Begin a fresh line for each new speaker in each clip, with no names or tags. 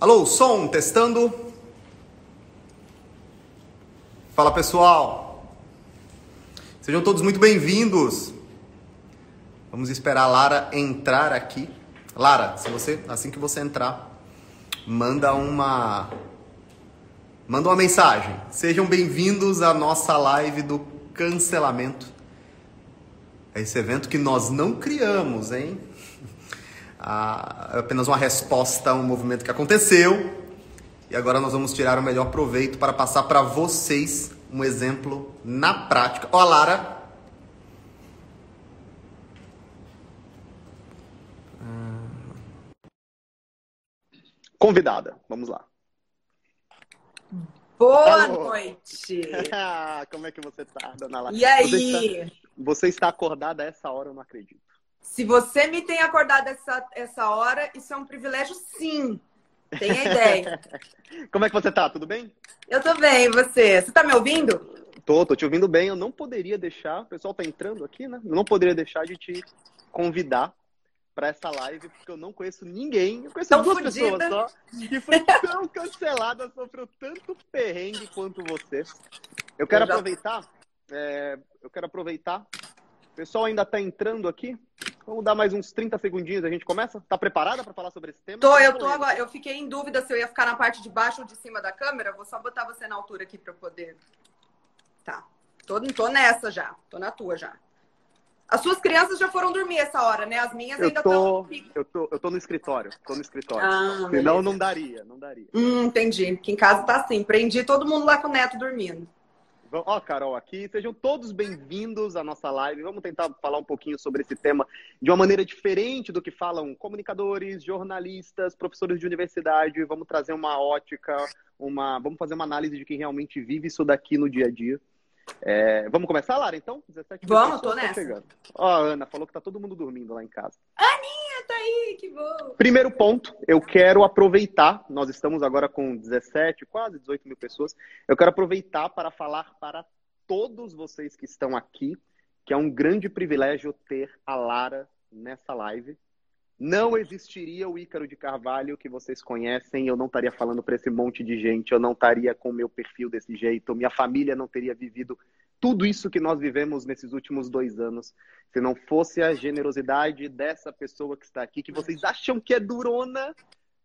Alô, som, testando. Fala pessoal. Sejam todos muito bem-vindos. Vamos esperar a Lara entrar aqui. Lara, se você, assim que você entrar, manda uma manda uma mensagem. Sejam bem-vindos à nossa live do cancelamento. É esse evento que nós não criamos, hein? Apenas uma resposta a um movimento que aconteceu. E agora nós vamos tirar o melhor proveito para passar para vocês um exemplo na prática. Ó, Lara.
Convidada, vamos lá.
Boa Alô. noite!
Como é que você tá, dona Lara?
E aí?
Você está, você está acordada a essa hora, eu não acredito.
Se você me tem acordado essa, essa hora, isso é um privilégio, sim. Tenha ideia.
Como é que você tá? Tudo bem?
Eu tô bem, e você? Você tá me ouvindo?
Tô, tô te ouvindo bem. Eu não poderia deixar, o pessoal tá entrando aqui, né? Eu não poderia deixar de te convidar para essa live, porque eu não conheço ninguém. Eu conheço tão duas fudida. pessoas só que foi tão cancelada, sofreu tanto perrengue quanto você. Eu quero eu já... aproveitar, é, eu quero aproveitar. O pessoal ainda tá entrando aqui. Vamos dar mais uns 30 segundinhos, a gente começa? Tá preparada para falar sobre esse tema?
Tô, eu tô agora. Eu fiquei em dúvida se eu ia ficar na parte de baixo ou de cima da câmera. Vou só botar você na altura aqui para poder. Tá. Tô, tô nessa já. Tô na tua já. As suas crianças já foram dormir essa hora, né? As minhas ainda
estão. Eu tô, eu tô no escritório. Tô no escritório. Ah, Senão não daria, não daria.
Hum, entendi. Aqui em casa tá assim. Prendi todo mundo lá com o neto dormindo.
Ó, Carol, aqui, sejam todos bem-vindos à nossa live. Vamos tentar falar um pouquinho sobre esse tema de uma maneira diferente do que falam comunicadores, jornalistas, professores de universidade. Vamos trazer uma ótica, uma, vamos fazer uma análise de quem realmente vive isso daqui no dia a dia. É, vamos começar, Lara, então?
17 vamos, tô nessa.
Ó, a Ana falou que tá todo mundo dormindo lá em casa.
Aninha, tá aí, que bom.
Primeiro ponto, eu quero aproveitar, nós estamos agora com 17, quase 18 mil pessoas, eu quero aproveitar para falar para todos vocês que estão aqui, que é um grande privilégio ter a Lara nessa live. Não existiria o Ícaro de Carvalho que vocês conhecem, eu não estaria falando para esse monte de gente, eu não estaria com o meu perfil desse jeito, minha família não teria vivido tudo isso que nós vivemos nesses últimos dois anos, se não fosse a generosidade dessa pessoa que está aqui, que vocês acham que é durona,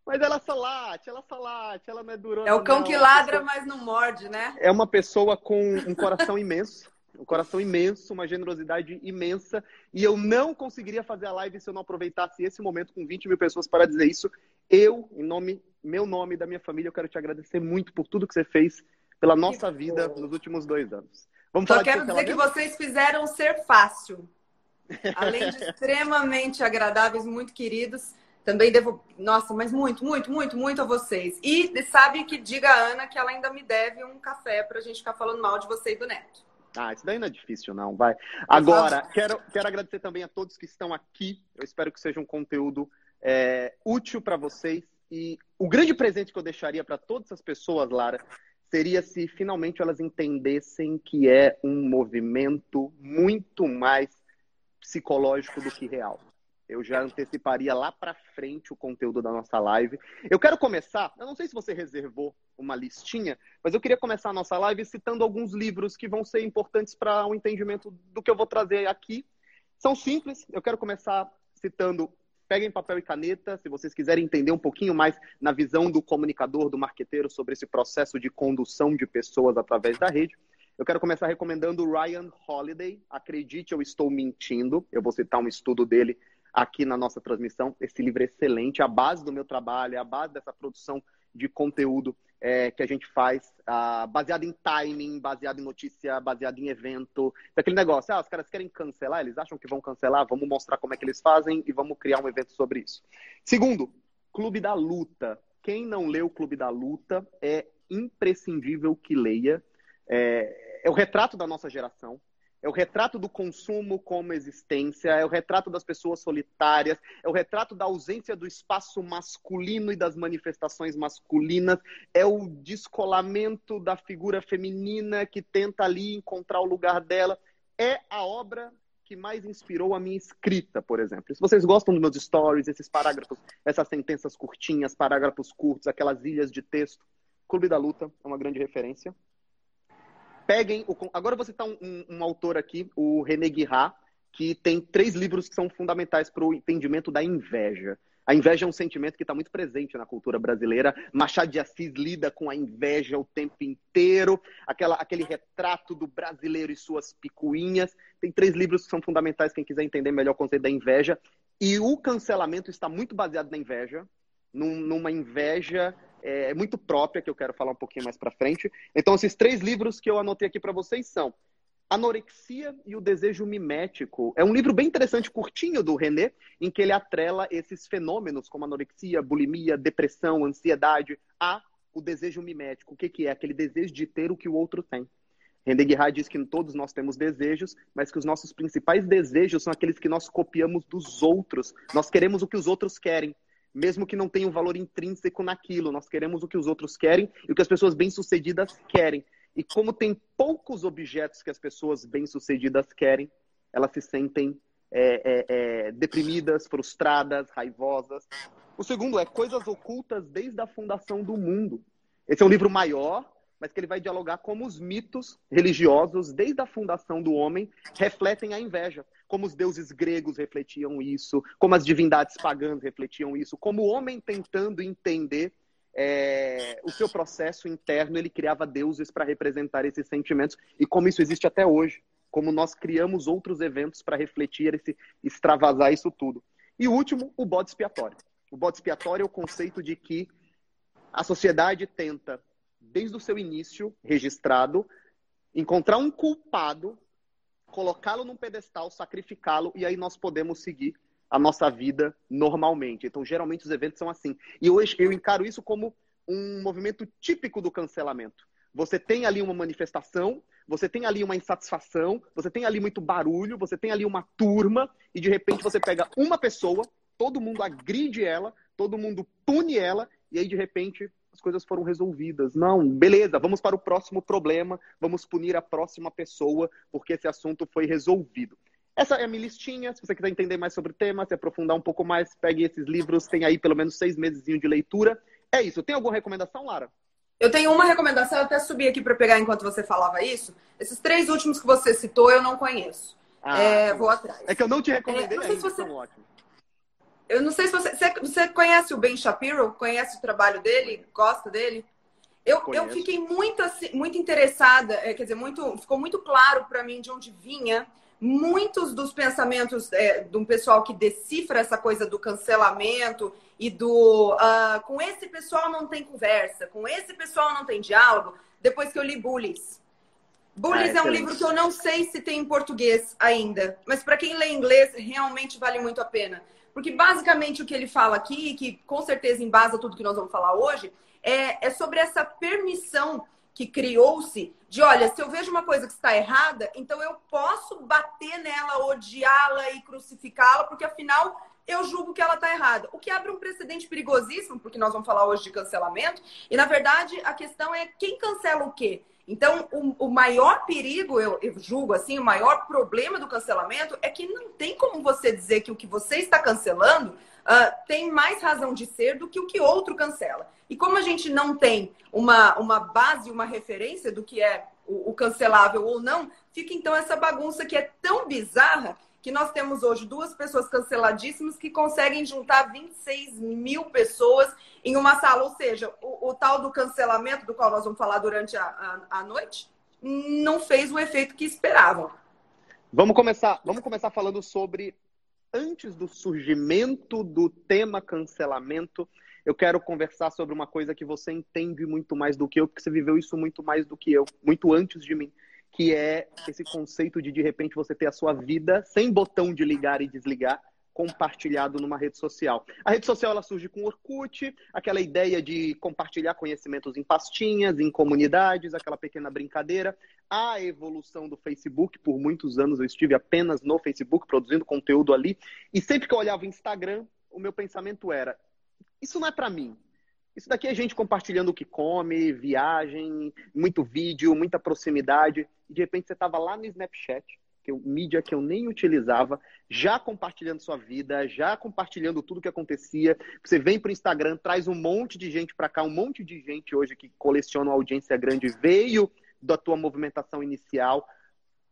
mas ela só late, ela só late, ela não é durona.
É o cão
não,
que ladra, pessoa... mas não morde, né?
É uma pessoa com um coração imenso um coração imenso, uma generosidade imensa. E eu não conseguiria fazer a live se eu não aproveitasse esse momento com 20 mil pessoas para dizer isso. Eu, em nome, meu nome e da minha família, eu quero te agradecer muito por tudo que você fez pela nossa vida nos últimos dois anos.
Vamos Só quero dizer que vocês fizeram ser fácil. Além de extremamente agradáveis, muito queridos. Também devo. Nossa, mas muito, muito, muito, muito a vocês. E sabe que diga a Ana que ela ainda me deve um café para a gente ficar falando mal de você e do Neto.
Ah, isso daí não é difícil, não. Vai. Agora, quero, quero agradecer também a todos que estão aqui. Eu espero que seja um conteúdo é, útil para vocês. E o grande presente que eu deixaria para todas as pessoas, Lara, seria se finalmente elas entendessem que é um movimento muito mais psicológico do que real. Eu já anteciparia lá para frente o conteúdo da nossa live. Eu quero começar, eu não sei se você reservou uma listinha, mas eu queria começar a nossa live citando alguns livros que vão ser importantes para o um entendimento do que eu vou trazer aqui. São simples, eu quero começar citando Peguem papel e caneta, se vocês quiserem entender um pouquinho mais na visão do comunicador, do marqueteiro, sobre esse processo de condução de pessoas através da rede. Eu quero começar recomendando Ryan Holiday. Acredite, eu estou mentindo. Eu vou citar um estudo dele aqui na nossa transmissão. Esse livro é excelente, a base do meu trabalho, a base dessa produção de conteúdo é, que a gente faz, uh, baseado em timing, baseado em notícia, baseado em evento. Aquele negócio, ah, os caras querem cancelar, eles acham que vão cancelar, vamos mostrar como é que eles fazem e vamos criar um evento sobre isso. Segundo, Clube da Luta. Quem não leu o Clube da Luta é imprescindível que leia. É, é o retrato da nossa geração é o retrato do consumo como existência, é o retrato das pessoas solitárias, é o retrato da ausência do espaço masculino e das manifestações masculinas, é o descolamento da figura feminina que tenta ali encontrar o lugar dela. É a obra que mais inspirou a minha escrita, por exemplo. Se vocês gostam dos meus stories, esses parágrafos, essas sentenças curtinhas, parágrafos curtos, aquelas ilhas de texto, Clube da Luta é uma grande referência. Peguem o. Agora eu vou citar um, um, um autor aqui, o René Guirard, que tem três livros que são fundamentais para o entendimento da inveja. A inveja é um sentimento que está muito presente na cultura brasileira. Machado de Assis lida com a inveja o tempo inteiro. Aquela, aquele retrato do brasileiro e suas picuinhas. Tem três livros que são fundamentais, quem quiser entender melhor o conceito da inveja. E o cancelamento está muito baseado na inveja, num, numa inveja é, muito própria, que eu quero falar um pouquinho mais para frente. Então, esses três livros que eu anotei aqui para vocês são Anorexia e o Desejo Mimético. É um livro bem interessante, curtinho, do René, em que ele atrela esses fenômenos como anorexia, bulimia, depressão, ansiedade, a o desejo mimético. O que, que é? Aquele desejo de ter o que o outro tem. René Guirard diz que todos nós temos desejos, mas que os nossos principais desejos são aqueles que nós copiamos dos outros. Nós queremos o que os outros querem, mesmo que não tenha um valor intrínseco naquilo. Nós queremos o que os outros querem e o que as pessoas bem-sucedidas querem. E como tem poucos objetos que as pessoas bem-sucedidas querem, elas se sentem é, é, é, deprimidas, frustradas, raivosas. O segundo é Coisas Ocultas desde a Fundação do Mundo. Esse é um livro maior, mas que ele vai dialogar como os mitos religiosos, desde a fundação do homem, refletem a inveja. Como os deuses gregos refletiam isso, como as divindades pagãs refletiam isso, como o homem tentando entender é, o seu processo interno, ele criava deuses para representar esses sentimentos, e como isso existe até hoje, como nós criamos outros eventos para refletir, esse, extravasar isso tudo. E o último, o bode expiatório. O bode expiatório é o conceito de que a sociedade tenta, desde o seu início registrado, encontrar um culpado, colocá-lo num pedestal, sacrificá-lo, e aí nós podemos seguir a nossa vida normalmente. Então, geralmente os eventos são assim. E hoje eu encaro isso como um movimento típico do cancelamento. Você tem ali uma manifestação, você tem ali uma insatisfação, você tem ali muito barulho, você tem ali uma turma, e de repente você pega uma pessoa, todo mundo agride ela, todo mundo pune ela, e aí de repente as coisas foram resolvidas. Não, beleza, vamos para o próximo problema, vamos punir a próxima pessoa, porque esse assunto foi resolvido. Essa é a minha listinha. Se você quiser entender mais sobre o tema, se aprofundar um pouco mais, pegue esses livros. Tem aí pelo menos seis meses de leitura. É isso. Tem alguma recomendação, Lara?
Eu tenho uma recomendação, eu até subi aqui para pegar enquanto você falava isso. Esses três últimos que você citou, eu não conheço. Ah, é, vou atrás.
É que eu não te recomendei é, não ainda, você... ótimo.
Eu não sei se você... você... conhece o Ben Shapiro? Conhece o trabalho dele? Gosta dele? Eu, eu fiquei muito, assim, muito interessada, é, quer dizer, muito, ficou muito claro para mim de onde vinha muitos dos pensamentos é, de um pessoal que decifra essa coisa do cancelamento e do uh, com esse pessoal não tem conversa, com esse pessoal não tem diálogo, depois que eu li Bullies. Bullies ah, é um livro que eu não sei se tem em português ainda, mas para quem lê inglês realmente vale muito a pena. Porque basicamente o que ele fala aqui, que com certeza embasa tudo que nós vamos falar hoje, é, é sobre essa permissão que criou-se de, olha, se eu vejo uma coisa que está errada, então eu posso bater nela, odiá-la e crucificá-la, porque afinal eu julgo que ela está errada. O que abre um precedente perigosíssimo, porque nós vamos falar hoje de cancelamento, e na verdade a questão é quem cancela o quê? Então, o, o maior perigo, eu, eu, julgo assim, o maior problema do cancelamento é que não tem como você dizer que o que você está cancelando uh, tem mais razão de ser do que o que outro cancela. E como a gente não tem uma, uma base, uma referência do que é o, o cancelável ou não, fica então essa bagunça que é tão bizarra que nós temos hoje duas pessoas canceladíssimas que conseguem juntar 26 mil pessoas em uma sala. Ou seja, o, o tal do cancelamento, do qual nós vamos falar durante a, a, a, noite, não fez o efeito que esperavam.
Vamos começar, vamos começar falando sobre antes do surgimento do tema cancelamento. Eu quero conversar sobre uma coisa que você entende muito mais do que eu, porque você viveu isso muito mais do que eu, muito antes de mim que é esse conceito de de repente você ter a sua vida sem botão de ligar e desligar compartilhado numa rede social. A rede social ela surge com Orkut, aquela ideia de compartilhar conhecimentos em pastinhas, em comunidades, aquela pequena brincadeira. A evolução do Facebook, por muitos anos eu estive apenas no Facebook produzindo conteúdo ali, e sempre que eu olhava o Instagram, o meu pensamento era: isso não é para mim. Isso daqui é gente compartilhando o que come, viagem, muito vídeo, muita proximidade. E de repente você estava lá no Snapchat, que eu, mídia que eu nem utilizava, já compartilhando sua vida, já compartilhando tudo que acontecia. Você vem para o Instagram, traz um monte de gente para cá, um monte de gente hoje que coleciona uma audiência grande veio da tua movimentação inicial.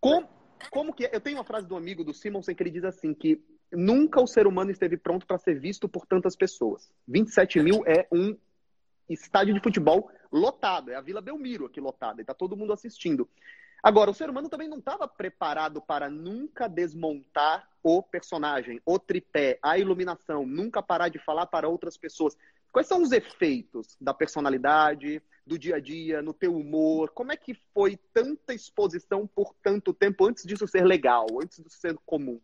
Como, como que é? Eu tenho uma frase do amigo do Simonsen que ele diz assim que nunca o ser humano esteve pronto para ser visto por tantas pessoas. 27 mil é um estádio de futebol lotado, é a Vila Belmiro aqui lotada, e está todo mundo assistindo. Agora, o ser humano também não estava preparado para nunca desmontar o personagem, o tripé, a iluminação, nunca parar de falar para outras pessoas. Quais são os efeitos da personalidade, do dia a dia, no teu humor? Como é que foi tanta exposição por tanto tempo antes disso ser legal, antes disso ser comum?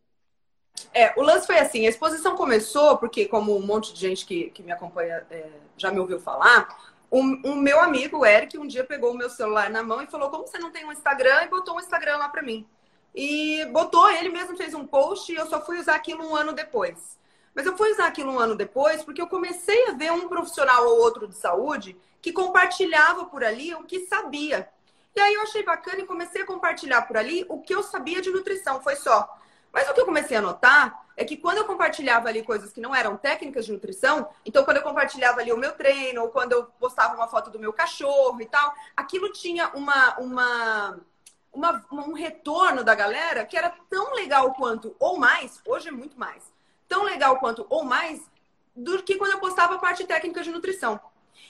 É, o lance foi assim, a exposição começou porque, como um monte de gente que, que me acompanha é, já me ouviu falar, o, o, meu amigo, o Eric, um dia pegou o meu celular na mão e falou, como você não tem um Instagram? E botou um Instagram lá pra mim. E botou, ele mesmo fez um post e eu só fui usar aquilo um ano depois. Mas eu fui usar aquilo um ano depois porque eu comecei a ver um profissional ou outro de saúde que compartilhava por ali o que sabia. E aí eu achei bacana e comecei a compartilhar por ali o que eu sabia de nutrição, foi só. Mas o que eu comecei a notar é que quando eu compartilhava ali coisas que não eram técnicas de nutrição, então quando eu compartilhava ali o meu treino, ou quando eu postava uma foto do meu cachorro e tal, aquilo tinha uma, uma, uma, um retorno da galera que era tão legal quanto, ou mais, hoje é muito mais, tão legal quanto, ou mais, do que quando eu postava a parte técnica de nutrição.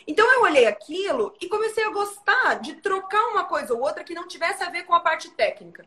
Então eu olhei aquilo e comecei a gostar de trocar uma coisa ou outra que não tivesse a ver com a parte técnica.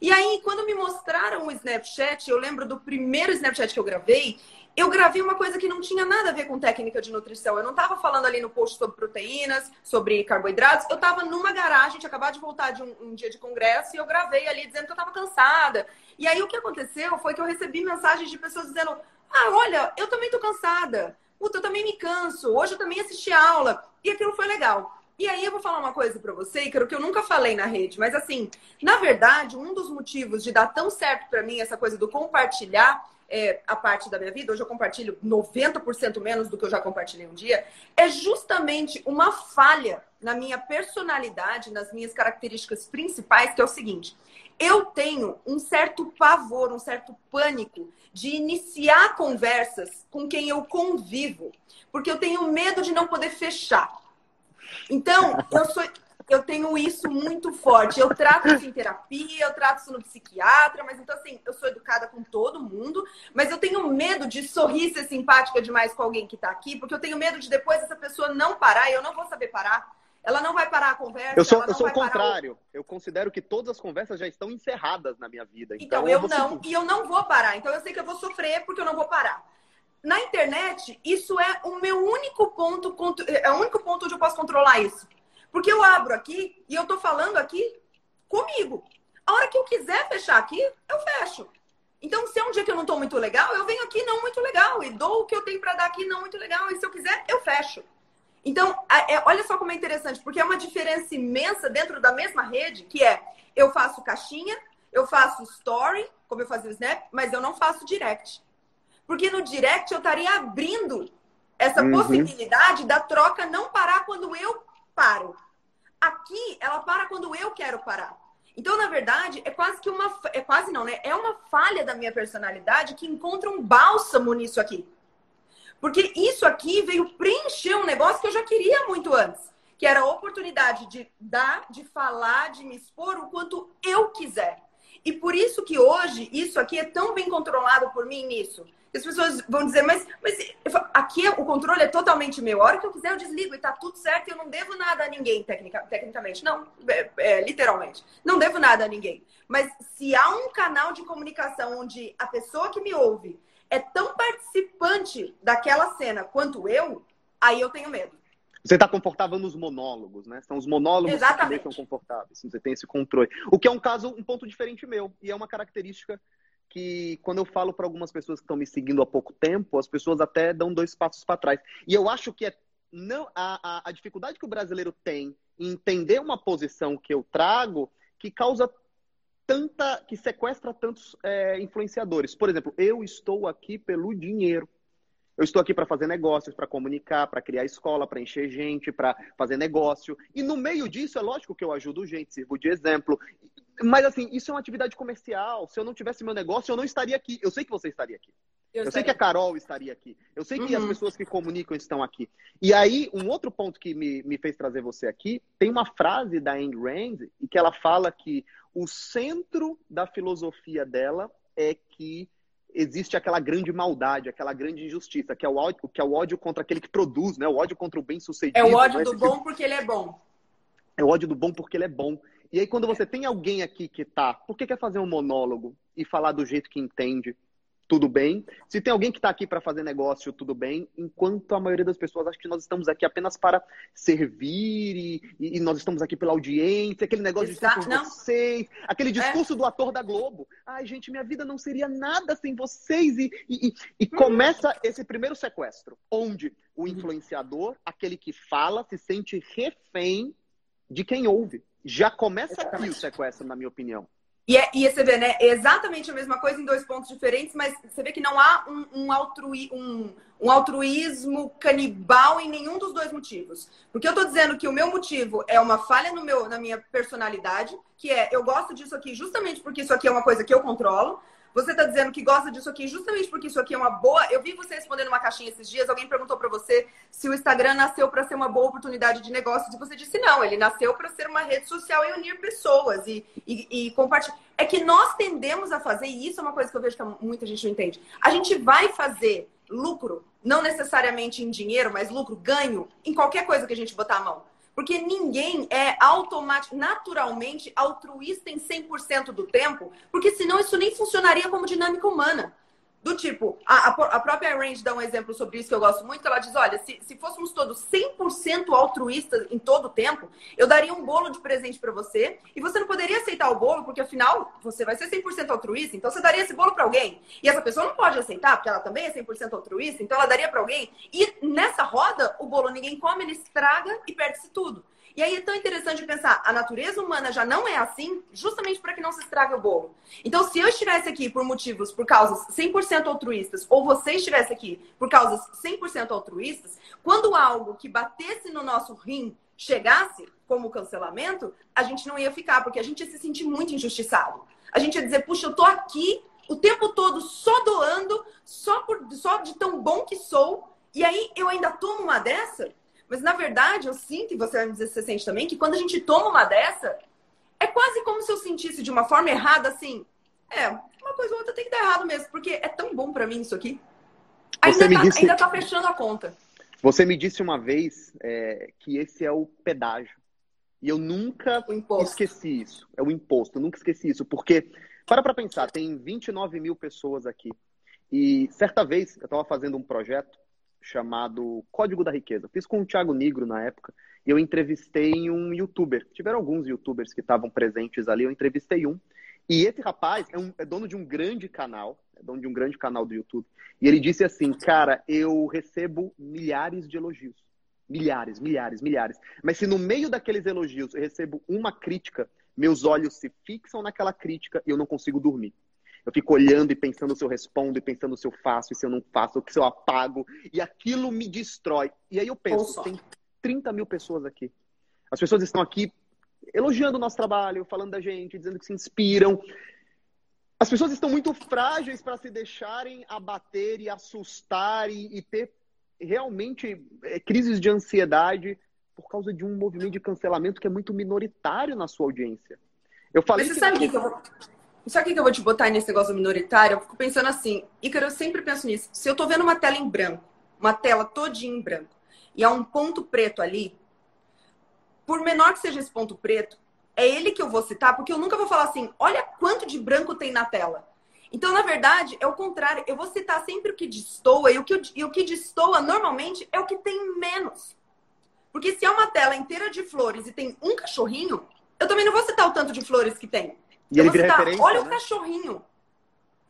E aí, quando me mostraram o Snapchat, eu lembro do primeiro Snapchat que eu gravei, eu gravei uma coisa que não tinha nada a ver com técnica de nutrição. Eu não estava falando ali no post sobre proteínas, sobre carboidratos. Eu estava numa garagem, tinha acabado de voltar de um, um, dia de congresso e eu gravei ali dizendo que eu estava cansada. E aí o que aconteceu foi que eu recebi mensagens de pessoas dizendo: Ah, olha, eu também estou cansada. Puta, eu também me canso. Hoje eu também assisti aula. E aquilo foi legal. E aí eu vou falar uma coisa para você, que eu nunca falei na rede, mas assim, na verdade, um dos motivos de dar tão certo para mim essa coisa do compartilhar é, a parte da minha vida, hoje eu compartilho 90% menos do que eu já compartilhei um dia, é justamente uma falha na minha personalidade, nas minhas características principais, que é o seguinte: eu tenho um certo pavor, um certo pânico de iniciar conversas com quem eu convivo, porque eu tenho medo de não poder fechar. Então, eu sou, eu tenho isso muito forte. Eu trato isso em terapia, eu trato isso no psiquiatra, mas então assim, eu sou educada com todo mundo, mas eu tenho medo de sorrir ser simpática demais com alguém que tá aqui, porque eu tenho medo de depois essa pessoa não parar e eu não vou saber parar. Ela não vai parar a conversa.
Eu sou, eu sou o contrário. O... Eu considero que todas as conversas já estão encerradas na minha vida.
Então, então eu, eu não, e eu não vou parar. Então eu sei que eu vou sofrer porque eu não vou parar. Na internet, isso é o meu único ponto, é o único ponto onde eu posso controlar isso. Porque eu abro aqui e eu tô falando aqui comigo. A hora que eu quiser fechar aqui, eu fecho. Então, se é um dia que eu não tô muito legal, eu venho aqui não muito legal e dou o que eu tenho para dar aqui não muito legal. E se eu quiser, eu fecho. Então, é, olha só como é interessante, porque é uma diferença imensa dentro da mesma rede, que é eu faço caixinha, eu faço story, como eu fazia o Snap, mas eu não faço direct. Porque no direct eu estaria abrindo essa uhum. possibilidade da troca não parar quando eu paro. Aqui, ela para quando eu quero parar. Então, na verdade, é quase que uma. É quase não, né? É uma falha da minha personalidade que encontra um bálsamo nisso aqui. Porque isso aqui veio preencher um negócio que eu já queria muito antes. Que era a oportunidade de dar, de falar, de me expor o quanto eu quiser. E por isso que hoje isso aqui é tão bem controlado por mim nisso. As pessoas vão dizer, mas, mas aqui o controle é totalmente meu. A hora que eu quiser, eu desligo e tá tudo certo. Eu não devo nada a ninguém, tecnica, tecnicamente. Não, é, é, literalmente. Não devo nada a ninguém. Mas se há um canal de comunicação onde a pessoa que me ouve é tão participante daquela cena quanto eu, aí eu tenho medo.
Você está confortável nos monólogos, né? São os monólogos
Exatamente.
que te deixam confortáveis. Você tem esse controle. O que é um caso, um ponto diferente meu. E é uma característica que quando eu falo para algumas pessoas que estão me seguindo há pouco tempo, as pessoas até dão dois passos para trás. E eu acho que é não a, a, a, dificuldade que o brasileiro tem em entender uma posição que eu trago que causa tanta, que sequestra tantos é, influenciadores. Por exemplo, eu estou aqui pelo dinheiro. Eu estou aqui para fazer negócios, para comunicar, para criar escola, para encher gente, para fazer negócio. E no meio disso, é lógico que eu ajudo gente, sirvo de exemplo. Mas assim, isso é uma atividade comercial. Se eu não tivesse meu negócio, eu não estaria aqui. Eu sei que você estaria aqui. Eu, eu sei que a Carol estaria aqui. Eu sei que uhum. as pessoas que comunicam estão aqui. E aí, um outro ponto que me, me fez trazer você aqui, tem uma frase da Ayn Rand, e que ela fala que o centro da filosofia dela é que existe aquela grande maldade, aquela grande injustiça, que é o ódio, que é o ódio contra aquele que produz, né? O ódio contra o bem-sucedido.
É o ódio né? do bom porque ele é bom.
É o ódio do bom porque ele é bom. E aí, quando você tem alguém aqui que tá, por que quer fazer um monólogo e falar do jeito que entende? Tudo bem. Se tem alguém que está aqui para fazer negócio, tudo bem. Enquanto a maioria das pessoas acha que nós estamos aqui apenas para servir e, e nós estamos aqui pela audiência, aquele negócio Exato, de ser com vocês, aquele é. discurso é. do ator da Globo. Ai, gente, minha vida não seria nada sem vocês. E, e, e hum. começa esse primeiro sequestro, onde o uhum. influenciador, aquele que fala, se sente refém de quem ouve. Já começa aqui o sequestro, na minha opinião.
E, é, e você vê, né? É exatamente a mesma coisa em dois pontos diferentes, mas você vê que não há um, um, altrui, um, um altruísmo canibal em nenhum dos dois motivos. Porque eu tô dizendo que o meu motivo é uma falha no meu, na minha personalidade, que é eu gosto disso aqui justamente porque isso aqui é uma coisa que eu controlo. Você está dizendo que gosta disso aqui justamente porque isso aqui é uma boa. Eu vi você respondendo uma caixinha esses dias. Alguém perguntou para você se o Instagram nasceu para ser uma boa oportunidade de negócios e você disse não. Ele nasceu para ser uma rede social e unir pessoas e, e, e compartilhar. É que nós tendemos a fazer e isso é uma coisa que eu vejo que muita gente não entende. A gente vai fazer lucro, não necessariamente em dinheiro, mas lucro, ganho em qualquer coisa que a gente botar a mão. Porque ninguém é automaticamente, naturalmente altruísta em 100% do tempo, porque senão isso nem funcionaria como dinâmica humana. Do tipo, a, a própria Range dá um exemplo sobre isso que eu gosto muito, ela diz, olha, se, se fôssemos todos 100% altruístas em todo o tempo, eu daria um bolo de presente para você e você não poderia aceitar o bolo, porque afinal, você vai ser 100% altruísta, então você daria esse bolo para alguém. E essa pessoa não pode aceitar, porque ela também é 100% altruísta, então ela daria para alguém. E nessa roda, o bolo ninguém come, ele estraga e perde-se tudo. E aí é tão interessante pensar, a natureza humana já não é assim, justamente para que não se estrague o bolo. Então, se eu estivesse aqui por motivos, por causas 100% altruístas, ou você estivesse aqui por causas 100% altruístas, quando algo que batesse no nosso rim chegasse como cancelamento, a gente não ia ficar, porque a gente ia se sentir muito injustiçado. A gente ia dizer, puxa, eu tô aqui o tempo todo só doando, só, por, só de tão bom que sou, e aí eu ainda tomo uma dessa? Mas na verdade, eu sinto, e você vai me dizer se você sente também, que quando a gente toma uma dessa, é quase como se eu sentisse de uma forma errada, assim, é, uma coisa ou outra tem que dar errado mesmo, porque é tão bom para mim isso aqui. Ainda, tá, disse... ainda tá fechando a conta.
Você me disse uma vez é, que esse é o pedágio. E eu nunca esqueci isso. É o imposto, eu nunca esqueci isso. Porque, para para pensar, tem 29 mil pessoas aqui. E certa vez eu estava fazendo um projeto chamado Código da Riqueza. Fiz com o Thiago Negro na época e eu entrevistei um youtuber. Tiveram alguns youtubers que estavam presentes ali, eu entrevistei um. E esse rapaz é, um, é, dono de um grande canal, é dono de um grande canal do YouTube. E ele disse assim, cara, eu recebo milhares de elogios. Milhares, milhares, milhares. Mas se no meio daqueles elogios eu recebo uma crítica, meus olhos se fixam naquela crítica e eu não consigo dormir. Eu fico olhando e pensando se eu respondo, e pensando se eu faço, e se eu não faço, se eu apago. E aquilo me destrói. E aí eu penso, tem 30 mil pessoas aqui. As pessoas estão aqui elogiando o nosso trabalho, falando da gente, dizendo que se inspiram. As pessoas estão muito frágeis para se deixarem abater e assustar e, e ter realmente é, crises de ansiedade por causa de um movimento de cancelamento que é muito minoritário na sua audiência.
Eu falei Mas você que... sabe o que eu vou... Sabe o que eu vou te botar nesse negócio minoritário? Eu fico pensando assim, Ícaro, eu sempre penso nisso. Se eu tô vendo uma tela em branco, uma tela todinha em branco, e há um ponto preto ali, por menor que seja esse ponto preto, é ele que eu vou citar, porque eu nunca vou falar assim, olha quanto de branco tem na tela. Então, na verdade, é o contrário. Eu vou citar sempre o que destoa, e o que, e o que destoa normalmente é o que tem menos. Porque se é uma tela inteira de flores e tem um cachorrinho, eu também não vou citar o tanto de flores que tem.
E ele vira tá, referência,
olha né? o cachorrinho.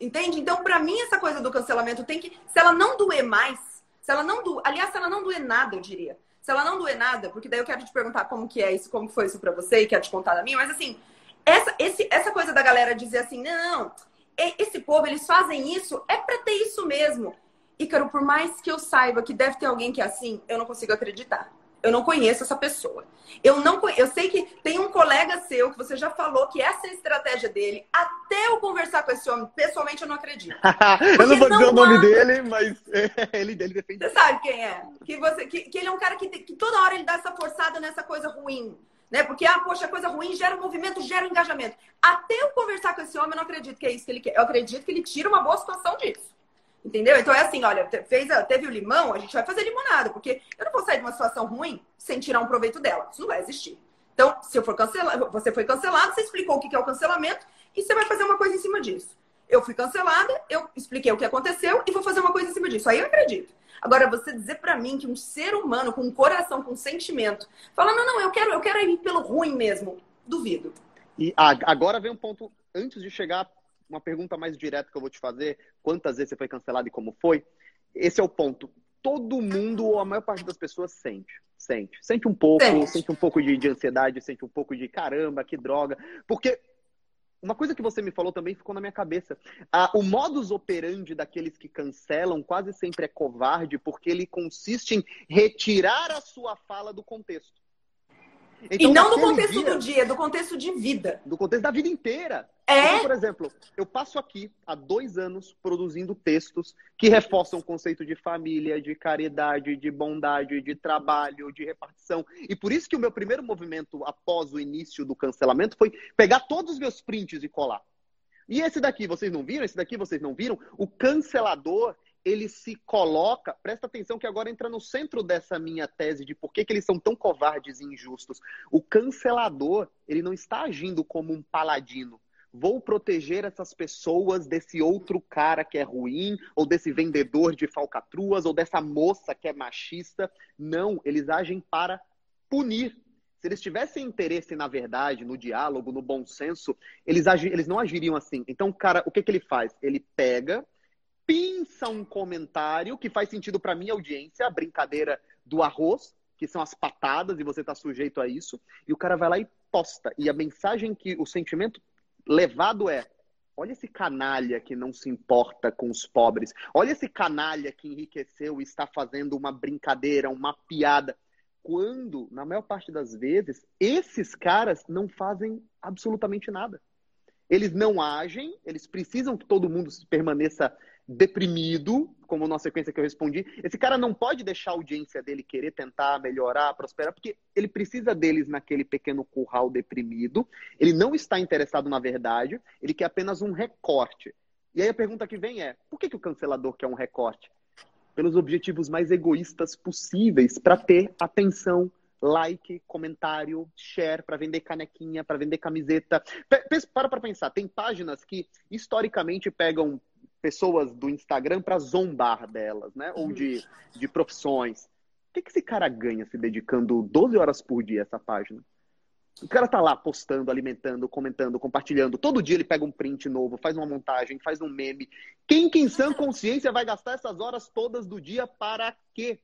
Entende? Então, para mim, essa coisa do cancelamento tem que. Se ela não doer mais, se ela não doer. Aliás, se ela não doer nada, eu diria. Se ela não doer nada, porque daí eu quero te perguntar como que é isso, como foi isso para você e quero te contar da minha, mas assim, essa, esse, essa coisa da galera dizer assim, não, esse povo, eles fazem isso, é para ter isso mesmo. Ícaro, por mais que eu saiba que deve ter alguém que é assim, eu não consigo acreditar. Eu não conheço essa pessoa. Eu não eu sei que tem um colega seu que você já falou que essa é a estratégia dele. Até eu conversar com esse homem, pessoalmente eu não acredito.
eu não vou dizer o nome dele, mas ele dele defende.
Você sabe quem é? Que, você, que, que ele é um cara que, que toda hora ele dá essa forçada nessa coisa ruim. Né? Porque, ah, poxa, coisa ruim gera movimento, gera engajamento. Até eu conversar com esse homem, eu não acredito que é isso que ele quer. Eu acredito que ele tira uma boa situação disso. Entendeu? Então é assim, olha, fez, teve o limão, a gente vai fazer limonada, porque eu não vou sair de uma situação ruim sem tirar um proveito dela. Isso não vai existir. Então, se eu for cancelado, você foi cancelado, você explicou o que é o cancelamento e você vai fazer uma coisa em cima disso. Eu fui cancelada, eu expliquei o que aconteceu e vou fazer uma coisa em cima disso. Aí eu acredito. Agora, você dizer para mim que um ser humano com um coração, com um sentimento, fala, não, não, eu quero, eu quero ir pelo ruim mesmo. Duvido.
E agora vem um ponto, antes de chegar uma pergunta mais direta que eu vou te fazer, quantas vezes você foi cancelado e como foi? Esse é o ponto. Todo mundo, ou a maior parte das pessoas, sente. Sente. Sente um pouco, sente, sente um pouco de, de ansiedade, sente um pouco de caramba, que droga. Porque uma coisa que você me falou também ficou na minha cabeça. Ah, o modus operandi daqueles que cancelam quase sempre é covarde, porque ele consiste em retirar a sua fala do contexto.
Então, e não do contexto dia, do dia, do contexto de vida.
Do contexto da vida inteira.
É.
Então, por exemplo, eu passo aqui há dois anos produzindo textos que reforçam o conceito de família, de caridade, de bondade, de trabalho, de repartição. E por isso que o meu primeiro movimento após o início do cancelamento foi pegar todos os meus prints e colar. E esse daqui, vocês não viram? Esse daqui, vocês não viram? O cancelador, ele se coloca, presta atenção que agora entra no centro dessa minha tese de por que, que eles são tão covardes e injustos. O cancelador, ele não está agindo como um paladino. Vou proteger essas pessoas desse outro cara que é ruim, ou desse vendedor de falcatruas, ou dessa moça que é machista. Não, eles agem para punir. Se eles tivessem interesse na verdade, no diálogo, no bom senso, eles, agi eles não agiriam assim. Então, cara, o que, que ele faz? Ele pega pinça um comentário que faz sentido para minha audiência, a brincadeira do arroz, que são as patadas e você está sujeito a isso, e o cara vai lá e posta. E a mensagem que o sentimento levado é: olha esse canalha que não se importa com os pobres. Olha esse canalha que enriqueceu e está fazendo uma brincadeira, uma piada. Quando, na maior parte das vezes, esses caras não fazem absolutamente nada. Eles não agem, eles precisam que todo mundo permaneça deprimido, como na sequência que eu respondi, esse cara não pode deixar a audiência dele querer tentar melhorar, prosperar, porque ele precisa deles naquele pequeno curral deprimido. Ele não está interessado na verdade, ele quer apenas um recorte. E aí a pergunta que vem é: por que, que o cancelador quer um recorte? Pelos objetivos mais egoístas possíveis, para ter atenção, like, comentário, share, para vender canequinha, para vender camiseta. Para para pensar, tem páginas que historicamente pegam pessoas do Instagram para zombar delas, né? Ou de, de profissões. O que, que esse cara ganha se dedicando 12 horas por dia a essa página? O cara tá lá postando, alimentando, comentando, compartilhando. Todo dia ele pega um print novo, faz uma montagem, faz um meme. Quem que em sã consciência vai gastar essas horas todas do dia para quê?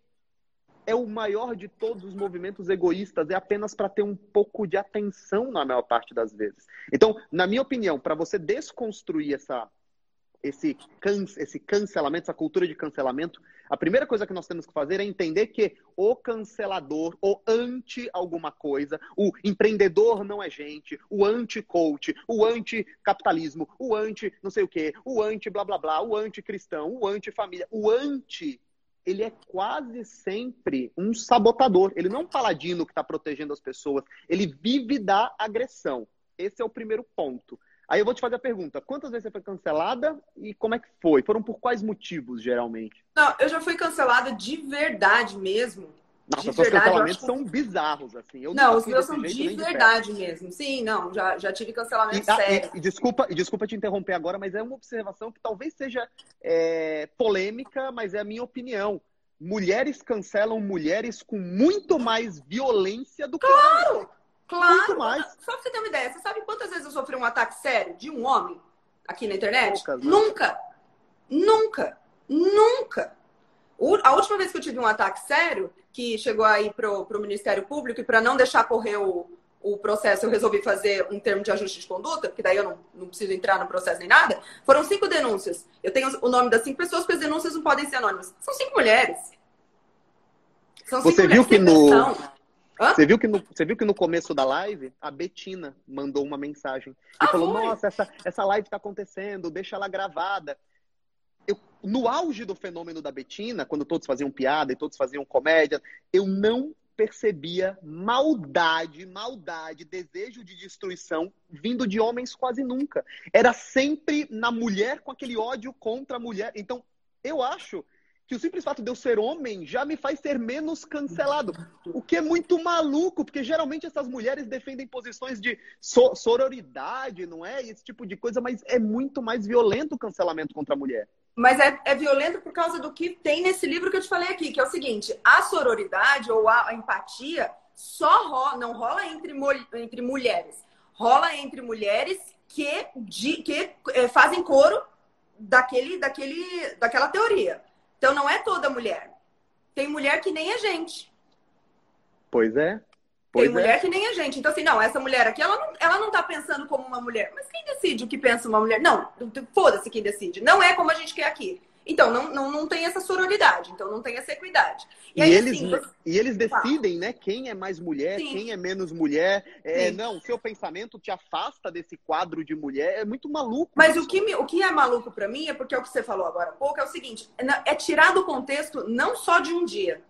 É o maior de todos os movimentos egoístas, é apenas para ter um pouco de atenção na maior parte das vezes. Então, na minha opinião, para você desconstruir essa esse, esse cancelamento, essa cultura de cancelamento, a primeira coisa que nós temos que fazer é entender que o cancelador, o anti alguma coisa, o empreendedor não é gente, o anti-coach, o anti-capitalismo, o anti não sei o quê, o anti blá blá blá, o anti-cristão, o anti-família, o anti ele é quase sempre um sabotador. Ele não é um paladino que está protegendo as pessoas. Ele vive da agressão. Esse é o primeiro ponto. Aí eu vou te fazer a pergunta: quantas vezes você foi cancelada e como é que foi? Foram por quais motivos, geralmente?
Não, eu já fui cancelada de verdade mesmo.
Nossa, os cancelamentos que... são bizarros, assim. Eu
não, os meus são de verdade de mesmo. Sim, não, já, já tive cancelamento
e, ah, sério. E, e, desculpa, e desculpa te interromper agora, mas é uma observação que talvez seja é, polêmica, mas é a minha opinião. Mulheres cancelam mulheres com muito mais violência do que
claro! homens. Claro. Muito mais. Só pra você ter uma ideia, você sabe quantas vezes eu sofri um ataque sério de um homem aqui na internet? Poucas, né? Nunca. Nunca. Nunca. A última vez que eu tive um ataque sério, que chegou aí pro, pro Ministério Público e para não deixar correr o, o processo, eu resolvi fazer um termo de ajuste de conduta, porque daí eu não, não preciso entrar no processo nem nada. Foram cinco denúncias. Eu tenho o nome das cinco pessoas, porque as denúncias não podem ser anônimas. São cinco mulheres.
São cinco você mulheres viu que no você viu, que no, você viu que no começo da live, a Betina mandou uma mensagem. E ah, falou, foi? nossa, essa, essa live está acontecendo, deixa ela gravada. Eu, no auge do fenômeno da Betina, quando todos faziam piada e todos faziam comédia, eu não percebia maldade, maldade, desejo de destruição vindo de homens quase nunca. Era sempre na mulher com aquele ódio contra a mulher. Então, eu acho que o simples fato de eu ser homem já me faz ser menos cancelado. O que é muito maluco, porque geralmente essas mulheres defendem posições de so sororidade, não é? Esse tipo de coisa, mas é muito mais violento o cancelamento contra a mulher.
Mas é, é, violento por causa do que tem nesse livro que eu te falei aqui, que é o seguinte: a sororidade ou a empatia só rola, não rola entre, entre mulheres, rola entre mulheres que, de, que é, fazem coro daquele, daquele, daquela teoria. Então não é toda mulher. Tem mulher que nem a gente.
Pois é. Pois
Tem é. mulher que nem a gente. Então, assim, não, essa mulher aqui, ela não, ela não tá pensando como uma mulher. Mas quem decide o que pensa uma mulher? Não, foda-se quem decide. Não é como a gente quer aqui. Então, não, não, não tem essa sororidade, então não tem essa equidade.
E, e aí, eles, assim, você... e eles decidem, né, quem é mais mulher, Sim. quem é menos mulher. É, não, seu pensamento te afasta desse quadro de mulher. É muito maluco.
Mas o que, me, o que é maluco para mim é porque é o que você falou agora há pouco, é o seguinte: é, é tirar do contexto não só de um dia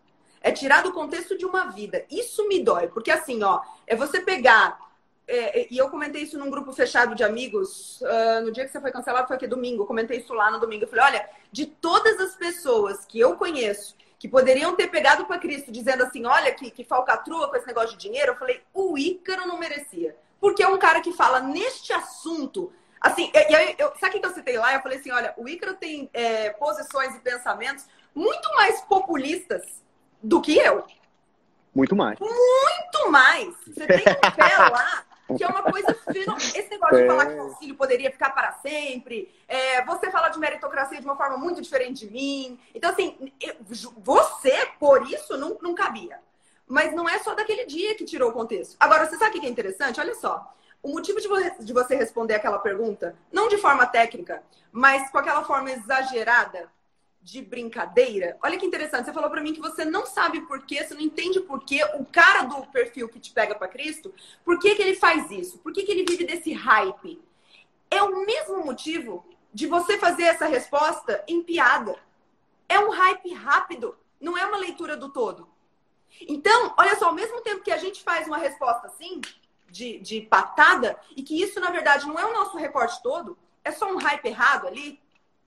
é tirar do contexto de uma vida. Isso me dói, porque assim, ó, é você pegar. É, é, e eu comentei isso num grupo fechado de amigos, uh, no dia que você foi cancelado, foi aqui domingo. Eu comentei isso lá no domingo. Eu falei: olha, de todas as pessoas que eu conheço que poderiam ter pegado para Cristo dizendo assim: olha, que, que falcatrua com esse negócio de dinheiro, eu falei: o Ícaro não merecia. Porque é um cara que fala neste assunto. Assim, e aí, eu, sabe o que eu citei lá? Eu falei assim: olha, o Ícaro tem é, posições e pensamentos muito mais populistas do que eu.
Muito mais.
Muito mais. Você tem um pé lá que é uma coisa fenomenal. Esse negócio de falar que o auxílio poderia ficar para sempre, é, você fala de meritocracia de uma forma muito diferente de mim. Então, assim, eu, você, por isso, não, não cabia. Mas não é só daquele dia que tirou o contexto. Agora, você sabe o que é interessante? Olha só. O motivo de você responder aquela pergunta, não de forma técnica, mas com aquela forma exagerada, de brincadeira. Olha que interessante, você falou para mim que você não sabe por quê, você não entende por quê o cara do perfil que te pega para Cristo, por que, que ele faz isso? Por que, que ele vive desse hype? É o mesmo motivo de você fazer essa resposta em piada. É um hype rápido, não é uma leitura do todo. Então, olha só, ao mesmo tempo que a gente faz uma resposta assim, de, de patada, e que isso, na verdade, não é o nosso recorte todo, é só um hype errado ali,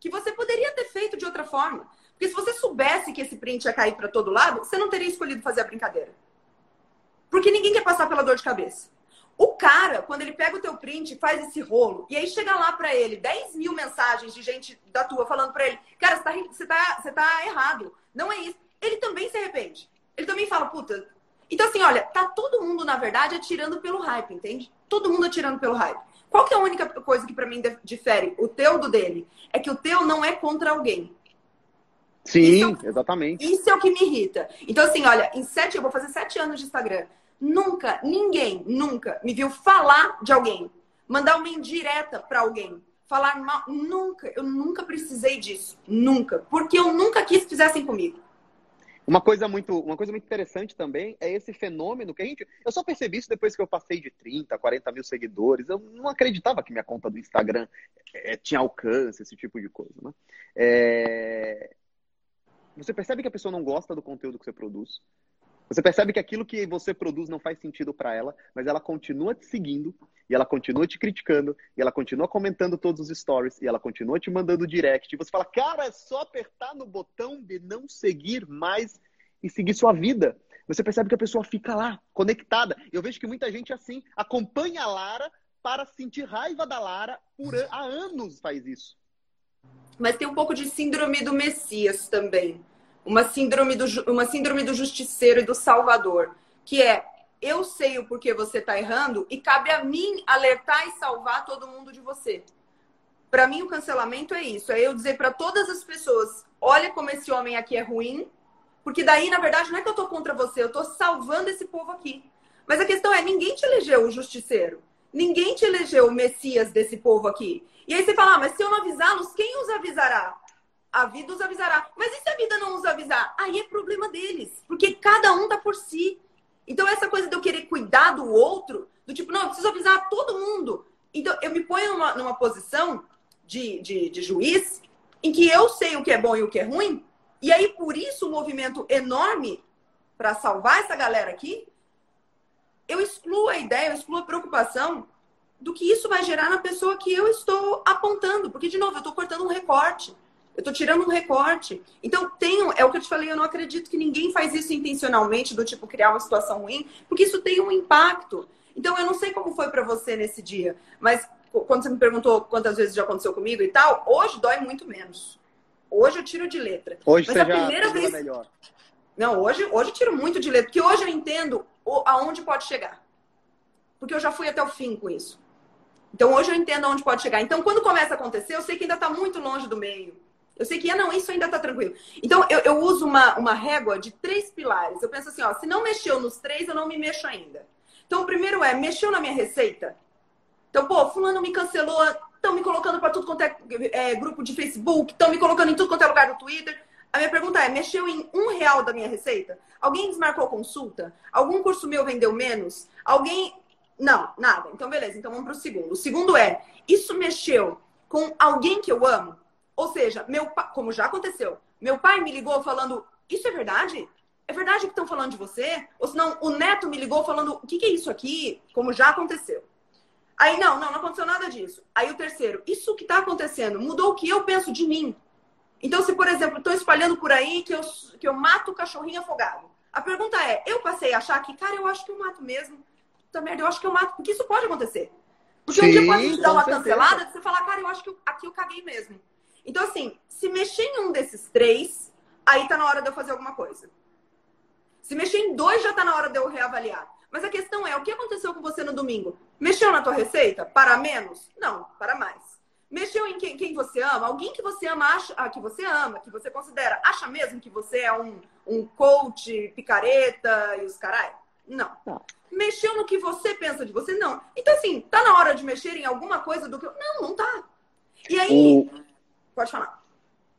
que você poderia ter feito de outra forma. Porque se você soubesse que esse print ia cair para todo lado, você não teria escolhido fazer a brincadeira. Porque ninguém quer passar pela dor de cabeça. O cara, quando ele pega o teu print, faz esse rolo, e aí chega lá para ele 10 mil mensagens de gente da tua falando para ele, cara, você tá, você, tá, você tá errado, não é isso. Ele também se arrepende. Ele também fala, puta. Então, assim, olha, tá todo mundo, na verdade, atirando pelo hype, entende? Todo mundo atirando pelo hype. Qual que é a única coisa que para mim difere o teu do dele? É que o teu não é contra alguém.
Sim, é exatamente.
Isso é o que me irrita. Então, assim, olha, em sete, eu vou fazer sete anos de Instagram. Nunca, ninguém, nunca me viu falar de alguém, mandar uma indireta para alguém, falar mal. Nunca, eu nunca precisei disso. Nunca. Porque eu nunca quis que fizessem comigo.
Uma coisa muito, uma coisa muito interessante também é esse fenômeno que a gente. Eu só percebi isso depois que eu passei de 30, 40 mil seguidores. Eu não acreditava que minha conta do Instagram é, tinha alcance, esse tipo de coisa. Né? É... Você percebe que a pessoa não gosta do conteúdo que você produz. Você percebe que aquilo que você produz não faz sentido para ela, mas ela continua te seguindo, e ela continua te criticando, e ela continua comentando todos os stories, e ela continua te mandando direct. E você fala, cara, é só apertar no botão de não seguir mais e seguir sua vida. Você percebe que a pessoa fica lá, conectada. Eu vejo que muita gente assim acompanha a Lara para sentir raiva da Lara por há anos faz isso.
Mas tem um pouco de síndrome do Messias também uma síndrome do, uma síndrome do justiceiro e do salvador, que é eu sei o porquê você está errando e cabe a mim alertar e salvar todo mundo de você. Para mim, o cancelamento é isso: é eu dizer para todas as pessoas: olha como esse homem aqui é ruim, porque daí, na verdade, não é que eu estou contra você, eu estou salvando esse povo aqui. Mas a questão é, ninguém te elegeu o justiceiro. Ninguém te elegeu o Messias desse povo aqui. E aí você fala, ah, mas se eu não avisá-los, quem os avisará? A vida os avisará. Mas e se a vida não os avisar? Aí é problema deles. Porque cada um tá por si. Então, essa coisa de eu querer cuidar do outro, do tipo, não, eu preciso avisar todo mundo. Então, eu me ponho numa, numa posição de, de, de juiz em que eu sei o que é bom e o que é ruim. E aí, por isso, o um movimento enorme para salvar essa galera aqui, eu excluo a ideia, eu excluo a preocupação do que isso vai gerar na pessoa que eu estou apontando. Porque, de novo, eu estou cortando um recorte. Eu estou tirando um recorte. Então, tenho, é o que eu te falei, eu não acredito que ninguém faz isso intencionalmente, do tipo criar uma situação ruim, porque isso tem um impacto. Então, eu não sei como foi para você nesse dia, mas quando você me perguntou quantas vezes já aconteceu comigo e tal, hoje dói muito menos. Hoje eu tiro de letra.
Hoje
mas
você
a primeira vez
melhor.
Não, hoje, hoje eu tiro muito de letra, porque hoje eu entendo aonde pode chegar. Porque eu já fui até o fim com isso. Então hoje eu entendo aonde pode chegar. Então quando começa a acontecer, eu sei que ainda está muito longe do meio. Eu sei que, ah, não, isso ainda está tranquilo. Então, eu, eu uso uma, uma régua de três pilares. Eu penso assim, ó, se não mexeu nos três, eu não me mexo ainda. Então, o primeiro é, mexeu na minha receita? Então, pô, fulano me cancelou, estão me colocando para tudo quanto é, é, grupo de Facebook, estão me colocando em tudo quanto é lugar do Twitter. A minha pergunta é, mexeu em um real da minha receita? Alguém desmarcou consulta? Algum curso meu vendeu menos? Alguém... Não, nada. Então, beleza. Então, vamos para o segundo. O segundo é, isso mexeu com alguém que eu amo? Ou seja, meu como já aconteceu, meu pai me ligou falando: Isso é verdade? É verdade que estão falando de você? Ou senão o neto me ligou falando: O que, que é isso aqui? Como já aconteceu. Aí, não, não, não aconteceu nada disso. Aí o terceiro: Isso que está acontecendo mudou o que eu penso de mim. Então, se, por exemplo, estou espalhando por aí que eu, que eu mato o cachorrinho afogado. A pergunta é: eu passei a achar que, cara, eu acho que eu mato mesmo. Puta merda, eu acho que eu mato. Porque isso pode acontecer. Porque Sim, um dia pode te dar uma certeza. cancelada, você falar, cara, eu acho que aqui eu caguei mesmo. Então, assim, se mexer em um desses três, aí tá na hora de eu fazer alguma coisa. Se mexer em dois, já tá na hora de eu reavaliar. Mas a questão é, o que aconteceu com você no domingo? Mexeu na tua receita? Para menos? Não, para mais. Mexeu em quem, quem você ama? Alguém que você ama, acha, ah, que você ama, que você considera, acha mesmo que você é um, um coach picareta e os carai? Não. não. Mexeu no que você pensa de você? Não. Então, assim, tá na hora de mexer em alguma coisa do que eu. Não, não tá. E aí. O Pode falar.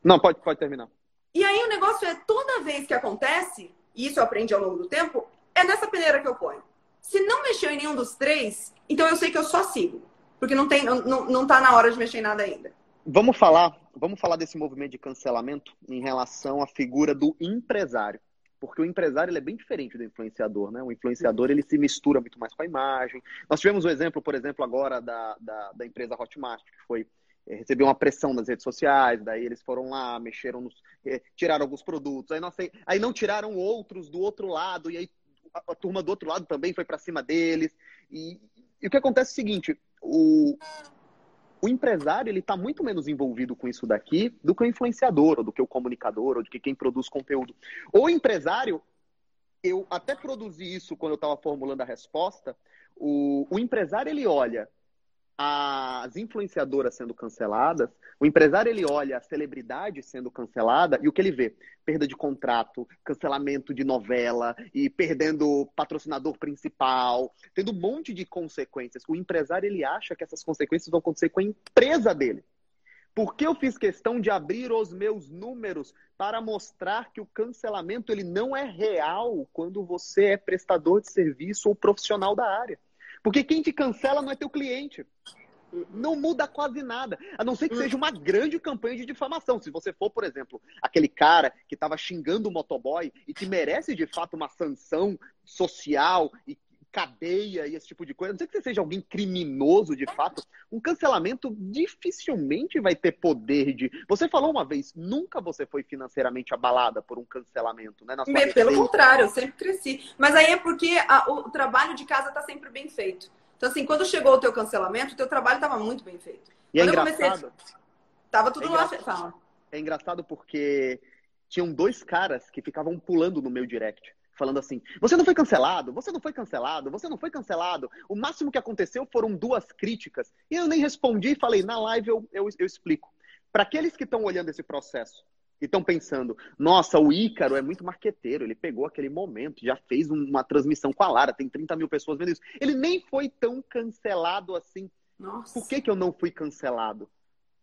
Não, pode, pode terminar.
E aí o negócio é, toda vez que acontece, e isso eu aprendi ao longo do tempo, é nessa peneira que eu ponho. Se não mexeu em nenhum dos três, então eu sei que eu só sigo. Porque não, tem, não, não tá na hora de mexer em nada ainda.
Vamos falar, vamos falar desse movimento de cancelamento em relação à figura do empresário. Porque o empresário ele é bem diferente do influenciador, né? O influenciador ele se mistura muito mais com a imagem. Nós tivemos o um exemplo, por exemplo, agora da, da, da empresa Hotmart, que foi recebeu uma pressão nas redes sociais, daí eles foram lá, mexeram nos. É, tiraram alguns produtos, aí não, sei, aí não tiraram outros do outro lado, e aí a, a turma do outro lado também foi para cima deles. E, e, o que acontece é o seguinte: o, o empresário ele está muito menos envolvido com isso daqui do que o influenciador, ou do que o comunicador, ou do que quem produz conteúdo. O empresário, eu até produzi isso quando eu estava formulando a resposta. O, o empresário ele olha as influenciadoras sendo canceladas, o empresário ele olha a celebridade sendo cancelada e o que ele vê? Perda de contrato, cancelamento de novela e perdendo patrocinador principal, tendo um monte de consequências. O empresário ele acha que essas consequências vão acontecer com a empresa dele. Porque eu fiz questão de abrir os meus números para mostrar que o cancelamento ele não é real quando você é prestador de serviço ou profissional da área. Porque quem te cancela não é teu cliente. Não muda quase nada. A não ser que seja uma grande campanha de difamação. Se você for, por exemplo, aquele cara que estava xingando o motoboy e que merece de fato uma sanção social e cadeia e esse tipo de coisa, a não sei que você seja alguém criminoso de fato, um cancelamento dificilmente vai ter poder de. Você falou uma vez, nunca você foi financeiramente abalada por um cancelamento, né?
Pelo contrário, eu sempre cresci. Mas aí é porque a, o trabalho de casa está sempre bem feito. Então, assim, quando chegou o teu cancelamento, o teu trabalho estava muito bem feito.
E é quando é engraçado. Comecei,
tava tudo é lá. Fala.
É engraçado porque tinham dois caras que ficavam pulando no meu direct falando assim: você não foi cancelado, você não foi cancelado, você não foi cancelado. O máximo que aconteceu foram duas críticas. E eu nem respondi e falei: na live eu, eu, eu explico. Para aqueles que estão olhando esse processo, e estão pensando, nossa, o Ícaro é muito marqueteiro, ele pegou aquele momento, já fez uma transmissão com a Lara, tem 30 mil pessoas vendo isso. Ele nem foi tão cancelado assim. Nossa. Por que, que eu não fui cancelado?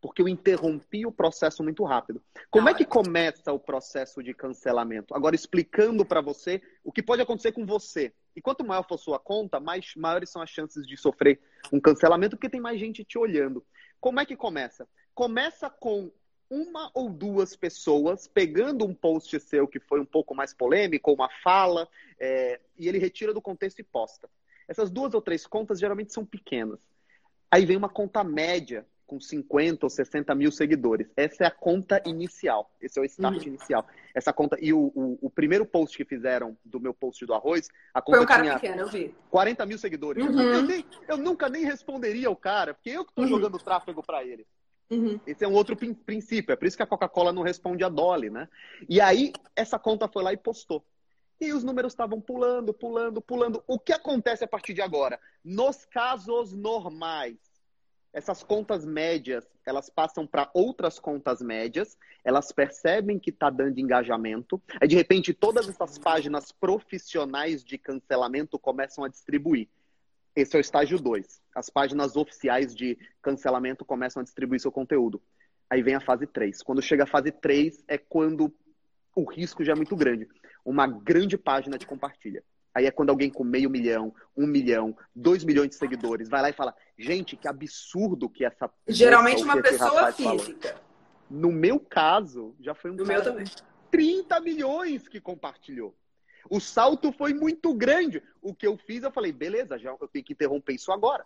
Porque eu interrompi o processo muito rápido. Como é que começa o processo de cancelamento? Agora, explicando para você o que pode acontecer com você. E quanto maior for sua conta, mais maiores são as chances de sofrer um cancelamento, porque tem mais gente te olhando. Como é que começa? Começa com uma ou duas pessoas pegando um post seu que foi um pouco mais polêmico, uma fala, é, e ele retira do contexto e posta. Essas duas ou três contas geralmente são pequenas. Aí vem uma conta média com 50 ou 60 mil seguidores. Essa é a conta inicial. Esse é o start uhum. inicial. Essa conta. E o, o, o, primeiro post que fizeram do meu post do arroz, a conta
Foi um cara
tinha
pequeno, eu vi.
40 mil seguidores. Uhum. Eu, nem, eu, nunca nem responderia o cara, porque eu que estou uhum. jogando tráfego para ele. Uhum. Esse é um outro princípio. É por isso que a Coca-Cola não responde a Dolly, né? E aí, essa conta foi lá e postou. E os números estavam pulando, pulando, pulando. O que acontece a partir de agora? Nos casos normais, essas contas médias, elas passam para outras contas médias, elas percebem que está dando engajamento, aí de repente todas essas páginas profissionais de cancelamento começam a distribuir. Esse é o estágio 2. As páginas oficiais de cancelamento começam a distribuir seu conteúdo. Aí vem a fase 3. Quando chega a fase 3 é quando o risco já é muito grande. Uma grande página de compartilha. Aí é quando alguém com meio milhão, um milhão, dois milhões de seguidores vai lá e fala: gente, que absurdo que essa.
Geralmente uma pessoa física. Falou.
No meu caso, já foi um.
No meu também.
30 milhões que compartilhou. O salto foi muito grande. O que eu fiz, eu falei, beleza, já eu tenho que interromper isso agora.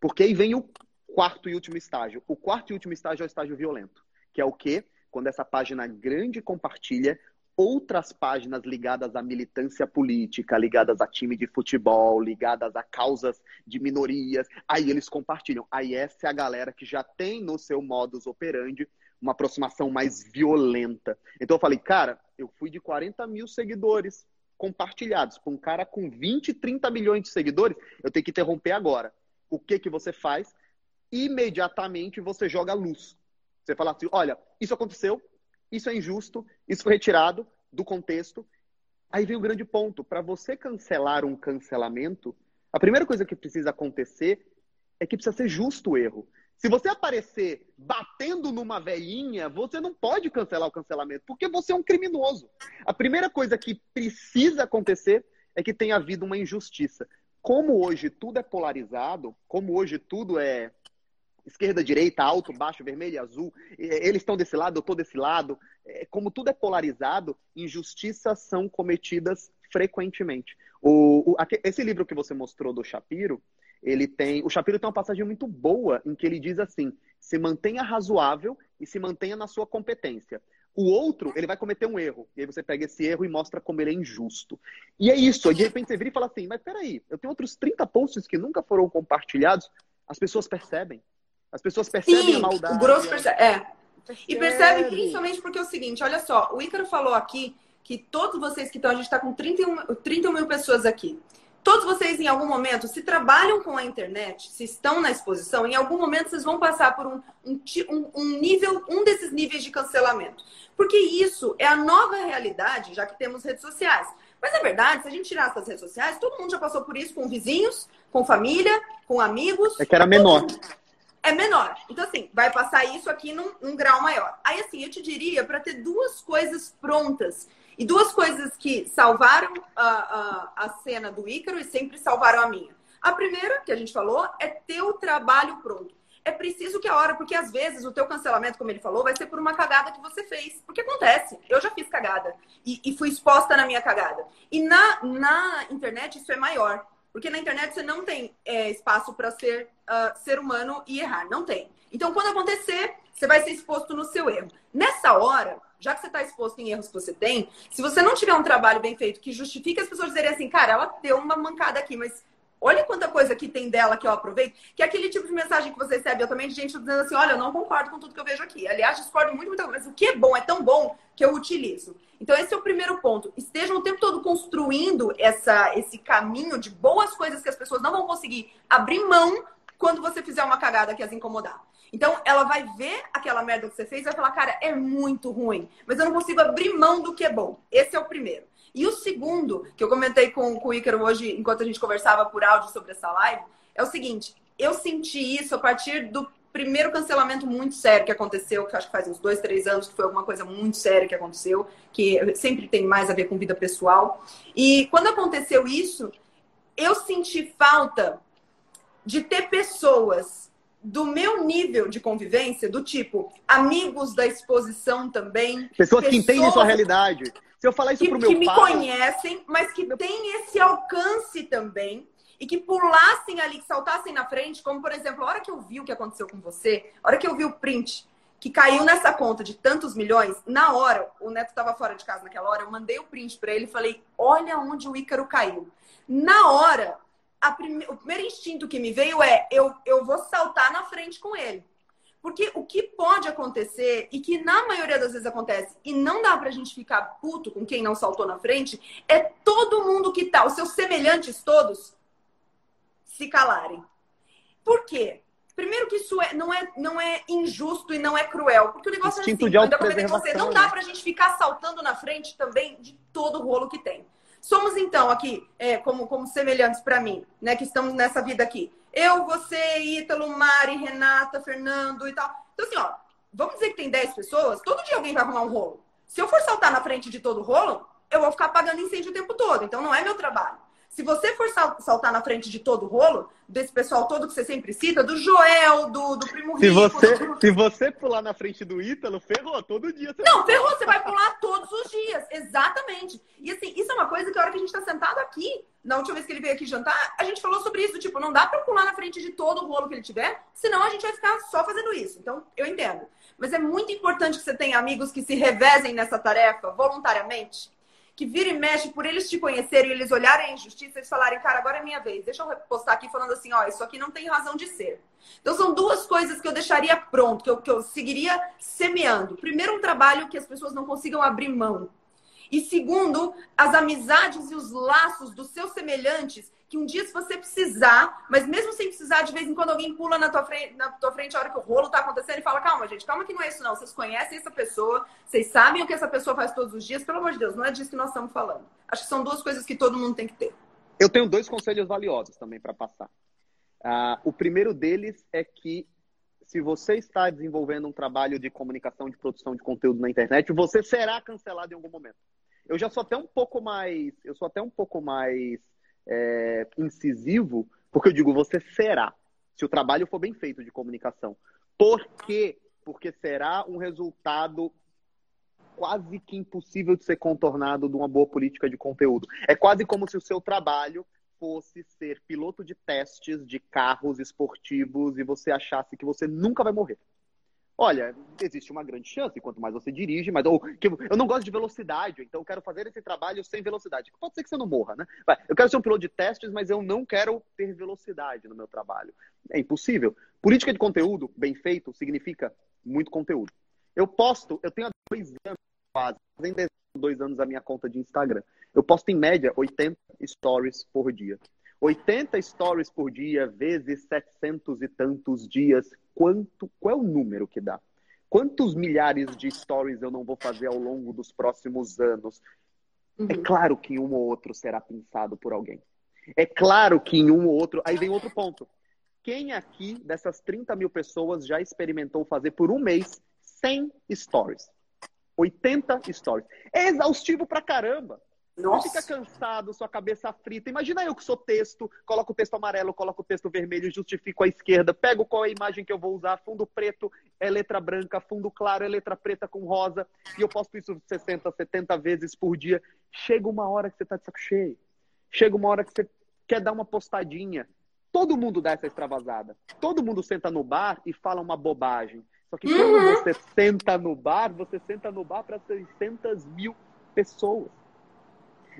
Porque aí vem o quarto e último estágio. O quarto e último estágio é o estágio violento, que é o quê? Quando essa página grande compartilha outras páginas ligadas à militância política, ligadas a time de futebol, ligadas a causas de minorias, aí eles compartilham. Aí essa é a galera que já tem no seu modus operandi uma aproximação mais violenta. Então eu falei, cara, eu fui de 40 mil seguidores compartilhados. Para um cara com 20, 30 milhões de seguidores, eu tenho que interromper agora. O que, que você faz? Imediatamente você joga luz. Você fala assim: olha, isso aconteceu, isso é injusto, isso foi retirado do contexto. Aí vem o grande ponto: para você cancelar um cancelamento, a primeira coisa que precisa acontecer é que precisa ser justo o erro. Se você aparecer batendo numa velhinha, você não pode cancelar o cancelamento, porque você é um criminoso. A primeira coisa que precisa acontecer é que tenha havido uma injustiça. Como hoje tudo é polarizado, como hoje tudo é esquerda, direita, alto, baixo, vermelho e azul, eles estão desse lado, eu estou desse lado, é, como tudo é polarizado, injustiças são cometidas frequentemente. O, o, esse livro que você mostrou do Shapiro, ele tem. O Shapiro tem uma passagem muito boa em que ele diz assim: se mantenha razoável e se mantenha na sua competência. O outro, ele vai cometer um erro. E aí você pega esse erro e mostra como ele é injusto. E é isso. De repente você vira e fala assim: mas peraí, eu tenho outros 30 posts que nunca foram compartilhados. As pessoas percebem. As pessoas percebem
Sim,
a maldade.
O grosso percebe. É. Percebe. E percebe principalmente porque é o seguinte: olha só, o Ícaro falou aqui que todos vocês que estão, a gente está com 31, 31 mil pessoas aqui. Todos vocês, em algum momento, se trabalham com a internet, se estão na exposição, em algum momento vocês vão passar por um, um, um nível, um desses níveis de cancelamento. Porque isso é a nova realidade, já que temos redes sociais. Mas é verdade, se a gente tirar essas redes sociais, todo mundo já passou por isso com vizinhos, com família, com amigos.
É que era menor.
É menor. Então, assim, vai passar isso aqui num, num grau maior. Aí, assim, eu te diria para ter duas coisas prontas e duas coisas que salvaram a, a, a cena do Ícaro e sempre salvaram a minha. A primeira, que a gente falou, é ter o trabalho pronto. É preciso que a hora, porque às vezes o teu cancelamento, como ele falou, vai ser por uma cagada que você fez. Porque acontece. Eu já fiz cagada. E, e fui exposta na minha cagada. E na, na internet isso é maior. Porque na internet você não tem é, espaço para ser uh, ser humano e errar. Não tem. Então, quando acontecer, você vai ser exposto no seu erro. Nessa hora, já que você está exposto em erros que você tem, se você não tiver um trabalho bem feito que justifique as pessoas dizerem assim, cara, ela deu uma mancada aqui, mas olha quanta coisa que tem dela que eu aproveito, que é aquele tipo de mensagem que você recebe eu também de gente dizendo assim, olha, eu não concordo com tudo que eu vejo aqui. Aliás, discordo muito, muito, mas o que é bom é tão bom que eu utilizo. Então, esse é o primeiro ponto. Estejam o tempo todo construindo essa, esse caminho de boas coisas que as pessoas não vão conseguir abrir mão quando você fizer uma cagada que as incomodar. Então, ela vai ver aquela merda que você fez e vai falar, cara, é muito ruim, mas eu não consigo abrir mão do que é bom. Esse é o primeiro. E o segundo, que eu comentei com, com o Ícaro hoje, enquanto a gente conversava por áudio sobre essa live, é o seguinte: eu senti isso a partir do primeiro cancelamento muito sério que aconteceu, que acho que faz uns dois, três anos, que foi alguma coisa muito séria que aconteceu, que sempre tem mais a ver com vida pessoal. E quando aconteceu isso, eu senti falta de ter pessoas do meu nível de convivência, do tipo amigos da exposição também.
Pessoas, pessoas que entendem sua realidade. Se eu falar isso
que,
pro meu
que
pai...
Que me conhecem, mas que têm esse alcance também e que pulassem ali, que saltassem na frente, como por exemplo, a hora que eu vi o que aconteceu com você, a hora que eu vi o print que caiu nessa conta de tantos milhões, na hora, o Neto estava fora de casa naquela hora, eu mandei o print para ele e falei: olha onde o Ícaro caiu. Na hora, prime... o primeiro instinto que me veio é: eu, eu vou saltar na frente com ele. Porque o que pode acontecer, e que na maioria das vezes acontece, e não dá pra gente ficar puto com quem não saltou na frente, é todo mundo que tá, os seus semelhantes todos, se calarem. Por quê? Primeiro que isso é, não, é, não é injusto e não é cruel. Porque o negócio
Instinto
é assim,
de
eu ainda comentei com você, não
né?
dá pra gente ficar saltando na frente também de todo o rolo que tem. Somos, então, aqui, é, como, como semelhantes para mim, né? Que estamos nessa vida aqui. Eu, você, Ítalo, Mari, Renata, Fernando e tal. Então, assim, ó, vamos dizer que tem 10 pessoas, todo dia alguém vai arrumar um rolo. Se eu for saltar na frente de todo o rolo, eu vou ficar apagando incêndio o tempo todo. Então, não é meu trabalho. Se você for saltar na frente de todo o rolo, desse pessoal todo que você sempre cita, do Joel, do, do Primo
se
Rico...
Você,
do...
Se você pular na frente do Ítalo, ferrou, todo dia. Você
não, ferrou, você vai pular todos os dias, exatamente. E assim, isso é uma coisa que a hora que a gente tá sentado aqui, na última vez que ele veio aqui jantar, a gente falou sobre isso, tipo, não dá pra pular na frente de todo o rolo que ele tiver, senão a gente vai ficar só fazendo isso. Então, eu entendo. Mas é muito importante que você tenha amigos que se revezem nessa tarefa voluntariamente que vira e mexe por eles te conhecerem, eles olharem a injustiça, eles falarem, cara, agora é minha vez. Deixa eu postar aqui falando assim, ó, isso aqui não tem razão de ser. Então são duas coisas que eu deixaria pronto, que eu, que eu seguiria semeando. Primeiro, um trabalho que as pessoas não consigam abrir mão. E segundo, as amizades e os laços dos seus semelhantes que um dia, se você precisar, mas mesmo sem precisar, de vez em quando alguém pula na tua frente, na tua frente a hora que o rolo tá acontecendo e fala: calma, gente, calma que não é isso, não. Vocês conhecem essa pessoa, vocês sabem o que essa pessoa faz todos os dias, pelo amor de Deus, não é disso que nós estamos falando. Acho que são duas coisas que todo mundo tem que ter.
Eu tenho dois conselhos valiosos também para passar. Uh, o primeiro deles é que se você está desenvolvendo um trabalho de comunicação, de produção de conteúdo na internet, você será cancelado em algum momento. Eu já sou até um pouco mais, eu sou até um pouco mais é, incisivo, porque eu digo, você será, se o trabalho for bem feito de comunicação. Por quê? Porque será um resultado quase que impossível de ser contornado de uma boa política de conteúdo. É quase como se o seu trabalho fosse ser piloto de testes de carros esportivos e você achasse que você nunca vai morrer. Olha, existe uma grande chance, quanto mais você dirige, mas ou, que, eu não gosto de velocidade, então eu quero fazer esse trabalho sem velocidade. Pode ser que você não morra, né? Eu quero ser um piloto de testes, mas eu não quero ter velocidade no meu trabalho. É impossível. Política de conteúdo bem feito significa muito conteúdo. Eu posto, eu tenho há dois anos quase, fazendo dois anos a minha conta de Instagram. Eu posto em média 80 stories por dia. 80 stories por dia vezes 700 e tantos dias, quanto, qual é o número que dá? Quantos milhares de stories eu não vou fazer ao longo dos próximos anos? É uhum. É claro que um ou outro será pensado por alguém. É claro que em um ou outro. Aí vem outro ponto. Quem aqui dessas 30 mil pessoas já experimentou fazer por um mês 100 stories? 80 stories. É exaustivo pra caramba. Nossa. Você fica cansado, sua cabeça frita. Imagina eu que sou texto, coloco o texto amarelo, coloco o texto vermelho, justifico a esquerda, pego qual é a imagem que eu vou usar, fundo preto é letra branca, fundo claro é letra preta com rosa, e eu posto isso 60, 70 vezes por dia. Chega uma hora que você tá de saco cheio. Chega uma hora que você quer dar uma postadinha. Todo mundo dá essa extravasada. Todo mundo senta no bar e fala uma bobagem. Só que quando uhum. você senta no bar, você senta no bar para 600 mil pessoas.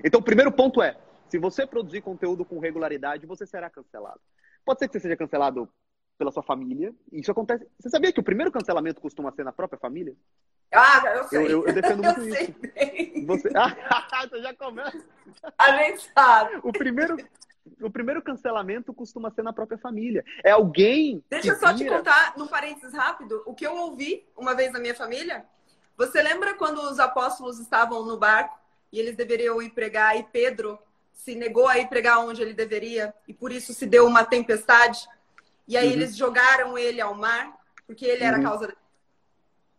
Então, o primeiro ponto é: se você produzir conteúdo com regularidade, você será cancelado. Pode ser que você seja cancelado pela sua família. Isso acontece. Você sabia que o primeiro cancelamento costuma ser na própria família?
Ah, eu sei.
Eu, eu, eu defendo muito eu isso. Sei Você... Ah, você já começa.
A gente sabe.
O primeiro, o primeiro cancelamento costuma ser na própria família. É alguém.
Deixa eu só vira... te contar, num parênteses rápido, o que eu ouvi uma vez na minha família. Você lembra quando os apóstolos estavam no barco e eles deveriam ir pregar e Pedro se negou a ir pregar onde ele deveria e por isso se deu uma tempestade? E aí uhum. eles jogaram ele ao mar porque ele era a uhum. causa.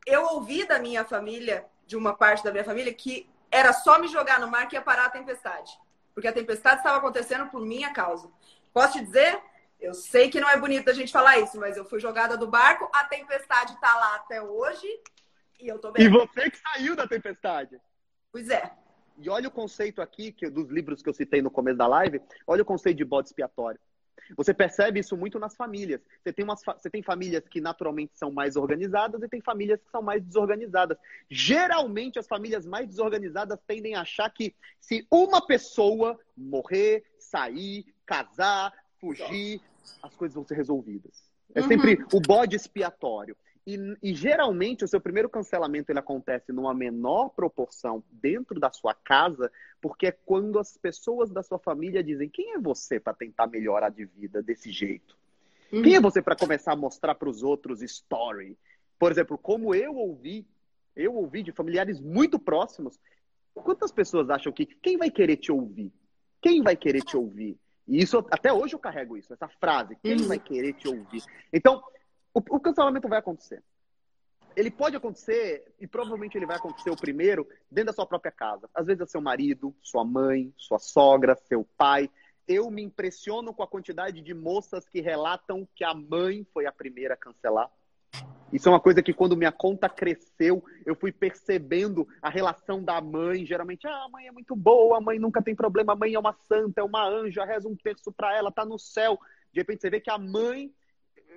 Eu ouvi da minha família, de uma parte da minha família, que era só me jogar no mar que ia parar a tempestade. Porque a tempestade estava acontecendo por minha causa. Posso te dizer? Eu sei que não é bonito a gente falar isso, mas eu fui jogada do barco, a tempestade está lá até hoje e eu tô bem.
E você que saiu da tempestade.
Pois é.
E olha o conceito aqui que, dos livros que eu citei no começo da live, olha o conceito de bode expiatório. Você percebe isso muito nas famílias. Você tem, umas, você tem famílias que naturalmente são mais organizadas e tem famílias que são mais desorganizadas. Geralmente, as famílias mais desorganizadas tendem a achar que se uma pessoa morrer, sair, casar, fugir, as coisas vão ser resolvidas. É uhum. sempre o bode expiatório. E, e, geralmente o seu primeiro cancelamento ele acontece numa menor proporção dentro da sua casa, porque é quando as pessoas da sua família dizem: quem é você para tentar melhorar de vida desse jeito? Uhum. Quem é você para começar a mostrar para os outros story? Por exemplo, como eu ouvi, eu ouvi de familiares muito próximos. Quantas pessoas acham que quem vai querer te ouvir? Quem vai querer te ouvir? E isso até hoje eu carrego isso, essa frase, quem uhum. vai querer te ouvir? Então, o, o cancelamento vai acontecer. Ele pode acontecer, e provavelmente ele vai acontecer o primeiro, dentro da sua própria casa. Às vezes é seu marido, sua mãe, sua sogra, seu pai. Eu me impressiono com a quantidade de moças que relatam que a mãe foi a primeira a cancelar. Isso é uma coisa que quando minha conta cresceu, eu fui percebendo a relação da mãe. Geralmente, ah, a mãe é muito boa, a mãe nunca tem problema, a mãe é uma santa, é uma anja, reza um terço para ela, tá no céu. De repente você vê que a mãe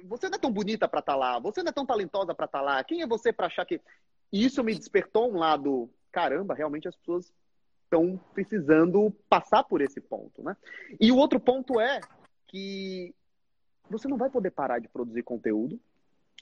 você não é tão bonita para estar tá lá, você não é tão talentosa para estar tá lá. Quem é você para achar que isso me despertou um lado, caramba, realmente as pessoas estão precisando passar por esse ponto, né? E o outro ponto é que você não vai poder parar de produzir conteúdo.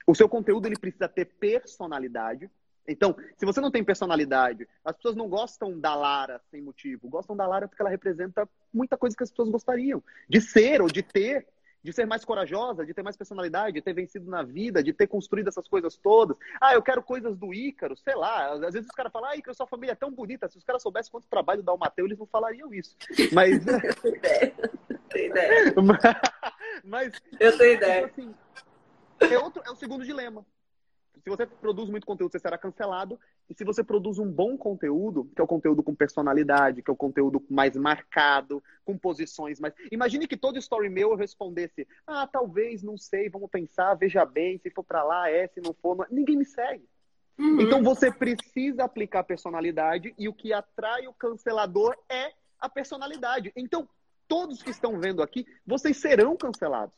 O seu conteúdo ele precisa ter personalidade. Então, se você não tem personalidade, as pessoas não gostam da Lara sem motivo. Gostam da Lara porque ela representa muita coisa que as pessoas gostariam de ser ou de ter de ser mais corajosa, de ter mais personalidade, de ter vencido na vida, de ter construído essas coisas todas. Ah, eu quero coisas do Ícaro, sei lá. Às vezes os caras falam, ah, Ícaro, sua família é tão bonita. Se os caras soubessem quanto trabalho dá o Mateu, eles não falariam isso. Mas.
Tem ideia.
Mas.
Eu tenho ideia.
Assim, é, outro, é o segundo dilema. Se você produz muito conteúdo, você será cancelado. E se você produz um bom conteúdo, que é o conteúdo com personalidade, que é o conteúdo mais marcado, com posições mais. Imagine que todo story meu eu respondesse: ah, talvez, não sei, vamos pensar, veja bem, se for para lá, é, se não for. Não... Ninguém me segue. Uhum. Então você precisa aplicar personalidade e o que atrai o cancelador é a personalidade. Então, todos que estão vendo aqui, vocês serão cancelados.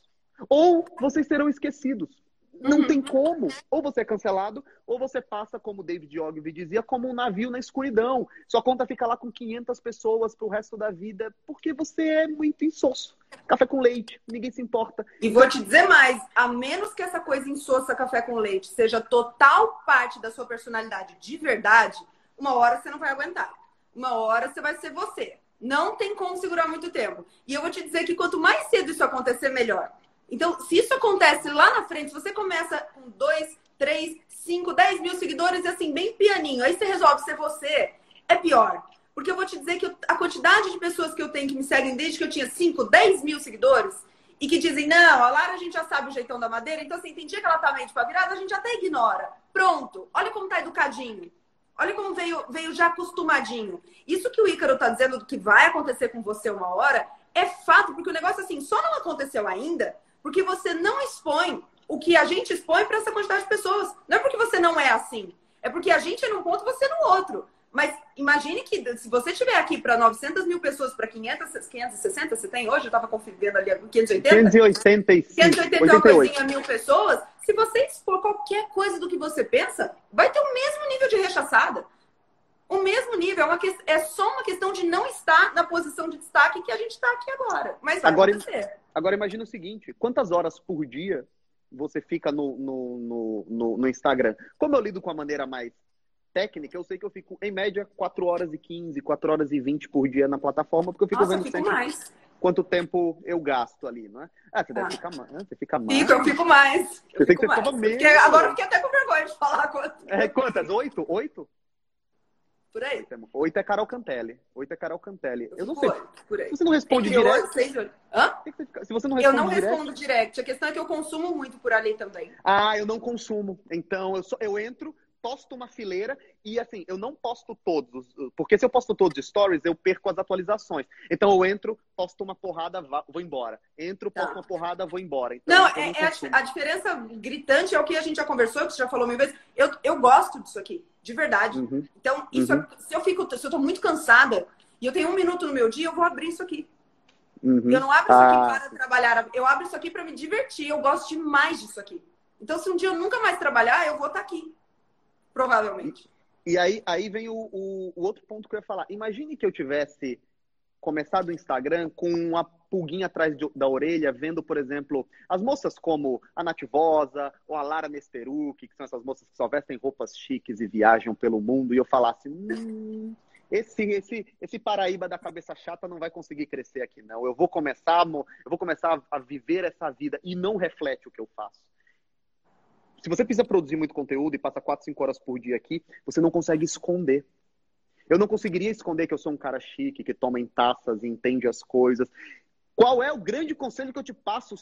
Ou vocês serão esquecidos. Não uhum. tem como. Ou você é cancelado, ou você passa, como David Ogilvy dizia, como um navio na escuridão. Sua conta fica lá com 500 pessoas pro resto da vida, porque você é muito insosso. Café com leite, ninguém se importa.
E vou te dizer mais, a menos que essa coisa insossa café com leite seja total parte da sua personalidade de verdade, uma hora você não vai aguentar. Uma hora você vai ser você. Não tem como segurar muito tempo. E eu vou te dizer que quanto mais cedo isso acontecer, melhor. Então, se isso acontece lá na frente, você começa com 2, 3, 5, 10 mil seguidores e assim, bem pianinho, aí você resolve ser você, é pior. Porque eu vou te dizer que a quantidade de pessoas que eu tenho que me seguem desde que eu tinha 5, 10 mil seguidores e que dizem, não, a Lara a gente já sabe o jeitão da madeira, então assim, tem dia que ela tá mente pra virada, a gente até ignora. Pronto, olha como tá educadinho. Olha como veio, veio já acostumadinho. Isso que o Ícaro tá dizendo que vai acontecer com você uma hora é fato, porque o negócio assim, só não aconteceu ainda porque você não expõe o que a gente expõe para essa quantidade de pessoas. Não é porque você não é assim. É porque a gente é num ponto você no outro. Mas imagine que se você tiver aqui para 900 mil pessoas, para 500, 560, você tem hoje? Eu estava conferindo ali 580?
585.
580 coisinha mil pessoas. Se você expor qualquer coisa do que você pensa, vai ter o mesmo nível de rechaçada. O mesmo nível. É, uma que... é só uma questão de não estar na posição de destaque que a gente está aqui agora. Mas vai agora, acontecer.
Agora imagina o seguinte: quantas horas por dia você fica no, no, no, no, Instagram? Como eu lido com a maneira mais técnica, eu sei que eu fico, em média, 4 horas e 15, 4 horas e 20 por dia na plataforma, porque eu fico
Nossa,
vendo
eu fico sempre. Mais.
quanto tempo eu gasto ali, não é? Ah, você deve
Ah.
ficar mais. Você fica mais.
Fico, eu fico mais. Eu
Eu sei que você
mais.
menos.
Porque agora eu fiquei até com vergonha de falar quanto.
É, quantas? Oito? Oito?
Por aí.
Oito é Carol Cantelli. Oito é Carol Cantelli. Eu não sei.
por aí.
Se você não responde direto.
seis, oito. Hã?
Se você não
Eu
responde
não
direto.
respondo direct. A questão é que eu consumo muito por ali também.
Ah, eu não consumo. Então, eu, só, eu entro, posto uma fileira e, assim, eu não posto todos. Porque se eu posto todos os stories, eu perco as atualizações. Então, eu entro, posto uma porrada, vou embora. Entro, posto
Tá.
uma porrada, vou embora. Então,
Não, é, é a, a diferença gritante é o que a gente já conversou, que você já falou mil vezes. Eu, eu gosto disso aqui, de verdade.
Uhum.
Então, isso,
Uhum.
se eu fico, se eu tô muito cansada e eu tenho um minuto no meu dia, eu vou abrir isso aqui.
Uhum.
Eu não abro isso aqui
Ah.
para trabalhar, eu abro isso aqui para me divertir. Eu gosto demais disso aqui. Então, se um dia eu nunca mais trabalhar, eu vou estar aqui. Provavelmente.
E aí, aí vem o, o- o outro ponto que eu ia falar. Imagine que eu tivesse começado o Instagram com uma pulguinha atrás de- da orelha, vendo, por exemplo, as moças como a Nativosa ou a Lara Nesteruk, que são essas moças que só vestem roupas chiques e viajam pelo mundo, e eu falasse, hum, esse, esse, esse Paraíba da cabeça chata não vai conseguir crescer aqui, não. Eu vou começar, eu vou começar a viver essa vida e não reflete o que eu faço. Se você precisa produzir muito conteúdo e passa 4, 5 horas por dia aqui, você não consegue esconder. Eu não conseguiria esconder que eu sou um cara chique, que toma em taças e entende as coisas. Qual é o grande conselho que eu te passo?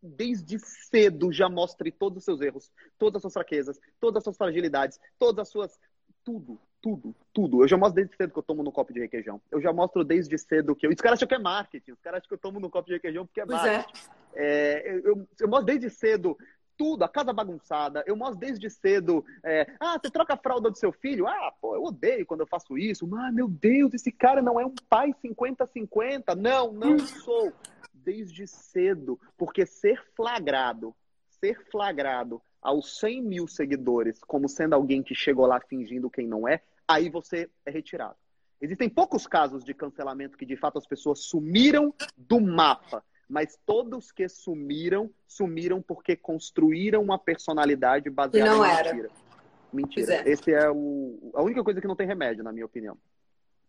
Desde cedo já mostre todos os seus erros, todas as suas fraquezas, todas as suas fragilidades, todas as suas. Tudo, tudo, tudo. Eu já mostro desde cedo que eu tomo no copo de requeijão. Eu já mostro desde cedo que eu. Os caras acham que é marketing, os caras acham que eu tomo no copo de requeijão porque é
Pois
marketing.
é.
É, eu, eu mostro desde cedo tudo, a casa bagunçada. Eu mostro desde cedo. é, ah, você troca a fralda do seu filho? Ah, pô, eu odeio quando eu faço isso. Ah, meu Deus, esse cara não é um pai 50-50. Não, não sou. Desde cedo. Porque ser flagrado, ser flagrado aos 100 mil seguidores como sendo alguém que chegou lá fingindo quem não é, aí você é retirado. Existem poucos casos de cancelamento que de fato as pessoas sumiram do mapa, mas todos que sumiram, sumiram porque construíram uma personalidade baseada
não
em
era.
mentira. Mentira.
Pois é.
Esse é o, a única coisa que não tem remédio, na minha opinião.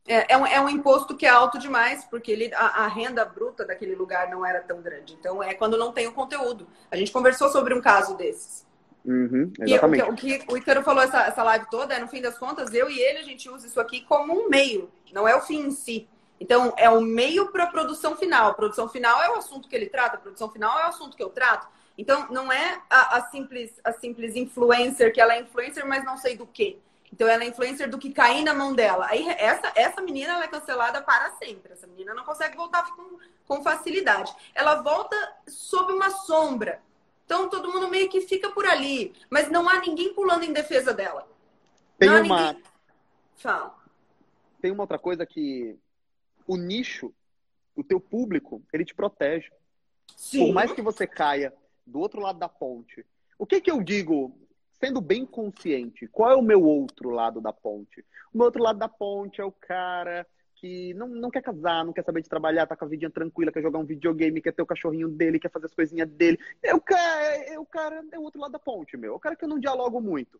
É, é um, é um imposto que é alto demais, porque ele, a, a renda bruta daquele lugar não era tão grande. Então, é quando não tem o conteúdo. A gente conversou sobre um caso desses.
Uhum,
E o que,
exatamente.
o que o Icaro falou essa, essa live toda, é, no fim das contas, eu e ele, a gente usa isso aqui como um meio, não é o fim em si. Então, é um meio para a produção final. A produção final é o assunto que ele trata, a produção final é o assunto que eu trato. Então, não é a, a simples, a simples influencer, que ela é influencer, mas não sei do que. Então, ela é influencer do que cair na mão dela. Aí, essa, essa menina ela é cancelada para sempre. Essa menina não consegue voltar com, com facilidade. Ela volta sob uma sombra. Então, todo mundo meio que fica por ali. Mas não há ninguém pulando em defesa dela.
Tem
não há
uma,
ninguém... Fala.
tem uma outra coisa que o nicho, o teu público, ele te protege.
Sim.
Por mais que você caia do outro lado da ponte, o que que eu digo, sendo bem consciente, qual é o meu outro lado da ponte? O meu outro lado da ponte é o cara que não, não quer casar, não quer saber de trabalhar, tá com a vidinha tranquila, quer jogar um videogame, quer ter o cachorrinho dele, quer fazer as coisinhas dele. É o cara, é o cara é o outro lado da ponte, meu. É o cara que eu não dialogo muito.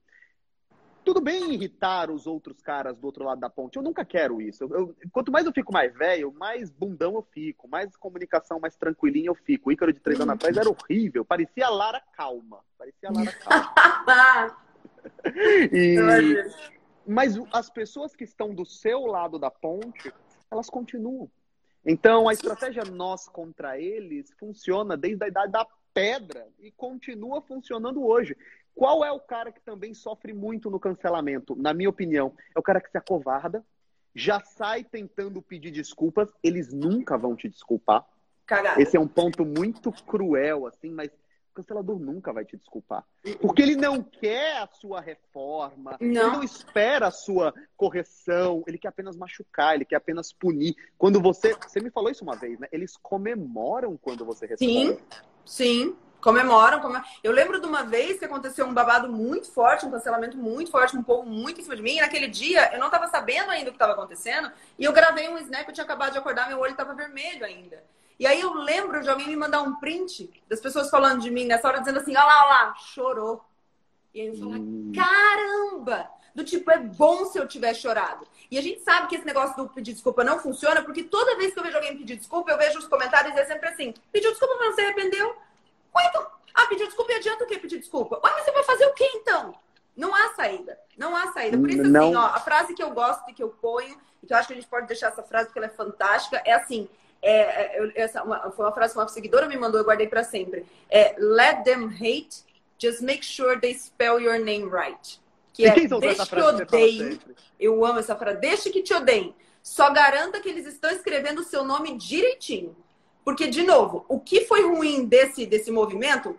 Tudo bem irritar os outros caras do outro lado da ponte. Eu nunca quero isso. Eu- eu- quanto mais eu fico mais velho, mais bundão eu fico, mais comunicação mais tranquilinha eu fico. O Ícaro de três anos atrás era horrível. Parecia Lara Calma. Parecia Lara Calma. E... Mas as pessoas que estão do seu lado da ponte, elas continuam. Então, a estratégia nós contra eles funciona desde a idade da pedra e continua funcionando hoje. Qual é o cara que também sofre muito no cancelamento? Na minha opinião, é o cara que se acovarda, já sai tentando pedir desculpas, eles nunca vão te desculpar.
cagada.
Esse é um ponto muito cruel, assim, mas o cancelador nunca vai te desculpar. Porque ele não quer a sua reforma, ele
Não.
não espera a sua correção, ele quer apenas machucar, ele quer apenas punir. Quando você. Você me falou isso uma vez, né? Eles comemoram quando você responde.
Sim, sim. Comemoram, come- Eu lembro de uma vez que aconteceu um babado muito forte, um cancelamento muito forte, um povo muito em cima de mim. E naquele dia eu não estava sabendo ainda o que estava acontecendo. E eu gravei um snap, eu tinha acabado de acordar, meu olho estava vermelho ainda. E aí eu lembro de alguém me mandar um print das pessoas falando de mim nessa hora, dizendo assim: olha lá, olha lá, chorou. E aí eu falei:
Hum.
caramba! do tipo, é bom se eu tiver chorado. E a gente sabe que esse negócio do pedir desculpa não funciona, porque toda vez que eu vejo alguém pedir desculpa, eu vejo os comentários e é sempre assim: pediu desculpa, mas não se arrependeu? Ué, então, ah, pediu desculpa e adianta o que pedir desculpa? Ué, mas você vai fazer o que então? Não há saída. Não há saída. Por isso, assim, não. assim, ó, a frase que eu gosto e que eu ponho, e que eu acho que a gente pode deixar essa frase porque ela é fantástica, é assim: é, é essa uma, foi uma frase que uma seguidora me mandou, eu guardei para sempre. É let them hate, just make sure they spell your name right. Que é deixe que odeiem. Eu amo essa frase. Deixe que te odeiem. Só garanta que eles estão escrevendo o seu nome direitinho. Porque, de novo, o que foi ruim desse, desse movimento,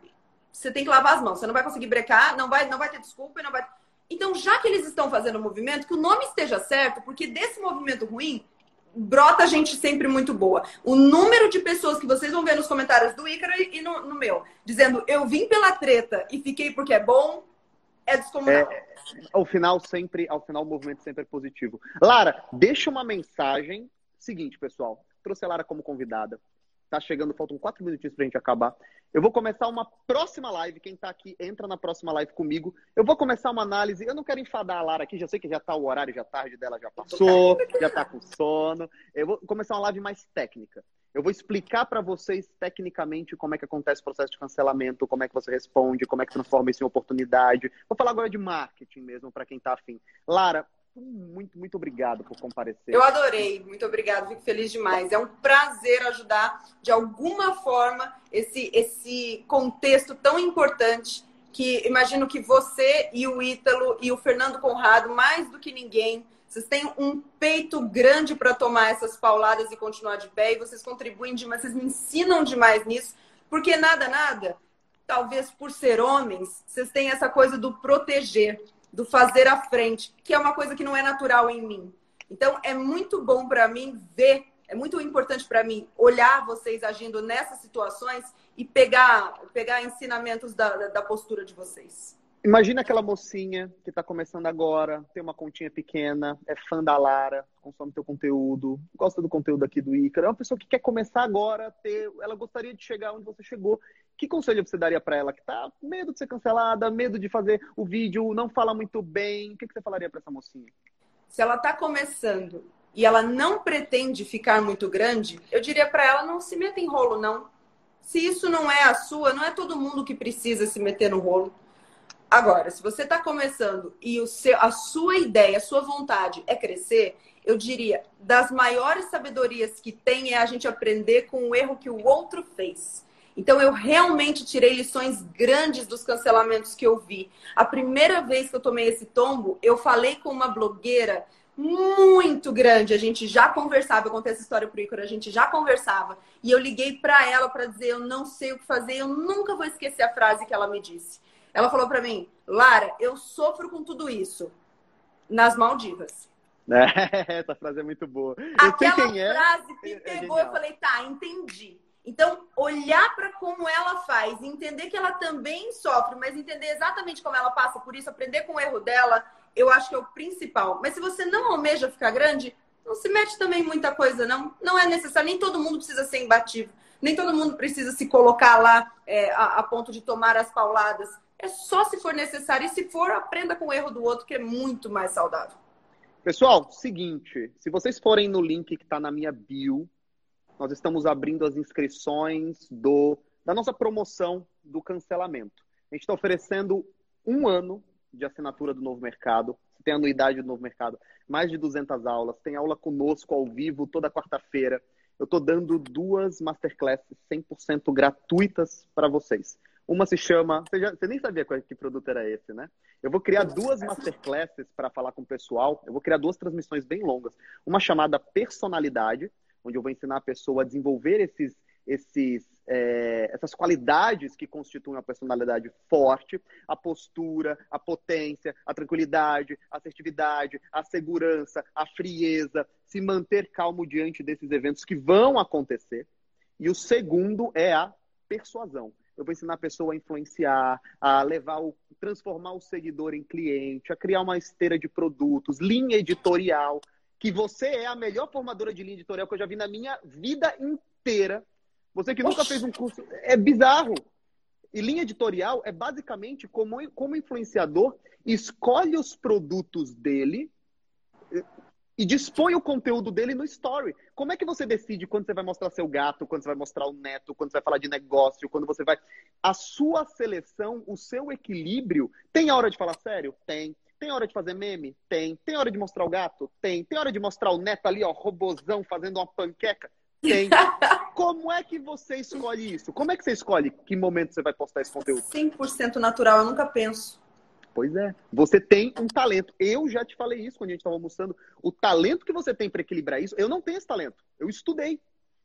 você tem que lavar as mãos. Você não vai conseguir brecar, não vai, não vai ter desculpa, não vai. Então, já que eles estão fazendo o movimento, que o nome esteja certo, porque desse movimento ruim brota gente sempre muito boa. O número de pessoas que vocês vão ver nos comentários do Ícaro e no, no meu, dizendo eu vim pela treta e fiquei porque é bom, é descomunal. É,
ao final sempre, ao final o movimento sempre é positivo. Lara, deixa uma mensagem. Seguinte, pessoal, trouxe a Lara como convidada. Tá chegando, faltam quatro minutinhos pra gente acabar. Eu vou começar uma próxima live. Quem tá aqui, entra na próxima live comigo. Eu vou começar uma análise. Eu não quero enfadar a Lara aqui, já sei que já tá o horário, já tarde dela já passou, já tá com sono. Eu vou começar uma live mais técnica. Eu vou explicar para vocês tecnicamente como é que acontece o processo de cancelamento, como é que você responde, como é que transforma isso em oportunidade. Vou falar agora de marketing mesmo para quem está afim. Lara, muito, muito obrigado por comparecer.
Eu adorei, muito obrigado, fico feliz demais. É um prazer ajudar de alguma forma esse, esse contexto tão importante que imagino que você e o Ítalo e o Fernando Conrado, mais do que ninguém, vocês têm um peito grande para tomar essas pauladas e continuar de pé, e vocês contribuem demais, vocês me ensinam demais nisso, porque nada, nada, talvez por ser homens, vocês têm essa coisa do proteger, do fazer à frente, que é uma coisa que não é natural em mim. Então, é muito bom para mim ver, é muito importante para mim olhar vocês agindo nessas situações e pegar, pegar ensinamentos da, da postura de vocês.
Imagina aquela mocinha que está começando agora, tem uma continha pequena, é fã da Lara, consome teu conteúdo, gosta do conteúdo aqui do Ícaro. É uma pessoa que quer começar agora, ter, ela gostaria de chegar onde você chegou. Que conselho você daria para ela que com medo de ser cancelada, medo de fazer o vídeo, não fala muito bem? O que, que você falaria para essa mocinha?
Se ela está começando e ela não pretende ficar muito grande, eu diria para ela não se meta em rolo, não. Se isso não é a sua, não é todo mundo que precisa se meter no rolo. Agora, se você está começando e o seu, a sua ideia, a sua vontade é crescer, eu diria, das maiores sabedorias que tem é a gente aprender com o erro que o outro fez. Então, eu realmente tirei lições grandes dos cancelamentos que eu vi. A primeira vez que eu tomei esse tombo, eu falei com uma blogueira muito grande. A gente já conversava, eu contei essa história pro Ícaro, a gente já conversava. E eu liguei para ela para dizer: eu não sei o que fazer, eu nunca vou esquecer a frase que ela me disse. Ela falou para mim, Lara, eu sofro com tudo isso nas Maldivas.
É, essa frase é muito boa.
Aquela é. frase me é pegou, é eu falei, tá, entendi. Então, olhar para como ela faz, entender que ela também sofre, mas entender exatamente como ela passa por isso, aprender com o erro dela, eu acho que é o principal. Mas se você não almeja ficar grande, não se mete também muita coisa, não. Não é necessário, nem todo mundo precisa ser imbatível. Nem todo mundo precisa se colocar lá é, a, a ponto de tomar as pauladas. É só se for necessário. E se for, aprenda com o erro do outro, que é muito mais saudável.
Pessoal, seguinte, se vocês forem no link que está na minha bio, nós estamos abrindo as inscrições do, da nossa promoção do cancelamento. A gente está oferecendo um ano de assinatura do Novo Mercado. Você tem anuidade do Novo Mercado, mais de 200 aulas, tem aula conosco ao vivo toda quarta-feira. Eu estou dando duas masterclasses 100% gratuitas para vocês. Uma se chama. Você, já, você nem sabia qual, que produto era esse, né? Eu vou criar duas masterclasses para falar com o pessoal. Eu vou criar duas transmissões bem longas. Uma chamada Personalidade, onde eu vou ensinar a pessoa a desenvolver esses, esses, é, essas qualidades que constituem uma personalidade forte, a postura, a potência, a tranquilidade, a assertividade, a segurança, a frieza, se manter calmo diante desses eventos que vão acontecer. E o segundo é a persuasão eu vou ensinar a pessoa a influenciar, a levar o transformar o seguidor em cliente, a criar uma esteira de produtos, linha editorial, que você é a melhor formadora de linha editorial que eu já vi na minha vida inteira. Você que nunca fez um curso, é bizarro. E linha editorial é basicamente como, como influenciador escolhe os produtos dele e dispõe o conteúdo dele no story. Como é que você decide quando você vai mostrar seu gato, quando você vai mostrar o neto, quando você vai falar de negócio, quando você vai. A sua seleção, o seu equilíbrio. Tem a hora de falar sério? Tem. Tem hora de fazer meme? Tem. Tem hora de mostrar o gato? Tem. Tem hora de mostrar o neto ali, ó, robozão, fazendo uma panqueca? Tem. Como é que você escolhe isso? Como é que você escolhe que momento você vai postar esse conteúdo?
100% natural, eu nunca penso.
Pois é. Você tem um talento. Eu já te falei isso quando a gente estava almoçando. O talento que você tem para equilibrar isso, eu não tenho esse talento. Eu estudei.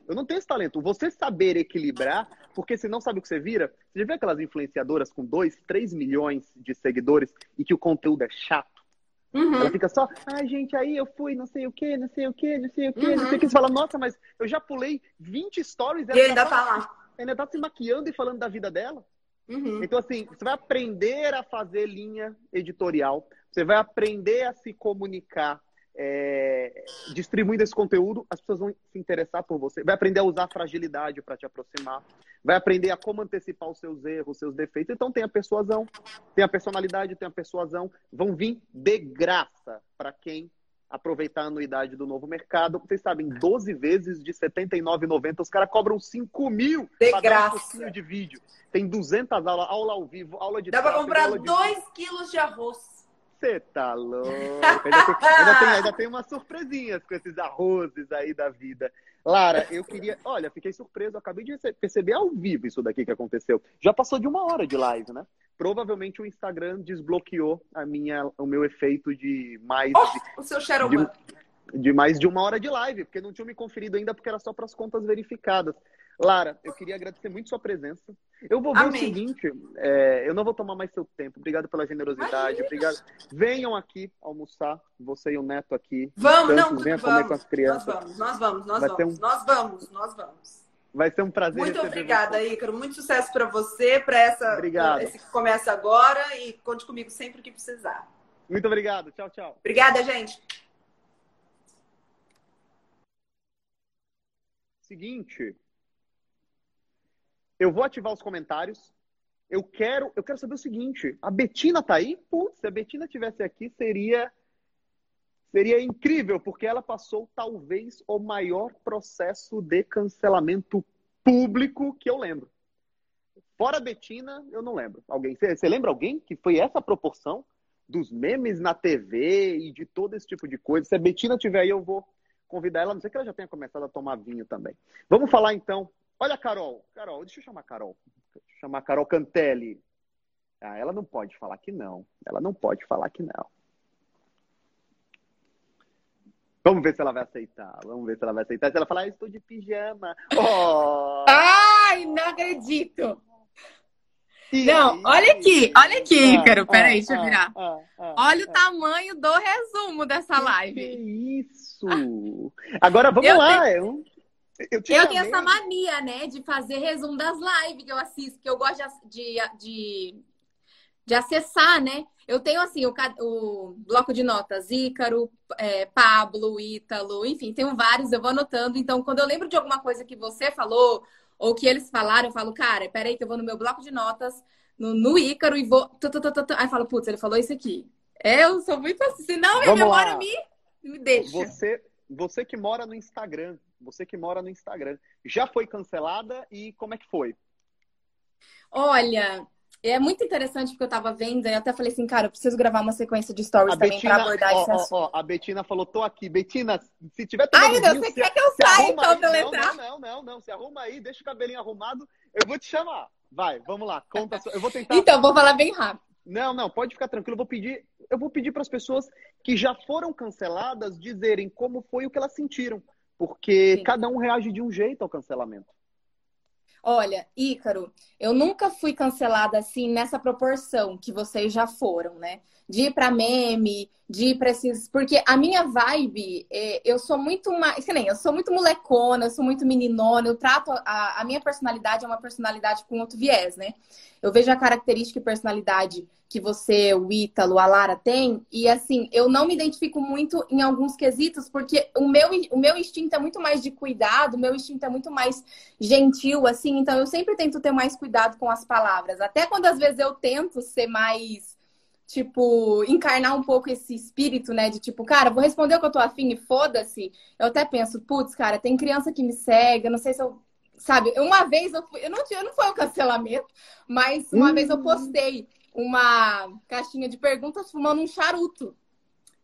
Eu não tenho esse talento. Você saber equilibrar, porque se não sabe o que você vira. Você já viu aquelas influenciadoras com 2, 3 milhões de seguidores e que o conteúdo é chato? Uhum. Ela fica só, ai, ah, gente, aí eu fui, não sei o que, não sei o que, não sei o que, uhum. não sei o que. Você fala, nossa, mas eu já pulei 20 stories.
E ainda tá lá.
Ainda tá se maquiando e falando da vida dela. Uhum. Então, assim, você vai aprender a fazer linha editorial, você vai aprender a se comunicar é, distribuindo esse conteúdo, as pessoas vão se interessar por você. Vai aprender a usar a fragilidade para te aproximar. Vai aprender a como antecipar os seus erros, os seus defeitos. Então tem a persuasão, tem a personalidade, tem a persuasão. Vão vir de graça para quem aproveitar a anuidade do novo mercado. Vocês sabem, 12 vezes de R$ 79,90, os caras cobram 5 mil
de graça.
Um de vídeo. Tem 200 aulas, aula ao vivo, aula de
Dá para comprar 2 quilos de arroz.
Você tá louco. Ainda tem, ainda, tem, ainda tem umas surpresinhas com esses arrozes aí da vida. Lara, eu queria. Olha, fiquei surpreso. Acabei de perceber ao vivo isso daqui que aconteceu. Já passou de uma hora de live, né? Provavelmente o Instagram desbloqueou a minha, o meu efeito de mais.
Oh, de, o seu Shadowban.
De, de mais de uma hora de live, porque não tinham me conferido ainda, porque era só para as contas verificadas. Lara, eu queria agradecer muito sua presença. Eu vou ver Amém. o seguinte, é, eu não vou tomar mais seu tempo. Obrigado pela generosidade. Obrigado. Venham aqui almoçar, você e o Neto aqui.
Vamos, não, venham vamos, comer com as crianças. Nós vamos, nós vamos, nós Vai vamos. Um... Nós vamos, nós vamos.
Vai ser um prazer.
Muito obrigada, você. Ícaro. Muito sucesso para você, para essa
obrigado.
esse que começa agora e conte comigo sempre que precisar.
Muito obrigado. Tchau, tchau.
Obrigada, gente.
Seguinte, eu vou ativar os comentários. Eu quero, eu quero saber o seguinte: a Betina tá aí? Putz, se a Betina tivesse aqui, seria seria incrível, porque ela passou talvez o maior processo de cancelamento público que eu lembro. Fora a Betina, eu não lembro. Alguém, você lembra alguém que foi essa proporção dos memes na TV e de todo esse tipo de coisa? Se a Betina tiver aí, eu vou convidar ela. Não sei que ela já tenha começado a tomar vinho também. Vamos falar então Olha a Carol. Carol, deixa eu chamar a Carol. Deixa eu chamar a Carol Cantelli. Ah, ela não pode falar que não. Ela não pode falar que não. Vamos ver se ela vai aceitar. Vamos ver se ela vai aceitar. Se ela falar, ah, estou de pijama. Oh!
Ai, não acredito. E não, olha aqui, olha aqui, ah, Ícaro. Peraí, ah, deixa eu virar. Ah, ah, olha o ah. tamanho do resumo dessa live.
Que isso! Agora vamos eu lá. Tenho...
Eu, eu tenho essa mania, né, de fazer resumo das lives que eu assisto, que eu gosto de, de, de acessar, né? Eu tenho, assim, o, o bloco de notas Ícaro, é, Pablo, Ítalo, enfim, tenho vários, eu vou anotando. Então, quando eu lembro de alguma coisa que você falou, ou que eles falaram, eu falo, cara, peraí que eu vou no meu bloco de notas, no, no Ícaro, e vou... Aí eu falo, putz, ele falou isso aqui. É, eu sou muito assim, senão minha memória me, me deixa.
Você, você que mora no Instagram, você que mora no Instagram, já foi cancelada e como é que foi?
Olha, é muito interessante porque eu tava vendo e até falei assim, cara, eu preciso gravar uma sequência de stories a também Betina, pra abordar ó, esse assunto. Ó,
a Betina falou, tô aqui. Betina, se tiver
Ai, meu Deus, você quer que eu saia então pra eu entrar?
Não, não, não, não, se arruma aí, deixa o cabelinho arrumado, eu vou te chamar. Vai, vamos lá, conta. Eu vou tentar.
Então, vou falar bem rápido.
Não, não, pode ficar tranquilo. Eu vou pedir, eu vou pedir para as pessoas que já foram canceladas dizerem como foi o que elas sentiram, porque Sim. cada um reage de um jeito ao cancelamento.
Olha, Ícaro, eu nunca fui cancelada assim nessa proporção que vocês já foram, né? De ir para meme, de ir pra esses. Porque a minha vibe, é, eu sou muito mais. Que nem, eu sou muito molecona, eu sou muito meninona, eu trato. A, a minha personalidade é uma personalidade com outro viés, né? Eu vejo a característica e personalidade que você, o Ítalo, a Lara tem, e assim, eu não me identifico muito em alguns quesitos, porque o meu, o meu instinto é muito mais de cuidado, o meu instinto é muito mais gentil, assim, então eu sempre tento ter mais cuidado com as palavras. Até quando às vezes eu tento ser mais tipo, encarnar um pouco esse espírito, né? De tipo, cara, vou responder o que eu tô afim e foda-se. Eu até penso, putz, cara, tem criança que me segue, eu não sei se eu. Sabe, uma vez eu fui, eu não, eu não foi um cancelamento, mas uma hum. vez eu postei uma caixinha de perguntas fumando um charuto.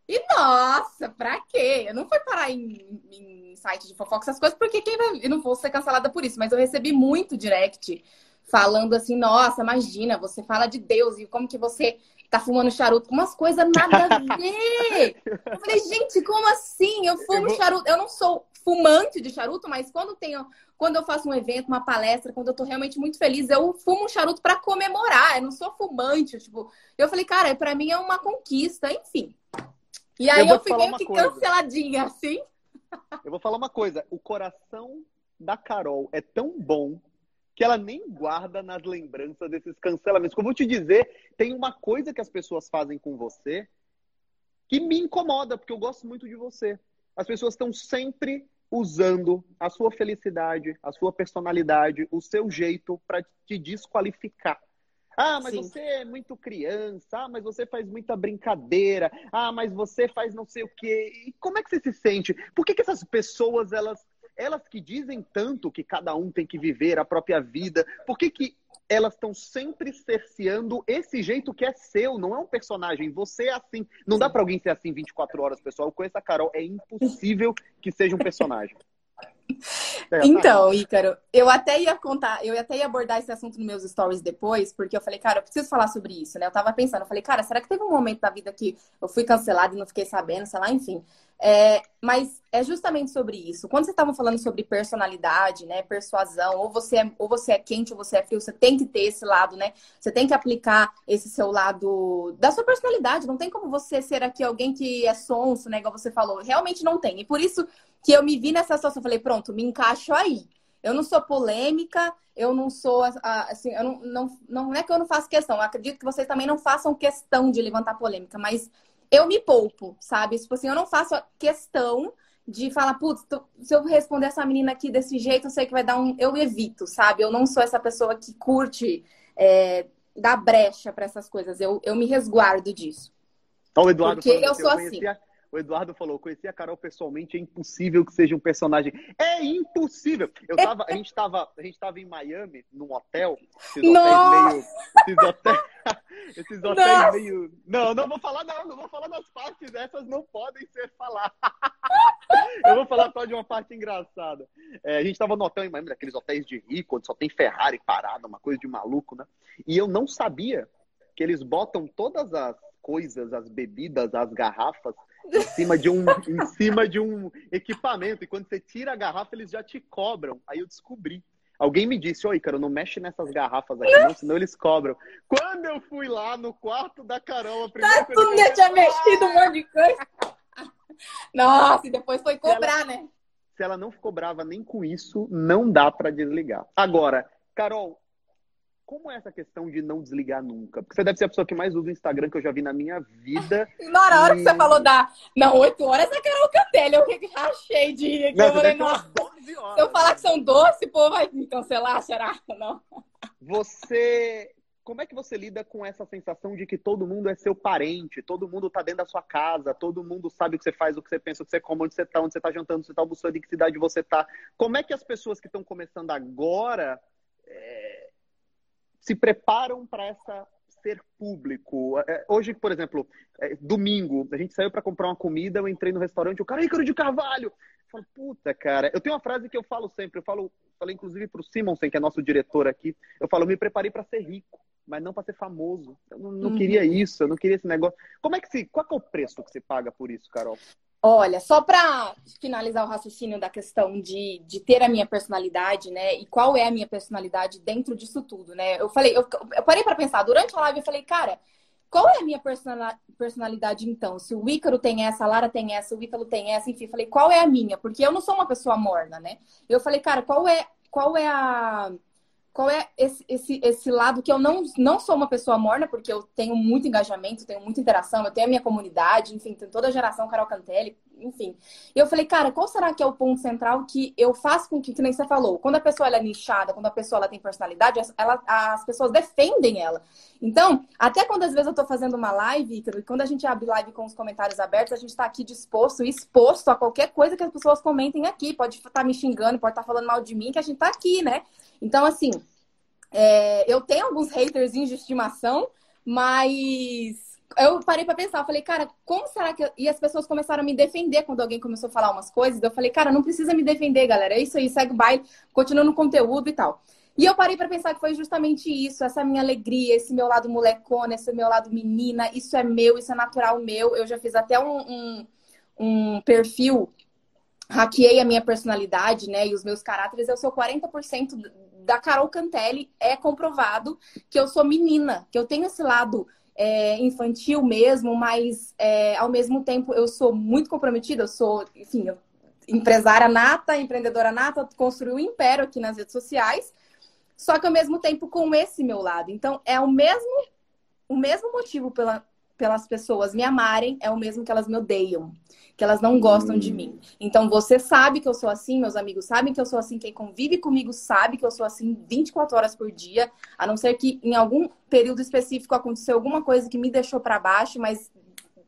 E nossa, pra quê? Eu não fui parar em, em site de fofoca, essas coisas, porque quem vai. Eu não vou ser cancelada por isso, mas eu recebi muito direct falando assim, nossa, imagina, você fala de Deus e como que você tá fumando charuto, umas coisas nada a ver. Eu falei, gente, como assim? Eu fumo charuto. Eu não sou fumante de charuto, mas quando tenho, quando eu faço um evento, uma palestra, quando eu tô realmente muito feliz, eu fumo um charuto para comemorar. Eu não sou fumante, tipo. Eu falei, cara, para mim é uma conquista, enfim. E aí eu, eu fiquei que coisa. canceladinha, assim.
Eu vou falar uma coisa, o coração da Carol é tão bom que ela nem guarda nas lembranças desses cancelamentos. Como eu te dizer, tem uma coisa que as pessoas fazem com você que me incomoda, porque eu gosto muito de você. As pessoas estão sempre usando a sua felicidade, a sua personalidade, o seu jeito para te desqualificar. Ah, mas Sim. você é muito criança. Ah, mas você faz muita brincadeira. Ah, mas você faz não sei o quê. E como é que você se sente? Por que, que essas pessoas elas elas que dizem tanto que cada um tem que viver a própria vida, por que, que elas estão sempre cerceando esse jeito que é seu, não é um personagem. Você é assim. Não dá para alguém ser assim 24 horas, pessoal. Eu conheço a Carol, é impossível que seja um personagem.
É, então, Ícaro, eu até ia contar, eu até ia abordar esse assunto nos meus stories depois, porque eu falei, cara, eu preciso falar sobre isso, né? Eu tava pensando, eu falei, cara, será que teve um momento da vida que eu fui cancelada e não fiquei sabendo, sei lá, enfim. É, mas é justamente sobre isso. Quando você estava falando sobre personalidade, né, persuasão, ou você, é, ou você é quente ou você é frio, você tem que ter esse lado, né? Você tem que aplicar esse seu lado da sua personalidade. Não tem como você ser aqui alguém que é sonso, né, igual você falou. Realmente não tem. E por isso que eu me vi nessa situação, falei, pronto, me encaixo aí. Eu não sou polêmica, eu não sou assim, eu não, não, não é que eu não faço questão. Eu acredito que vocês também não façam questão de levantar polêmica, mas eu me poupo, sabe? Tipo assim, eu não faço questão de falar, putz, se eu responder essa menina aqui desse jeito, eu sei que vai dar um. Eu evito, sabe? Eu não sou essa pessoa que curte é, dar brecha para essas coisas. Eu, eu me resguardo disso.
Então, Eduardo, Porque eu sou assim. O Eduardo falou, conheci a Carol pessoalmente, é impossível que seja um personagem. É impossível! Eu tava, a gente tava, a gente tava em Miami, num hotel, esses hotéis meio. Esses hotéis, esses hotéis meio. Não, não vou falar, não, não vou falar das partes, essas não podem ser faladas. Eu vou falar só de uma parte engraçada. É, a gente tava no hotel em Miami, daqueles hotéis de rico, onde só tem Ferrari parada, uma coisa de maluco, né? E eu não sabia que eles botam todas as coisas, as bebidas, as garrafas em cima de um, em cima de um equipamento. E quando você tira a garrafa, eles já te cobram. Aí eu descobri. Alguém me disse, oi, cara, não mexe nessas garrafas aqui, não, senão eles cobram. Quando eu fui lá no quarto da Carol, a primeira
tá, coisa. Tu tinha mexido um monte de coisa. Nossa, e depois foi cobrar,
ela,
né?
Se ela não ficou brava nem com isso, não dá para desligar. Agora, Carol, como é essa questão de não desligar nunca? Porque você deve ser a pessoa que mais usa o Instagram que eu já vi na minha vida.
Na hora e... que você falou da. Não, 8 horas é Carol Cantelli. Eu achei de ir aqui. Não, eu falei, nossa. Se eu falar que são doce, pô, vai me cancelar, será? Não.
Você. Como é que você lida com essa sensação de que todo mundo é seu parente, todo mundo tá dentro da sua casa, todo mundo sabe o que você faz, o que você pensa, o que você come, onde você tá, onde você tá jantando, onde você tá almoçando, em que cidade você tá? Como é que as pessoas que estão começando agora. É se preparam para essa ser público. É, hoje, por exemplo, é, domingo, a gente saiu para comprar uma comida, eu entrei no restaurante, o cara, Ícaro de Carvalho! Eu falo, puta, cara, eu tenho uma frase que eu falo sempre, eu falo, falei inclusive para o Simonsen, que é nosso diretor aqui, eu falo, me preparei para ser rico, mas não para ser famoso. Eu não, não uhum. queria isso, eu não queria esse negócio. Como é que se, qual é o preço que você paga por isso, Carol?
Olha, só para finalizar o raciocínio da questão de, de ter a minha personalidade, né? E qual é a minha personalidade dentro disso tudo, né? Eu falei, eu, eu parei para pensar, durante a live eu falei, cara, qual é a minha personalidade então? Se o Ícaro tem essa, a Lara tem essa, o Ítalo tem essa, enfim, falei, qual é a minha? Porque eu não sou uma pessoa morna, né? Eu falei, cara, qual é, qual é a qual é esse, esse, esse lado que eu não, não sou uma pessoa morna, porque eu tenho muito engajamento, tenho muita interação, eu tenho a minha comunidade, enfim, tem toda a geração Carol Cantelli, enfim. E eu falei, cara, qual será que é o ponto central que eu faço com que, que nem você falou, quando a pessoa é nichada, quando a pessoa ela tem personalidade, ela, as pessoas defendem ela. Então, até quando às vezes eu tô fazendo uma live, quando a gente abre live com os comentários abertos, a gente tá aqui disposto, exposto a qualquer coisa que as pessoas comentem aqui. Pode estar tá me xingando, pode estar tá falando mal de mim, que a gente tá aqui, né? Então, assim, é, eu tenho alguns haters de estimação, mas eu parei para pensar, eu falei, cara, como será que. Eu... E as pessoas começaram a me defender quando alguém começou a falar umas coisas. Eu falei, cara, não precisa me defender, galera. É isso aí, segue o baile, continua no conteúdo e tal. E eu parei para pensar que foi justamente isso, essa minha alegria, esse meu lado molecona, esse meu lado menina, isso é meu, isso é natural meu. Eu já fiz até um, um, um perfil, hackeei a minha personalidade, né, e os meus caráteres. Eu sou 40% da Carol Cantelli é comprovado que eu sou menina, que eu tenho esse lado é, infantil mesmo, mas é, ao mesmo tempo eu sou muito comprometida, eu sou, enfim, empresária nata, empreendedora nata, construí um império aqui nas redes sociais, só que ao mesmo tempo com esse meu lado. Então é o mesmo, o mesmo motivo pela, pelas pessoas me amarem, é o mesmo que elas me odeiam que elas não gostam de mim. Então você sabe que eu sou assim, meus amigos sabem que eu sou assim, quem convive comigo sabe que eu sou assim 24 horas por dia, a não ser que em algum período específico aconteceu alguma coisa que me deixou para baixo, mas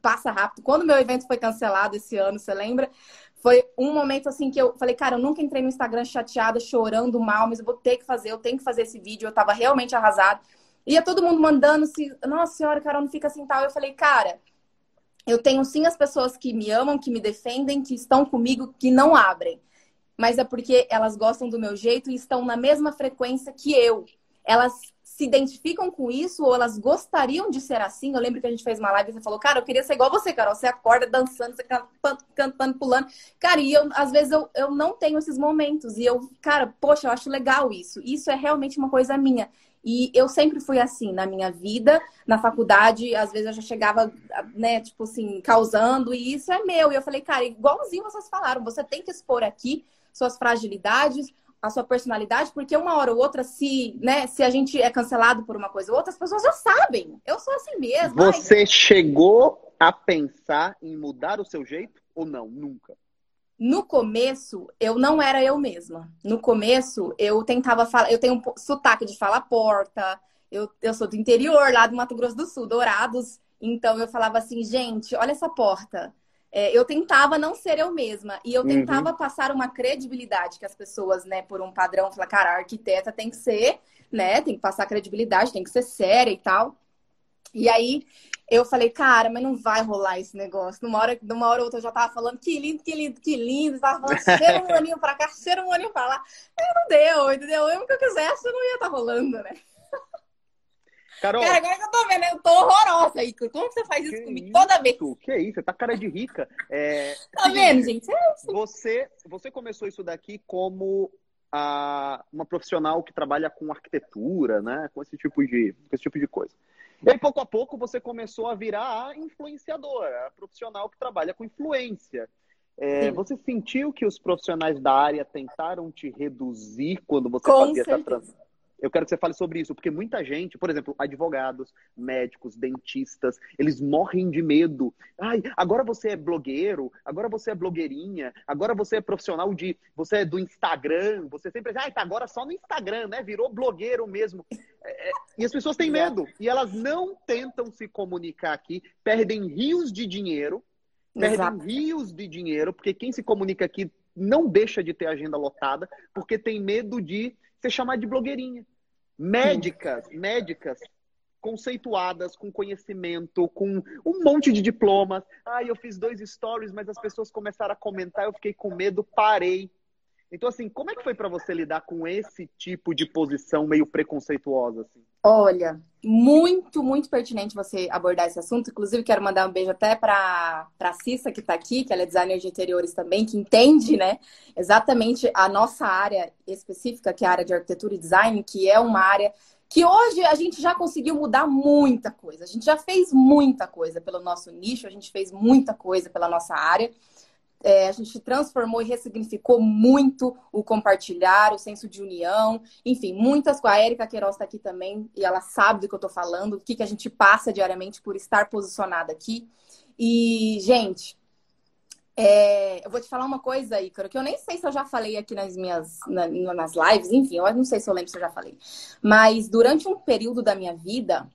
passa rápido. Quando meu evento foi cancelado esse ano, você lembra? Foi um momento assim que eu falei, cara, eu nunca entrei no Instagram chateada, chorando mal, mas eu vou ter que fazer, eu tenho que fazer esse vídeo. Eu tava realmente arrasada. Ia todo mundo mandando se, nossa senhora, Carol, não fica assim tal. Eu falei, cara, eu tenho sim as pessoas que me amam, que me defendem, que estão comigo, que não abrem. Mas é porque elas gostam do meu jeito e estão na mesma frequência que eu. Elas se identificam com isso ou elas gostariam de ser assim. Eu lembro que a gente fez uma live e você falou, cara, eu queria ser igual você, Carol. Você acorda dançando, você cantando, pulando. Cara, e eu, às vezes eu, eu não tenho esses momentos. E eu, cara, poxa, eu acho legal isso. Isso é realmente uma coisa minha. E eu sempre fui assim na minha vida, na faculdade, às vezes eu já chegava, né, tipo assim, causando, e isso é meu. E eu falei, cara, igualzinho vocês falaram, você tem que expor aqui suas fragilidades, a sua personalidade, porque uma hora ou outra, se, né, se a gente é cancelado por uma coisa ou outra, as pessoas já sabem. Eu sou assim mesmo.
Você ai. chegou a pensar em mudar o seu jeito ou não? Nunca.
No começo, eu não era eu mesma. No começo, eu tentava falar. Eu tenho um sotaque de falar porta. Eu, eu sou do interior, lá do Mato Grosso do Sul, Dourados. Então, eu falava assim, gente, olha essa porta. É, eu tentava não ser eu mesma. E eu uhum. tentava uhum. passar uma credibilidade que as pessoas, né, por um padrão, falar, cara, a arquiteta tem que ser, né, tem que passar credibilidade, tem que ser séria e tal. E aí, eu falei, cara, mas não vai rolar esse negócio. Numa hora, numa hora ou outra eu já tava falando que lindo, que lindo, que lindo. Tava falando, cheira um aninho pra cá, cheira um aninho pra lá. Aí não deu, entendeu? Mesmo que eu quisesse, não ia estar tá rolando, né? Carol. Cara, agora que eu tô vendo, eu tô horrorosa aí. Como que você faz isso comigo isso? toda vez?
Que isso? Você tá cara de rica. É...
Tá vendo, gente? É
você, você começou isso daqui como a, uma profissional que trabalha com arquitetura, né? Com esse tipo de, com esse tipo de coisa. E aí, pouco a pouco, você começou a virar a influenciadora, a profissional que trabalha com influência. É, você sentiu que os profissionais da área tentaram te reduzir quando você com fazia certeza. essa transição? Eu quero que você fale sobre isso, porque muita gente, por exemplo, advogados, médicos, dentistas, eles morrem de medo. Ai, agora você é blogueiro, agora você é blogueirinha, agora você é profissional de. Você é do Instagram, você sempre. Ai, tá agora só no Instagram, né? Virou blogueiro mesmo. É, é e as pessoas têm medo. E elas não tentam se comunicar aqui, perdem rios de dinheiro. Perdem Exato. rios de dinheiro, porque quem se comunica aqui não deixa de ter agenda lotada, porque tem medo de ser chamada de blogueirinha. Médicas, Sim. médicas conceituadas, com conhecimento, com um monte de diplomas. Ah, eu fiz dois stories, mas as pessoas começaram a comentar, eu fiquei com medo, parei. Então, assim, como é que foi para você lidar com esse tipo de posição meio preconceituosa? Assim?
Olha, muito, muito pertinente você abordar esse assunto. Inclusive, quero mandar um beijo até para a Cissa, que está aqui, que ela é designer de interiores também, que entende, né, exatamente a nossa área específica, que é a área de arquitetura e design, que é uma área que hoje a gente já conseguiu mudar muita coisa. A gente já fez muita coisa pelo nosso nicho, a gente fez muita coisa pela nossa área. É, a gente transformou e ressignificou muito o compartilhar, o senso de união, enfim, muitas. A Erika Queiroz está aqui também e ela sabe do que eu estou falando, o que, que a gente passa diariamente por estar posicionada aqui. E, gente, é, eu vou te falar uma coisa, Ícaro, que eu nem sei se eu já falei aqui nas minhas na, nas lives, enfim, eu não sei se eu lembro se eu já falei. Mas durante um período da minha vida,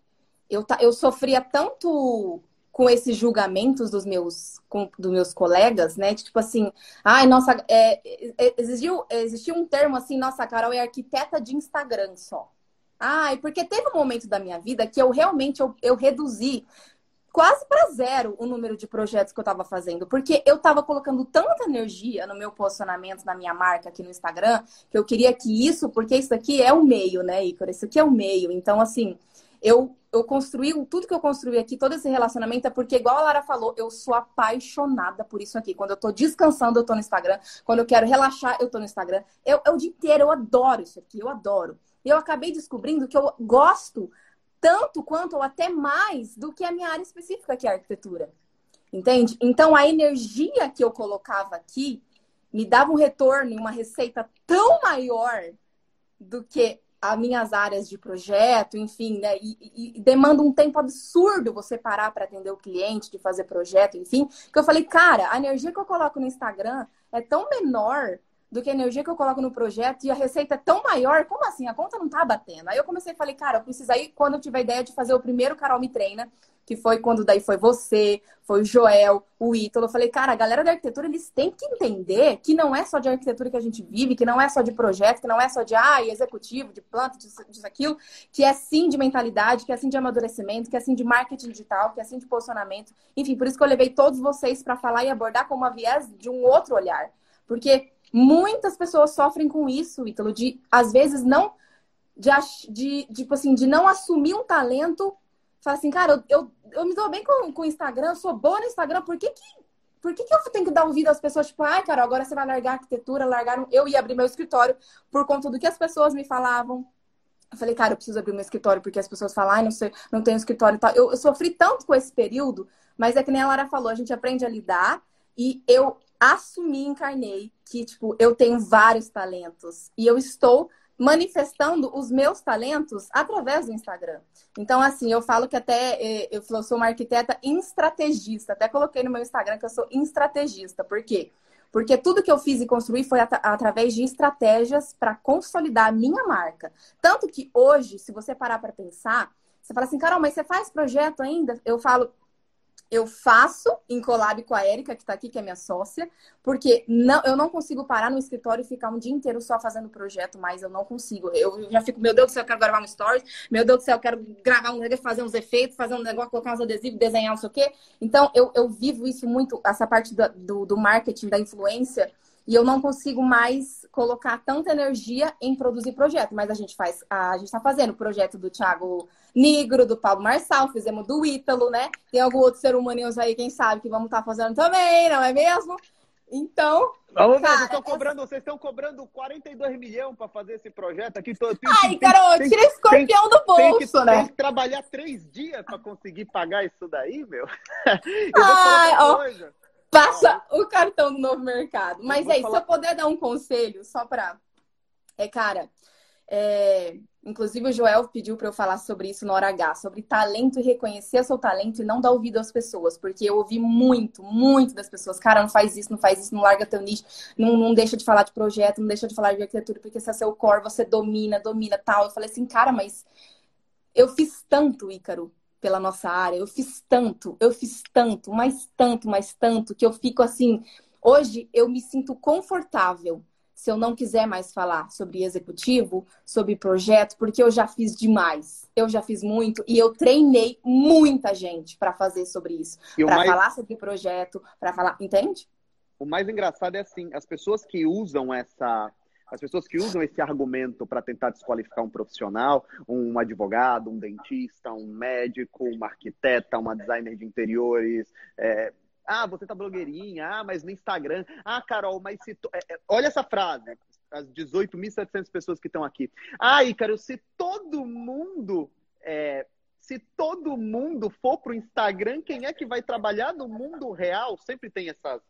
eu, eu sofria tanto com esses julgamentos dos meus, com, dos meus colegas, né? Tipo assim, ai, nossa, é, é, existiu, um termo assim, nossa, Carol é arquiteta de Instagram só. Ai, porque teve um momento da minha vida que eu realmente eu, eu reduzi quase para zero o número de projetos que eu estava fazendo, porque eu estava colocando tanta energia no meu posicionamento, na minha marca aqui no Instagram, que eu queria que isso, porque isso aqui é o meio, né, Ícaro? Isso aqui é o meio. Então, assim, eu, eu construí tudo que eu construí aqui, todo esse relacionamento, é porque, igual a Lara falou, eu sou apaixonada por isso aqui. Quando eu tô descansando, eu tô no Instagram. Quando eu quero relaxar, eu tô no Instagram. Eu, eu o dia inteiro, eu adoro isso aqui, eu adoro. E eu acabei descobrindo que eu gosto tanto quanto ou até mais do que a minha área específica, que é a arquitetura. Entende? Então, a energia que eu colocava aqui me dava um retorno, uma receita tão maior do que as minhas áreas de projeto, enfim, né? E, e, demanda um tempo absurdo você parar para atender o cliente, de fazer projeto, enfim. Que eu falei, cara, a energia que eu coloco no Instagram é tão menor do que a energia que eu coloco no projeto e a receita é tão maior, como assim? A conta não tá batendo. Aí eu comecei a falar, cara, eu preciso aí, quando eu tiver a ideia de fazer o primeiro Carol Me Treina, que foi quando daí foi você, foi o Joel, o Ítalo. Eu falei, cara, a galera da arquitetura, eles têm que entender que não é só de arquitetura que a gente vive, que não é só de projeto, que não é só de, ah, executivo, de planta, disso, disso, aquilo, que é sim de mentalidade, que é sim de amadurecimento, que é sim de marketing digital, que é sim de posicionamento. Enfim, por isso que eu levei todos vocês para falar e abordar com uma viés de um outro olhar. Porque muitas pessoas sofrem com isso, Ítalo, de, às vezes, não... De, de, tipo assim, de não assumir um talento Fala assim, cara, eu, eu, eu me dou bem com, com o Instagram, sou boa no Instagram, por que que, por que que eu tenho que dar ouvido às pessoas, tipo, ai, cara, agora você vai largar a arquitetura, largar... Eu ia abrir meu escritório por conta do que as pessoas me falavam. Eu falei, cara, eu preciso abrir meu escritório, porque as pessoas falam, ai, não sei, não tenho escritório e tal. Eu, eu sofri tanto com esse período, mas é que nem a Lara falou, a gente aprende a lidar e eu assumi, encarnei que, tipo, eu tenho vários talentos e eu estou manifestando os meus talentos através do Instagram. Então, assim, eu falo que até eh, eu sou uma arquiteta estrategista. Até coloquei no meu Instagram que eu sou estrategista. Por quê? Porque tudo que eu fiz e construí foi at através de estratégias para consolidar a minha marca. Tanto que hoje, se você parar para pensar, você fala assim, Carol, mas você faz projeto ainda? Eu falo, eu faço em collab com a Érica, que está aqui, que é minha sócia, porque não, eu não consigo parar no escritório e ficar um dia inteiro só fazendo projeto, mas eu não consigo. Eu já fico, meu Deus do céu, eu quero gravar um stories, meu Deus do céu, eu quero gravar um negócio, fazer uns efeitos, fazer um negócio, colocar uns adesivos, desenhar não sei o quê. Então, eu, eu vivo isso muito, essa parte do, do, do marketing, da influência, e eu não consigo mais colocar tanta energia em produzir projeto. Mas a gente faz, a gente está fazendo o projeto do Thiago Negro, do Paulo Marçal, fizemos do Ítalo, né? Tem algum outro ser humano aí, quem sabe, que vamos estar tá fazendo também, não é mesmo? Então.
Vamos ver, vocês estão cobrando, vocês estão cobrando 42 milhões para fazer esse projeto aqui. Tô,
tem, Ai, Carol, tira escorpião do bolso,
tem que,
né?
Tem que trabalhar três dias para conseguir pagar isso daí, meu.
Eu Ai, ó. Passa o cartão do novo mercado. Mas aí, falar... se eu puder dar um conselho, só para. É, cara, é... inclusive o Joel pediu para eu falar sobre isso na hora H, sobre talento e reconhecer seu talento e não dar ouvido às pessoas, porque eu ouvi muito, muito das pessoas, cara, não faz isso, não faz isso, não larga teu nicho, não, não deixa de falar de projeto, não deixa de falar de arquitetura, porque esse é seu core, você domina, domina, tal. Eu falei assim, cara, mas eu fiz tanto, Ícaro, pela nossa área. Eu fiz tanto, eu fiz tanto, mais tanto, mais tanto, que eu fico assim. Hoje eu me sinto confortável se eu não quiser mais falar sobre executivo, sobre projeto, porque eu já fiz demais. Eu já fiz muito e eu treinei muita gente para fazer sobre isso. Para mais... falar sobre projeto, para falar. Entende?
O mais engraçado é assim: as pessoas que usam essa as pessoas que usam esse argumento para tentar desqualificar um profissional, um advogado, um dentista, um médico, uma arquiteta, uma designer de interiores, é, ah, você tá blogueirinha, ah, mas no Instagram, ah, Carol, mas se tu... é, é olha essa frase, as 18.700 pessoas que estão aqui. Ah, Ícaro, se todo mundo é, se todo mundo for pro Instagram, quem é que vai trabalhar no mundo real? Sempre tem essas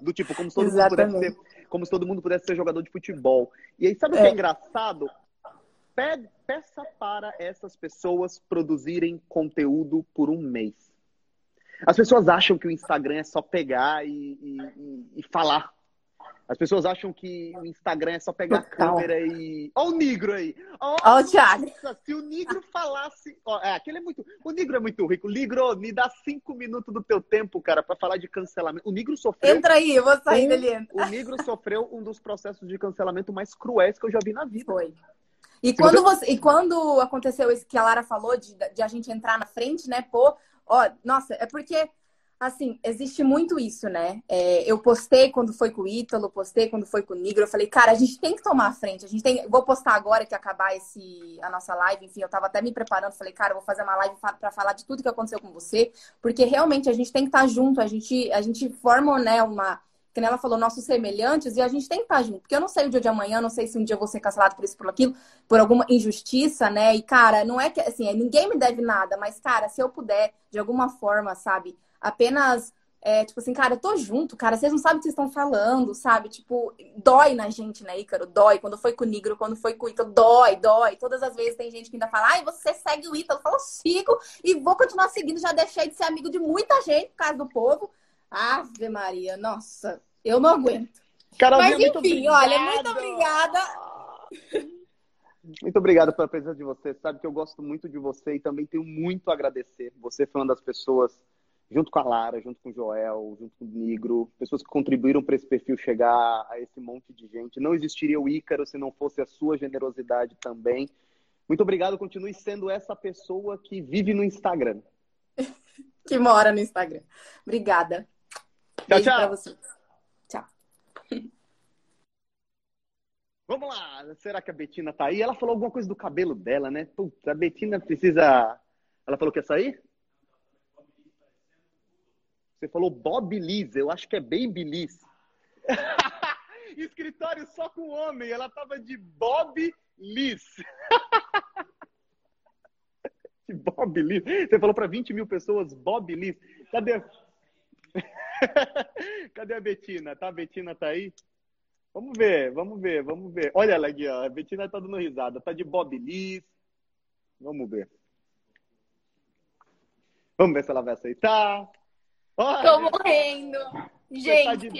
do tipo como se todo mundo pudesse ser, como se todo mundo pudesse ser jogador de futebol. E aí sabe é. o que é, é engraçado? Peça para essas pessoas produzirem conteúdo por um mês. As pessoas acham que o Instagram é só pegar e, e, e falar. As pessoas acham que o Instagram é só pegar Total. a câmera e. Ó, o Negro aí! Ó,
oh, o Thiago!
Se o Negro falasse. Ó, é, aquele é muito. O Negro é muito rico. Negro, me dá cinco minutos do teu tempo, cara, para falar de cancelamento. O Negro sofreu.
Entra aí, eu vou sair um... dele.
O Negro sofreu um dos processos de cancelamento mais cruéis que eu já vi na vida.
Foi. E quando, você... e quando aconteceu isso que a Lara falou, de, de a gente entrar na frente, né? Pô, ó, nossa, é porque assim, existe muito isso, né? É, eu postei quando foi com o Ítalo, postei quando foi com o Nigro. Eu falei, cara, a gente tem que tomar a frente. A gente tem. Vou postar agora que acabar esse a nossa live. Enfim, eu tava até me preparando. Falei, cara, vou fazer uma live para falar de tudo que aconteceu com você, porque realmente a gente tem que estar tá junto. A gente a gente forma, né, uma que ela falou, nossos semelhantes, e a gente tem que estar tá junto. Porque eu não sei o dia de amanhã, não sei se um dia eu vou ser cancelado por isso, por aquilo, por alguma injustiça, né? E, cara, não é que, assim, ninguém me deve nada, mas, cara, se eu puder, de alguma forma, sabe, apenas é, tipo assim, cara, eu tô junto, cara, vocês não sabem o que vocês estão falando, sabe? Tipo, dói na gente, né, Ícaro? Dói. Quando foi com o Negro, quando foi com o Ítalo, dói, dói. Todas as vezes tem gente que ainda fala, ai, você segue o Ítalo. Eu falo, sigo e vou continuar seguindo. Já deixei de ser amigo de muita gente por causa do povo. Ave Maria, nossa, eu não aguento. Mas enfim, olha, muito obrigada.
Muito obrigado pela presença de você. Sabe que eu gosto muito de você e também tenho muito a agradecer. Você foi uma das pessoas junto com a Lara, junto com o Joel, junto com o Negro, pessoas que contribuíram para esse perfil chegar a esse monte de gente. Não existiria o Ícaro se não fosse a sua generosidade também. Muito obrigado, continue sendo essa pessoa que vive no Instagram.
que mora no Instagram. Obrigada.
Tchau, Beijo tchau.
Tchau.
Vamos lá. Será que a Betina tá aí? Ela falou alguma coisa do cabelo dela, né? Putz, a Betina precisa. Ela falou que ia sair? Você falou Bob Liz, eu acho que é Baby Liz. Escritório só com homem, ela tava de Bob Liz. de Bob Liz. Você falou para 20 mil pessoas Bob Liz. Cadê? Cadê a Betina? Tá, a Betina tá aí? Vamos ver, vamos ver, vamos ver. Olha ela aqui, ó. A Betina tá dando risada. Tá de Bob Liz. Vamos ver. Vamos ver se ela vai aceitar.
Tô morrendo. Gente, tá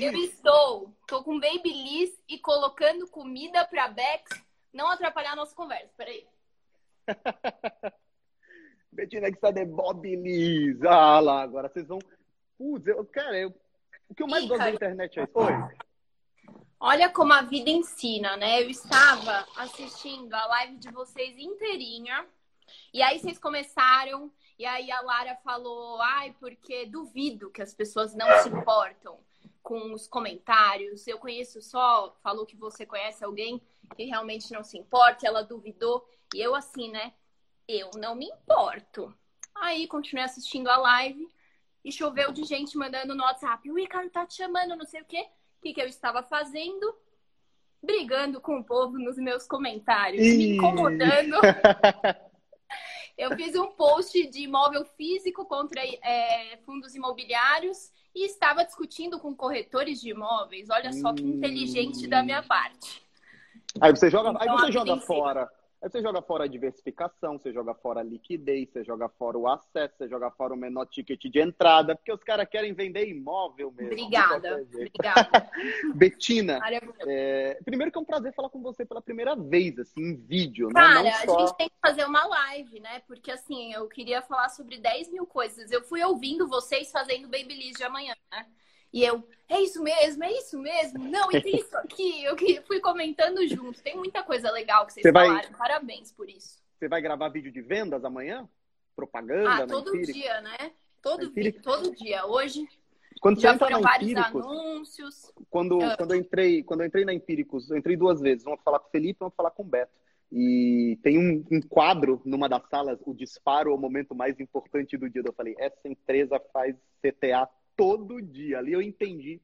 eu estou. Tô com Babyliss e colocando comida pra Bex não atrapalhar a nossa conversa. Peraí.
Betina que está de Bob Liz. Ah lá, agora vocês vão. Putz, eu, cara, eu... o que eu mais Ih, gosto cara... da internet é isso. Oi.
Olha como a vida ensina, né? Eu estava assistindo a live de vocês inteirinha. E aí vocês começaram e aí a Lara falou, ai, porque duvido que as pessoas não se importam com os comentários. Eu conheço só, falou que você conhece alguém que realmente não se importa, ela duvidou. E eu assim, né? Eu não me importo. Aí continuei assistindo a live e choveu de gente mandando no WhatsApp. O Ricardo tá te chamando, não sei o quê. O que, que eu estava fazendo? Brigando com o povo nos meus comentários, me incomodando. Eu fiz um post de imóvel físico contra é, fundos imobiliários e estava discutindo com corretores de imóveis. Olha só que inteligente da minha parte.
Aí você joga, então, aí você joga fora. Aí você joga fora a diversificação, você joga fora a liquidez, você joga fora o acesso, você joga fora o menor ticket de entrada, porque os caras querem vender imóvel mesmo.
Obrigada, obrigada.
Betina, é, primeiro que é um prazer falar com você pela primeira vez, assim, em vídeo,
né? Cara, só... a gente tem que fazer uma live, né? Porque, assim, eu queria falar sobre 10 mil coisas. Eu fui ouvindo vocês fazendo Babyliss de amanhã, né? E eu, é isso mesmo, é isso mesmo. Não, e tem isso aqui. Eu fui comentando junto. Tem muita coisa legal que vocês falaram. Parabéns por isso.
Você vai gravar vídeo de vendas amanhã? Propaganda?
Ah, todo dia, né? Todo, todo dia. Hoje.
Quando
já
você
foram vários
Empíricos,
anúncios.
Quando, uh, quando, eu entrei, quando eu entrei na Empíricos, eu entrei duas vezes. Uma falar com o Felipe e uma falar com o Beto. E tem um, um, quadro numa das salas, o disparo é o momento mais importante do dia. Eu falei, essa empresa faz CTA todo dia. Ali eu entendi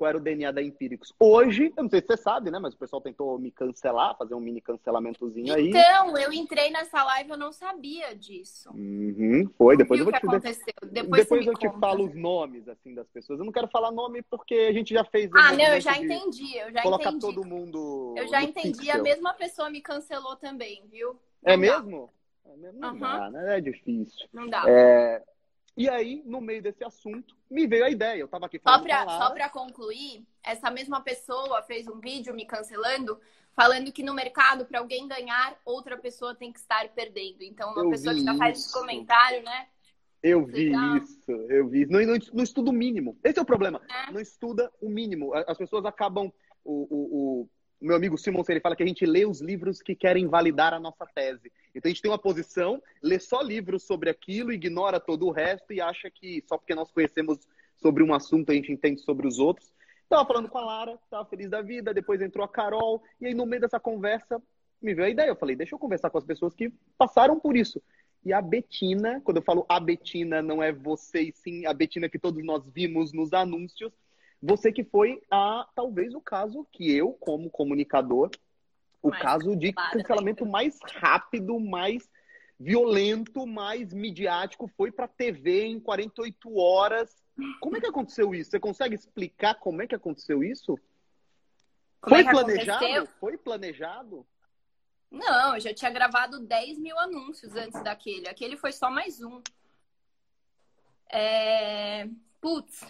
qual era o DNA da Empíricos. Hoje, eu não sei se você sabe, né? Mas o pessoal tentou me cancelar, fazer um mini cancelamentozinho aí.
Então, eu entrei nessa live, eu não sabia disso.
Uhum, foi, depois eu vou
que
te
aconteceu. Depois,
depois eu
te
conta. falo os nomes assim das pessoas. Eu não quero falar nome porque a gente já fez.
Ah, não, eu já entendi, eu já
colocar
entendi.
todo mundo.
Eu já entendi. Pixel. A mesma pessoa me cancelou também, viu?
Não é dá. mesmo? Não uhum. dá, né? É difícil.
Não dá.
É... E aí, no meio desse assunto, me veio a ideia. Eu tava aqui falando.
Só pra concluir, essa mesma pessoa fez um vídeo me cancelando, falando que no mercado, para alguém ganhar, outra pessoa tem que estar perdendo. Então, uma
eu
pessoa que já faz esse comentário, né?
Eu vi já... isso, eu vi isso. Não, não, não estuda o mínimo. Esse é o problema. É. Não estuda o mínimo. As pessoas acabam. O, o, o, o meu amigo Simon, ele fala que a gente lê os livros que querem validar a nossa tese. Então a gente tem uma posição, lê só livros sobre aquilo, ignora todo o resto e acha que só porque nós conhecemos sobre um assunto a gente entende sobre os outros. Tava falando com a Lara, tava feliz da vida, depois entrou a Carol, e aí no meio dessa conversa me veio a ideia. Eu falei, deixa eu conversar com as pessoas que passaram por isso. E a Betina, quando eu falo a Betina, não é você e sim a Betina que todos nós vimos nos anúncios, você que foi a talvez o caso que eu, como comunicador, o mais caso de cancelamento né? mais rápido, mais violento, mais midiático, foi para TV em 48 horas. Como é que aconteceu isso? Você consegue explicar como é que aconteceu isso? Como foi é planejado? Aconteceu? Foi planejado?
Não, eu já tinha gravado 10 mil anúncios antes daquele. Aquele foi só mais um. É... Putz,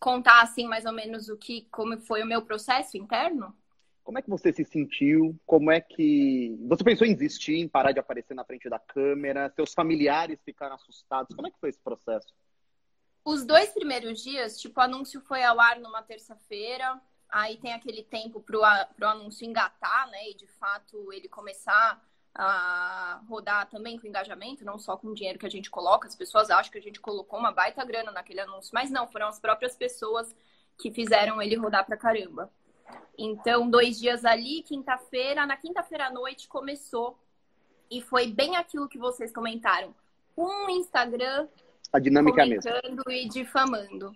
contar assim mais ou menos o que, como foi o meu processo interno?
Como é que você se sentiu? Como é que você pensou em desistir, em parar de aparecer na frente da câmera? Seus familiares ficaram assustados? Como é que foi esse processo?
Os dois primeiros dias, tipo, o anúncio foi ao ar numa terça-feira. Aí tem aquele tempo para o anúncio engatar, né? E de fato ele começar a rodar também com engajamento, não só com o dinheiro que a gente coloca. As pessoas acham que a gente colocou uma baita grana naquele anúncio, mas não, foram as próprias pessoas que fizeram ele rodar pra caramba. Então, dois dias ali, quinta-feira, na quinta-feira à noite começou e foi bem aquilo que vocês comentaram. Um Instagram
a dinâmica
comentando mesmo. e difamando.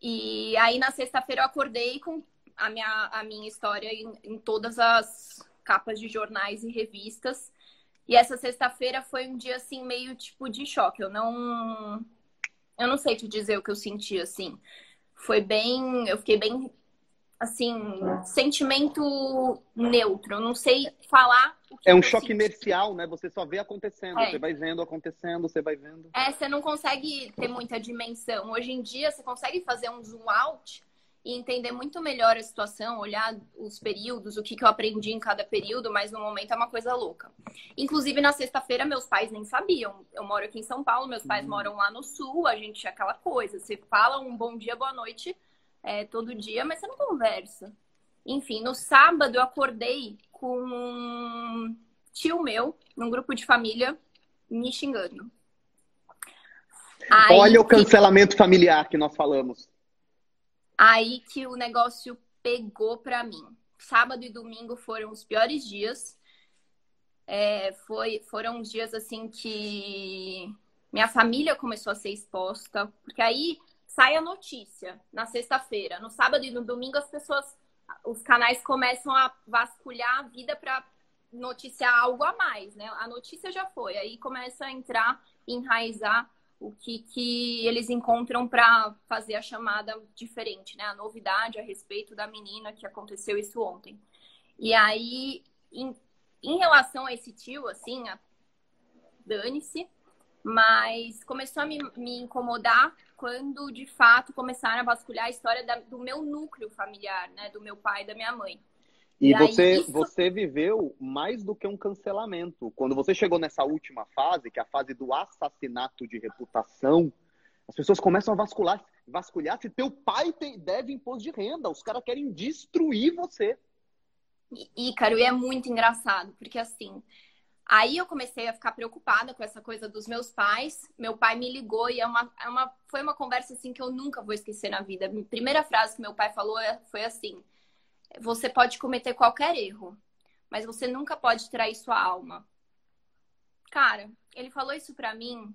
E aí na sexta-feira eu acordei com a minha, a minha história em, em todas as capas de jornais e revistas. E essa sexta-feira foi um dia assim meio tipo de choque. Eu não eu não sei te dizer o que eu senti assim. Foi bem, eu fiquei bem assim, sentimento neutro. Eu não sei falar
é um choque senti. inercial, né? Você só vê acontecendo, é. você vai vendo acontecendo, você vai vendo.
É, você não consegue ter muita dimensão. Hoje em dia, você consegue fazer um zoom out e entender muito melhor a situação, olhar os períodos, o que, que eu aprendi em cada período, mas no momento é uma coisa louca. Inclusive, na sexta-feira, meus pais nem sabiam. Eu moro aqui em São Paulo, meus pais uhum. moram lá no sul, a gente é aquela coisa. Você fala um bom dia, boa noite é, todo dia, mas você não conversa. Enfim, no sábado eu acordei com um tio meu, num grupo de família, me xingando.
Aí, Olha o cancelamento familiar que nós falamos.
Aí que o negócio pegou pra mim. Sábado e domingo foram os piores dias. É, foi, foram os dias assim que minha família começou a ser exposta, porque aí sai a notícia na sexta-feira. No sábado e no domingo as pessoas, os canais começam a vasculhar a vida para noticiar algo a mais, né? A notícia já foi, aí começa a entrar, enraizar o que, que eles encontram para fazer a chamada diferente, né? A novidade a respeito da menina que aconteceu isso ontem. E aí, em, em relação a esse tio, assim, dane-se, mas começou a me, me, incomodar quando, de fato, começaram a vasculhar a história da, do meu núcleo familiar, né? Do meu pai e da minha mãe.
E, e você, isso... você viveu mais do que um cancelamento. Quando você chegou nessa última fase, que é a fase do assassinato de reputação, as pessoas começam a vasculhar, vasculhar se teu pai tem, deve imposto de renda. Os caras querem destruir você.
E, Ícaro, e é muito engraçado, porque assim, aí eu comecei a ficar preocupada com essa coisa dos meus pais. Meu pai me ligou e é uma, é uma, foi uma conversa assim que eu nunca vou esquecer na vida. A primeira frase que meu pai falou é, foi assim: você pode cometer qualquer erro, mas você nunca pode trair sua alma. Cara, ele falou isso pra mim.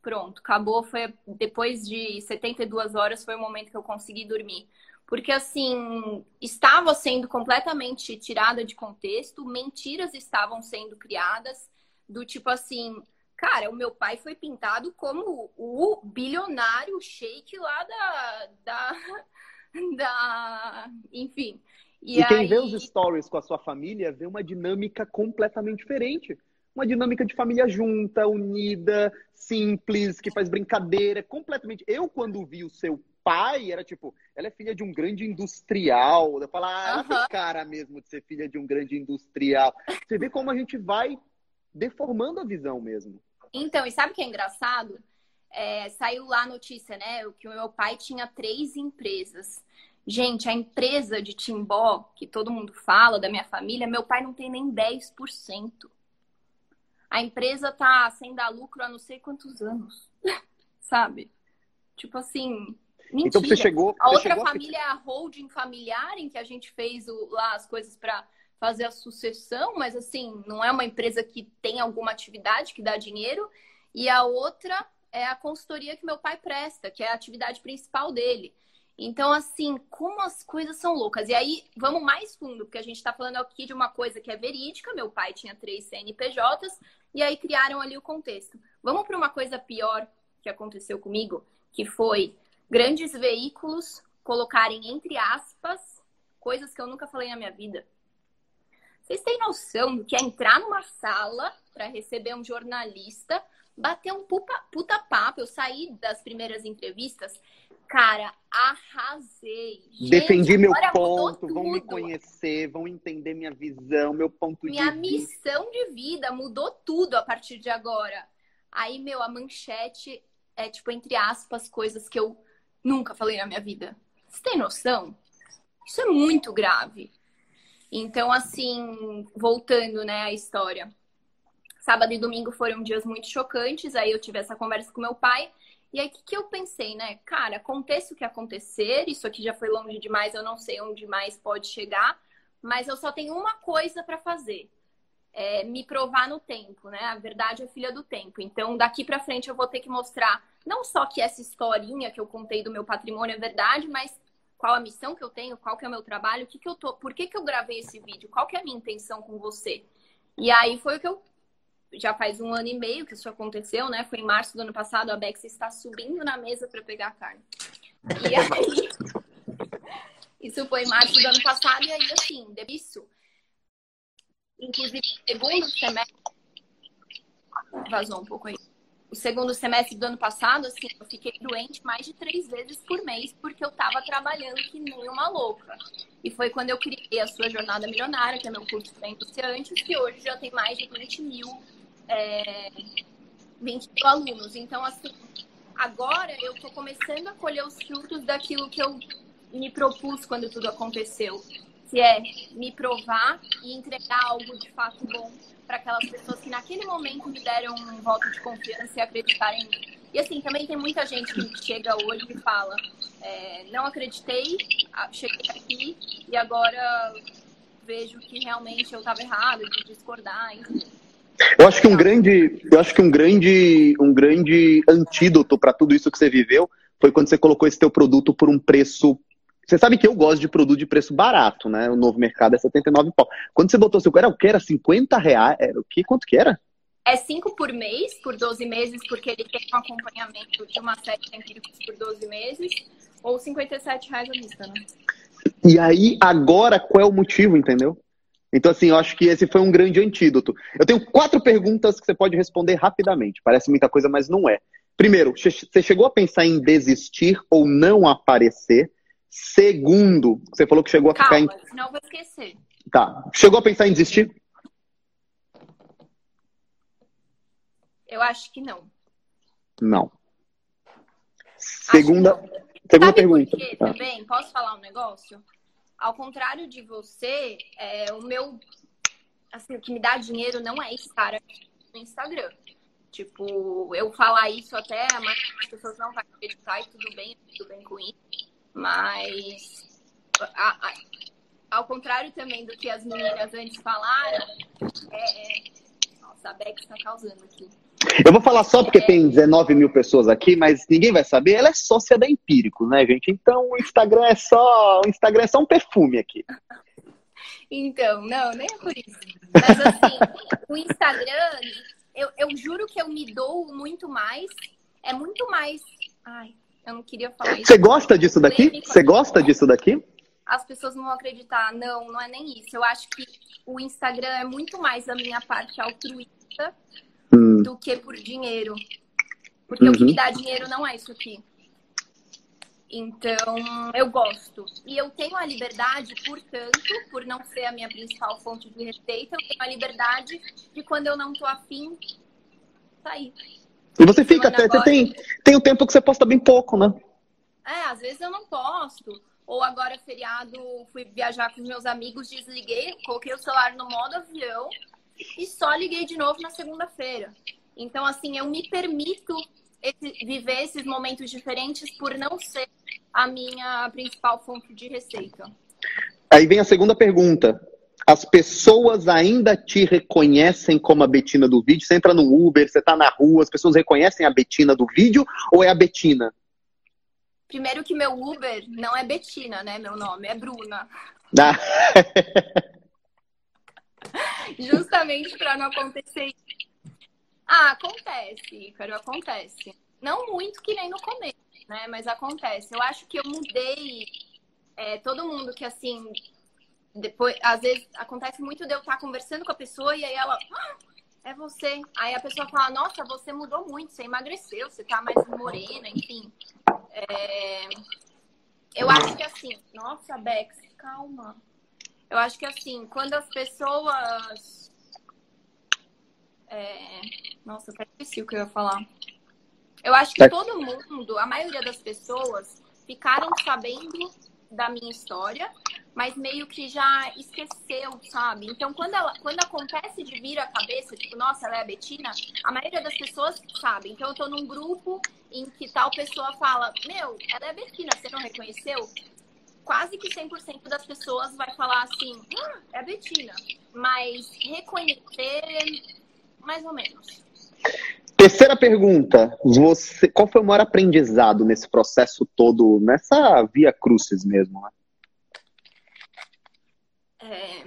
Pronto, acabou. Foi depois de 72 horas foi o momento que eu consegui dormir. Porque, assim, estava sendo completamente tirada de contexto, mentiras estavam sendo criadas, do tipo assim, cara, o meu pai foi pintado como o bilionário shake lá da. da, da enfim.
E, e quem aí... vê os stories com a sua família vê uma dinâmica completamente diferente. Uma dinâmica de família junta, unida, simples, que faz brincadeira, completamente. Eu, quando vi o seu pai era tipo, ela é filha de um grande industrial. Eu falo, ah, ela uhum. tem cara mesmo de ser filha de um grande industrial. Você vê como a gente vai deformando a visão mesmo.
Então, e sabe o que é engraçado? É, saiu lá a notícia, né? Que o meu pai tinha três empresas. Gente, a empresa de Timbó, que todo mundo fala, da minha família, meu pai não tem nem 10%. A empresa tá sem dar lucro há não sei quantos anos, sabe? Tipo assim, Mentira.
Então você chegou.
A
você
outra
chegou
família a... é a holding familiar, em que a gente fez o, lá as coisas para fazer a sucessão, mas assim, não é uma empresa que tem alguma atividade que dá dinheiro. E a outra é a consultoria que meu pai presta, que é a atividade principal dele. Então, assim, como as coisas são loucas. E aí, vamos mais fundo, porque a gente está falando aqui de uma coisa que é verídica. Meu pai tinha três CNPJs, e aí criaram ali o contexto. Vamos para uma coisa pior que aconteceu comigo, que foi grandes veículos colocarem entre aspas coisas que eu nunca falei na minha vida. Vocês têm noção do que é entrar numa sala para receber um jornalista, bater um puta, puta papo? Eu saí das primeiras entrevistas, cara, arrasei.
Gente, Defendi meu ponto, vão me conhecer, vão entender minha visão, meu ponto
minha
de
vista. Minha missão de vida mudou tudo a partir de agora. Aí, meu, a manchete é tipo, entre aspas, coisas que eu Nunca falei na minha vida. Você tem noção? Isso é muito grave. Então, assim, voltando, né, à história. Sábado e domingo foram dias muito chocantes. Aí eu tive essa conversa com meu pai. E aí, o que, que eu pensei, né? Cara, aconteça o que acontecer. Isso aqui já foi longe demais. Eu não sei onde mais pode chegar. Mas eu só tenho uma coisa para fazer é, me provar no tempo, né? A verdade é filha do tempo. Então, daqui para frente eu vou ter que mostrar não só que essa historinha que eu contei do meu patrimônio é verdade, mas qual a missão que eu tenho, qual que é o meu trabalho, o que que eu tô, por que que eu gravei esse vídeo, qual que é a minha intenção com você. E aí foi o que eu já faz um ano e meio que isso aconteceu, né? Foi em março do ano passado, a Bex está subindo na mesa para pegar a carne. E aí isso foi em março do ano passado e aí assim, isso Inclusive, segundo semestre. Vazou um pouco aí. O segundo semestre do ano passado, assim, eu fiquei doente mais de três vezes por mês porque eu tava trabalhando que nem uma louca. E foi quando eu criei a sua Jornada Milionária, que é meu curso para iniciantes, que hoje já tem mais de 20 mil, é, 20 mil alunos. Então, assim, agora eu tô começando a colher os frutos daquilo que eu me propus quando tudo aconteceu que é me provar e entregar algo de fato bom para aquelas pessoas que naquele momento me deram um voto de confiança e acreditarem em mim. E assim, também tem muita gente que chega hoje e fala, é, não acreditei, cheguei aqui e agora vejo que realmente eu estava errado de discordar, enfim.
Eu acho que um grande, eu acho que um grande, um grande antídoto para tudo isso que você viveu foi quando você colocou esse teu produto por um preço você sabe que eu gosto de produto de preço barato, né? O novo mercado é 79 pau. Quando você botou seu era o que? Era 50 reais? Era o que? Quanto que era?
É 5 por mês, por 12 meses, porque ele tem um acompanhamento de uma série de empíricos por 12 meses, ou 57 reais a vista, né?
E aí, agora, qual é o motivo, entendeu? Então, assim, eu acho que esse foi um grande antídoto. Eu tenho quatro perguntas que você pode responder rapidamente. Parece muita coisa, mas não é. Primeiro, você chegou a pensar em desistir ou não aparecer? Segundo, você falou que chegou a
Calma,
ficar
em. Senão eu vou esquecer.
Tá. Chegou a pensar em desistir?
Eu acho que não.
Não. Segunda, não. segunda
Sabe
pergunta.
Por quê, tá. também? Posso falar um negócio? Ao contrário de você, é, o meu. Assim, o que me dá dinheiro não é estar aqui no Instagram. Tipo, eu falar isso até, mas as pessoas não vão acreditar e tudo bem, tudo bem com isso. Mas, a, a, ao contrário também do que as meninas antes falaram, é, é... nossa, a Beck está causando aqui.
Eu vou falar só porque tem 19 mil pessoas aqui, mas ninguém vai saber. Ela é sócia da Empírico, né, gente? Então o Instagram é só, o Instagram é só um perfume aqui.
Então, não, nem é por isso. Mas assim, o Instagram, eu, eu juro que eu me dou muito mais. É muito mais. Ai, eu não queria falar isso.
Você gosta disso daqui? Você gosta disso daqui?
As pessoas não vão acreditar. Não, não é nem isso. Eu acho que o Instagram é muito mais a minha parte altruísta
Hum,
do que por dinheiro. Porque o que
Uhum.
me dá dinheiro não é isso aqui. Então, eu gosto. E eu tenho a liberdade, portanto, por não ser a minha principal fonte de receita, eu tenho a liberdade de quando eu não tô afim, sair.
E você fica até. Você
agora-
tem, tem um tempo que você posta bem pouco, né?
É, às vezes eu não posto. Ou agora, feriado, fui viajar com meus amigos, desliguei, coloquei o celular no modo avião e só liguei de novo na segunda-feira. Então, assim, eu me permito esse- viver esses momentos diferentes por não ser a minha principal fonte de receita.
Aí vem a segunda pergunta. As pessoas ainda te reconhecem como a Betina do vídeo? Você entra no Uber, você tá na rua, as pessoas reconhecem a Betina do vídeo ou é a Betina?
Primeiro que meu Uber não é Betina, né? Meu nome é Bruna.
Ah,
Justamente para não acontecer isso. Ah, acontece, Ícaro, acontece. Não muito que nem no começo, né? Mas acontece. Eu acho que eu mudei é, todo mundo que assim. Depois, às vezes acontece muito de eu estar conversando com a pessoa e aí ela. "Ah, é você. Aí a pessoa fala, nossa, você mudou muito, você emagreceu, você tá mais morena, enfim. É, Eu acho que assim, nossa, Bex, calma. Eu acho que assim, quando as pessoas. É... Nossa, até esqueci o que eu ia falar. Eu acho que
É.
todo mundo, a maioria das pessoas, ficaram sabendo da minha história, mas meio que já esqueceu, sabe? Então, quando, ela, quando acontece de vir a cabeça, tipo, nossa, ela é a Betina, a maioria das pessoas sabe. Então, eu tô num grupo em que tal pessoa fala, meu, ela é a Betina, você não reconheceu? Quase que 100% das pessoas vai falar assim, ah, é a Betina. Mas reconhecer, mais ou menos.
Terceira pergunta. Você, qual foi o maior aprendizado nesse processo todo, nessa via crucis mesmo? Né?
É,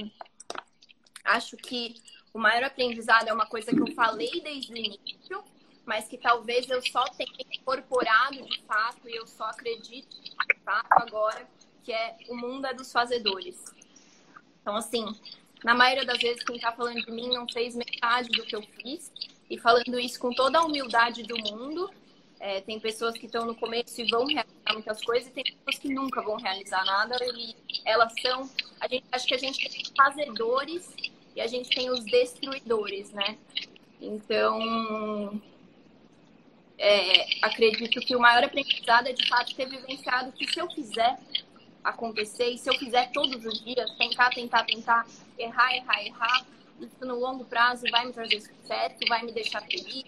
acho que o maior aprendizado é uma coisa que eu falei desde o início, mas que talvez eu só tenha incorporado de fato e eu só acredito de fato agora, que é o mundo é dos fazedores. Então, assim, na maioria das vezes quem tá falando de mim não fez metade do que eu fiz, e falando isso com toda a humildade do mundo, é, tem pessoas que estão no começo e vão realizar muitas coisas, e tem pessoas que nunca vão realizar nada, e elas são. A gente, acho que a gente tem os fazedores e a gente tem os destruidores, né? Então, é, acredito que o maior aprendizado é de fato ter vivenciado que se eu quiser acontecer, e se eu fizer todos os dias, tentar, tentar, tentar, errar, errar, errar, isso no longo prazo vai me trazer sucesso, vai me deixar feliz,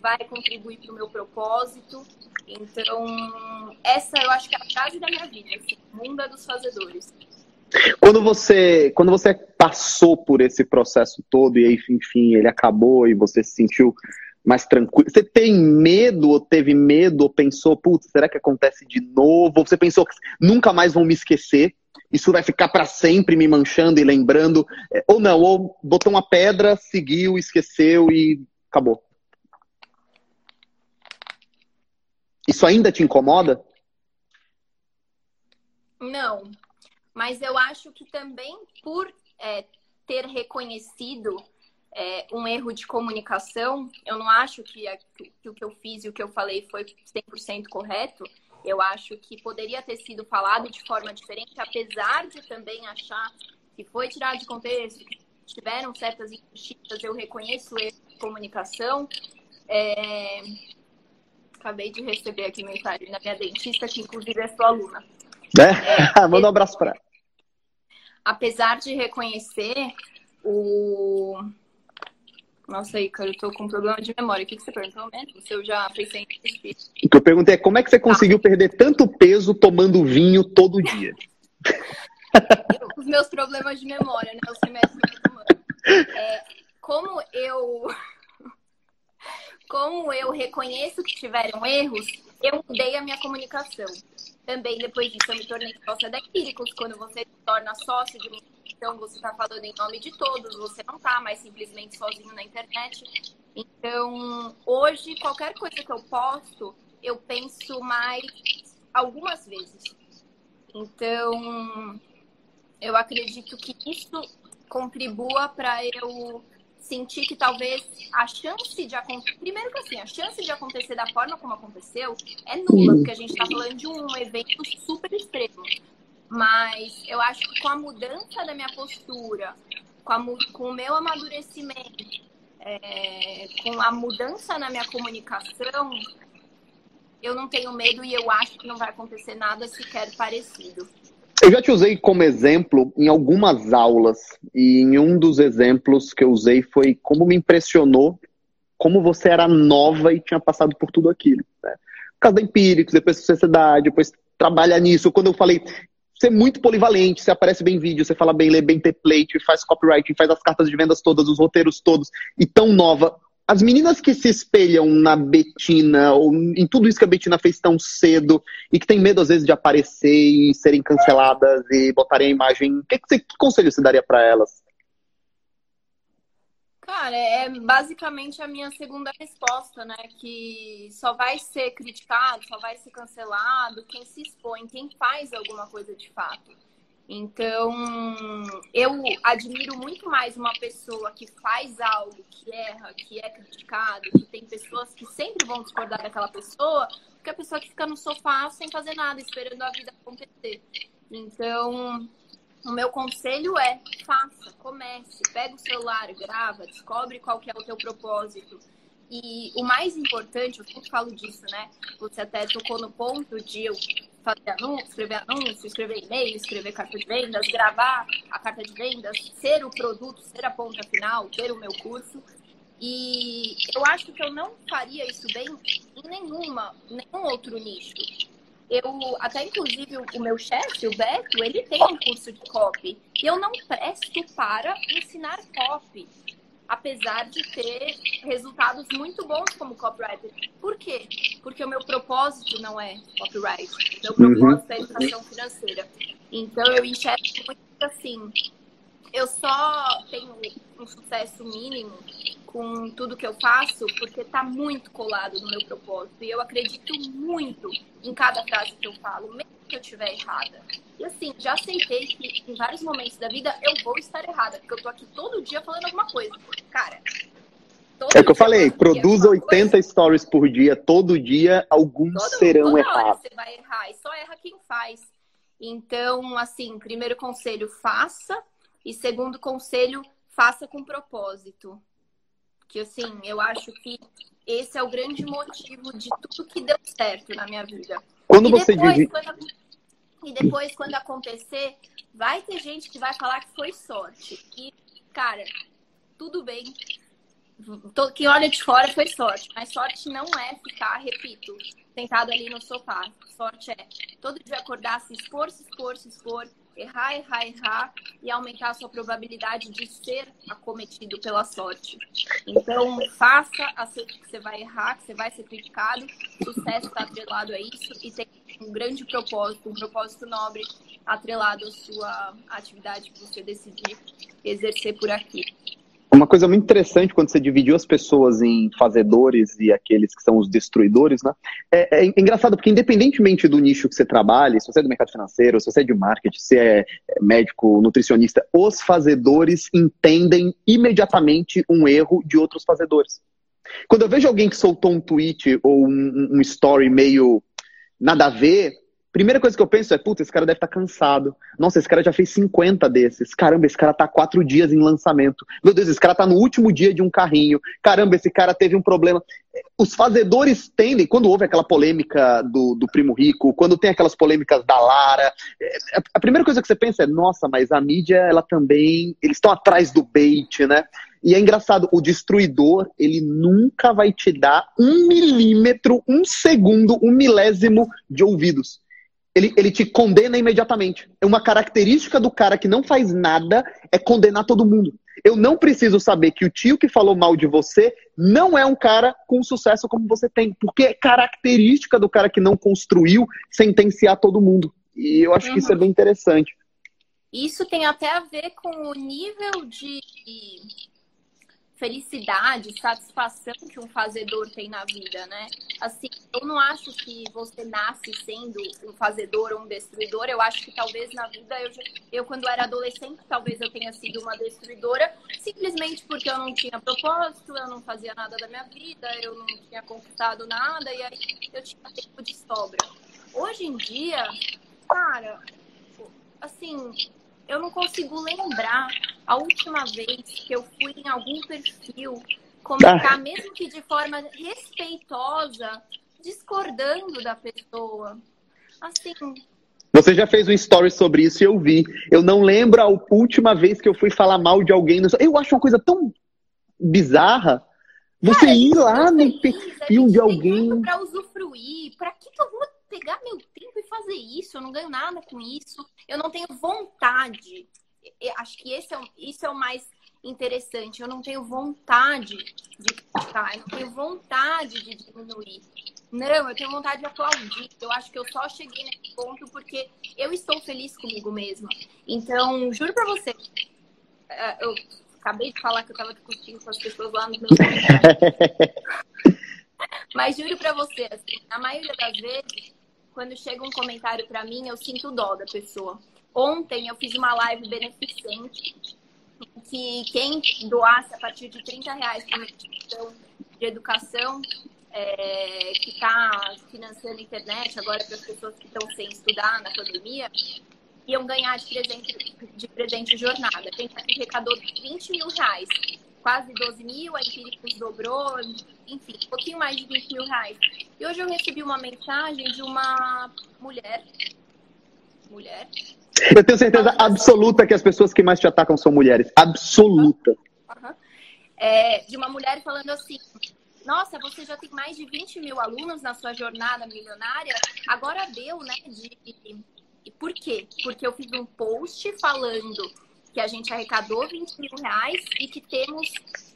vai contribuir para o meu propósito. Então, essa eu acho que é a frase da minha vida, assim, mundo é dos fazedores.
Quando você, quando você passou por esse processo todo e aí, enfim, ele acabou e você se sentiu mais tranquilo, você tem medo ou teve medo ou pensou, putz, será que acontece de novo? Ou você pensou que nunca mais vão me esquecer? Isso vai ficar para sempre me manchando e lembrando? É, Ou não, ou botou uma pedra, seguiu, esqueceu e acabou. Isso ainda te incomoda?
Não, mas eu acho que também por é, ter reconhecido é, um erro de comunicação, eu não acho que, a- que o que eu fiz e o que eu falei foi 100% correto. Eu acho que poderia ter sido falado de forma diferente, apesar de também achar que foi tirado de contexto, que tiveram certas injustiças, eu reconheço o erro de comunicação. É, Acabei de receber aqui mensagem da minha dentista, que inclusive é sua aluna.
É? Manda um abraço pra ela.
apesar de reconhecer o. Nossa, Ícaro, eu tô com problema de memória. O que, que você perguntou mesmo? Se eu já pensei em.
O que eu perguntei é como é que você conseguiu perder tanto peso tomando vinho todo dia?
Eu- Os meus problemas de memória, né? Eu tô tomando. É, como eu. como eu reconheço que tiveram erros, eu mudei a minha comunicação. Também depois disso eu me tornei sócia da Empíricos, quando você se torna sócio de uma então você está falando em nome de todos, você não está mais simplesmente sozinho na internet. Então, hoje, qualquer coisa que eu posto, eu penso mais algumas vezes. Então, eu acredito que isso contribua para eu sentir que talvez a chance de acontecer. Primeiro que assim, a chance de acontecer da forma como aconteceu é nula, porque a gente está falando de um evento super extremo. Mas eu acho que com a mudança da minha postura, com, a, com o meu amadurecimento, é, com a mudança na minha comunicação, eu não tenho medo e eu acho que não vai acontecer nada sequer parecido.
Eu já te usei como exemplo em algumas aulas, e em um dos exemplos que eu usei foi como me impressionou como você era nova e tinha passado por tudo aquilo. Né? Por causa da Empíricos, depois sociedade, depois trabalha nisso. Quando eu falei, é muito polivalente, você aparece bem em vídeo, você fala bem, lê bem template, faz copywriting, faz as cartas de vendas todas, os roteiros todos, e tão nova. As meninas que se espelham na Betina, ou em tudo isso que a Betina fez tão cedo, e que tem medo às vezes de aparecer e serem canceladas e botarem a imagem, que, que, você, que conselho você daria para elas?
Cara, é basicamente a minha segunda resposta, né? Que só vai ser criticado, só vai ser cancelado quem se expõe, quem faz alguma coisa de fato. Então, eu admiro muito mais uma pessoa que faz algo, que erra, que é criticado, que tem pessoas que sempre vão discordar daquela pessoa, do que a pessoa que fica no sofá sem fazer nada, esperando a vida acontecer. Então, o meu conselho é faça, comece, pega o celular, grava, descobre qual que é o teu propósito. E o mais importante, eu sempre falo disso, né? Você até tocou no ponto de eu fazer anúncio, escrever anúncio, escrever e-mail, escrever carta de vendas, gravar a carta de vendas, ser o produto, ser a ponta final, ter o meu curso. E eu acho que eu não faria isso bem em nenhuma, nenhum outro nicho eu até inclusive o, meu chefe, o Beto, ele tem um curso de copy e eu não presto para ensinar copy, apesar de ter resultados muito bons como copywriter. Por quê? Porque o meu propósito não é copyright, meu propósito é educação financeira. Então eu enxergo muito assim, eu só tenho um sucesso mínimo com tudo que eu faço porque está muito colado no meu propósito. E eu acredito muito em cada frase que eu falo, mesmo que eu estiver errada. E assim, já aceitei que em vários momentos da vida eu vou estar errada, porque eu tô aqui todo dia falando alguma coisa. Cara,
é o que eu falei, produz 80 coisa. stories por dia, todo dia, alguns todo, serão errados.
Você vai errar, e só erra quem faz. Então, assim, primeiro conselho, faça. E segundo conselho, faça com propósito. Que assim, eu acho que esse é o grande motivo de tudo que deu certo na minha vida.
Quando e você depois, diz...
quando... E depois, quando acontecer, vai ter gente que vai falar que foi sorte. E, cara, tudo bem. Quem olha de fora foi sorte. Mas sorte não é ficar, repito, sentado ali no sofá. Sorte é todo dia acordar, se expor, se expor, se expor errar, errar, errar e aumentar a sua probabilidade de ser acometido pela sorte. Então, faça, aceite que você vai errar, que você vai ser criticado, sucesso está atrelado a isso e tem um grande propósito, um propósito nobre atrelado à sua atividade que você decidir exercer por aqui.
Uma coisa muito interessante quando você dividiu as pessoas em fazedores e aqueles que são os destruidores, né? É, é, engraçado porque independentemente do nicho que você trabalha, se você é do mercado financeiro, se você é de marketing, se é médico, nutricionista, os fazedores entendem imediatamente um erro de outros fazedores. Quando eu vejo alguém que soltou um tweet ou um, um story meio nada a ver, Primeira coisa que eu penso é, puta, esse cara deve estar tá cansado. Nossa, esse cara já fez 50 desses. Caramba, esse cara tá quatro dias em lançamento. Meu Deus, esse cara tá no último dia de um carrinho. Caramba, esse cara teve um problema. Os fazedores tendem, quando houve aquela polêmica do, do primo rico, quando tem aquelas polêmicas da Lara, é, a primeira coisa que você pensa é, nossa, mas a mídia, ela também, eles estão atrás do bait, né? E é engraçado, o destruidor, ele nunca vai te dar um milímetro, um segundo, um milésimo de ouvidos ele, ele te condena imediatamente. É uma característica do cara que não faz nada é condenar todo mundo. Eu não preciso saber que o tio que falou mal de você não é um cara com sucesso como você tem, porque é característica do cara que não construiu sentenciar todo mundo. E eu acho uhum. que isso é bem interessante.
Isso tem até a ver com o nível de felicidade, satisfação que um fazedor tem na vida, né? Assim, eu não acho que você nasce sendo um fazedor ou um destruidor. Eu acho que talvez na vida eu, eu quando era adolescente, talvez eu tenha sido uma destruidora, simplesmente porque eu não tinha propósito, eu não fazia nada da minha vida, eu não tinha conquistado nada e aí eu tinha tempo de sobra. Hoje em dia, cara, assim, eu não consigo lembrar a última vez que eu fui em algum perfil comentar, ah. mesmo que de forma respeitosa, discordando da pessoa. Assim.
Você já fez um story sobre isso e eu vi. Eu não lembro a última vez que eu fui falar mal de alguém. Eu acho uma coisa tão bizarra. Você Cara, ir lá no perfil de alguém.
Para usufruir, para que, eu vou pegar meu fazer isso, eu não ganho nada com isso, eu não tenho vontade. Eu acho que esse é, isso é o mais interessante. Eu não tenho vontade de criticar, eu não tenho vontade de diminuir. Não, eu tenho vontade de aplaudir. Eu acho que eu só cheguei nesse ponto porque eu estou feliz comigo mesma. Então, juro pra você, é, eu acabei de falar que eu tava discutindo com as pessoas lá no meu Mas juro pra você, assim, na maioria das vezes, quando chega um comentário para mim, eu sinto dó da pessoa. Ontem eu fiz uma live beneficente que quem doasse a partir de 30 reais para uma instituição de educação é, que está financiando a internet agora para as pessoas que estão sem estudar na pandemia, iam ganhar de presente, de presente jornada. Quem arrecadou 20 mil reais quase 12 mil, a Empíricos dobrou, enfim, um pouquinho mais de 20 mil reais. E hoje eu recebi uma mensagem de uma mulher. Mulher?
Eu tenho certeza absoluta que as pessoas que mais te atacam são mulheres. Absoluta.
Uhum. É, de uma mulher falando assim: Nossa, você já tem mais de 20 mil alunos na sua jornada milionária. Agora deu, né? De... E por quê? Porque eu fiz um post falando que a gente arrecadou 20 mil reais e que temos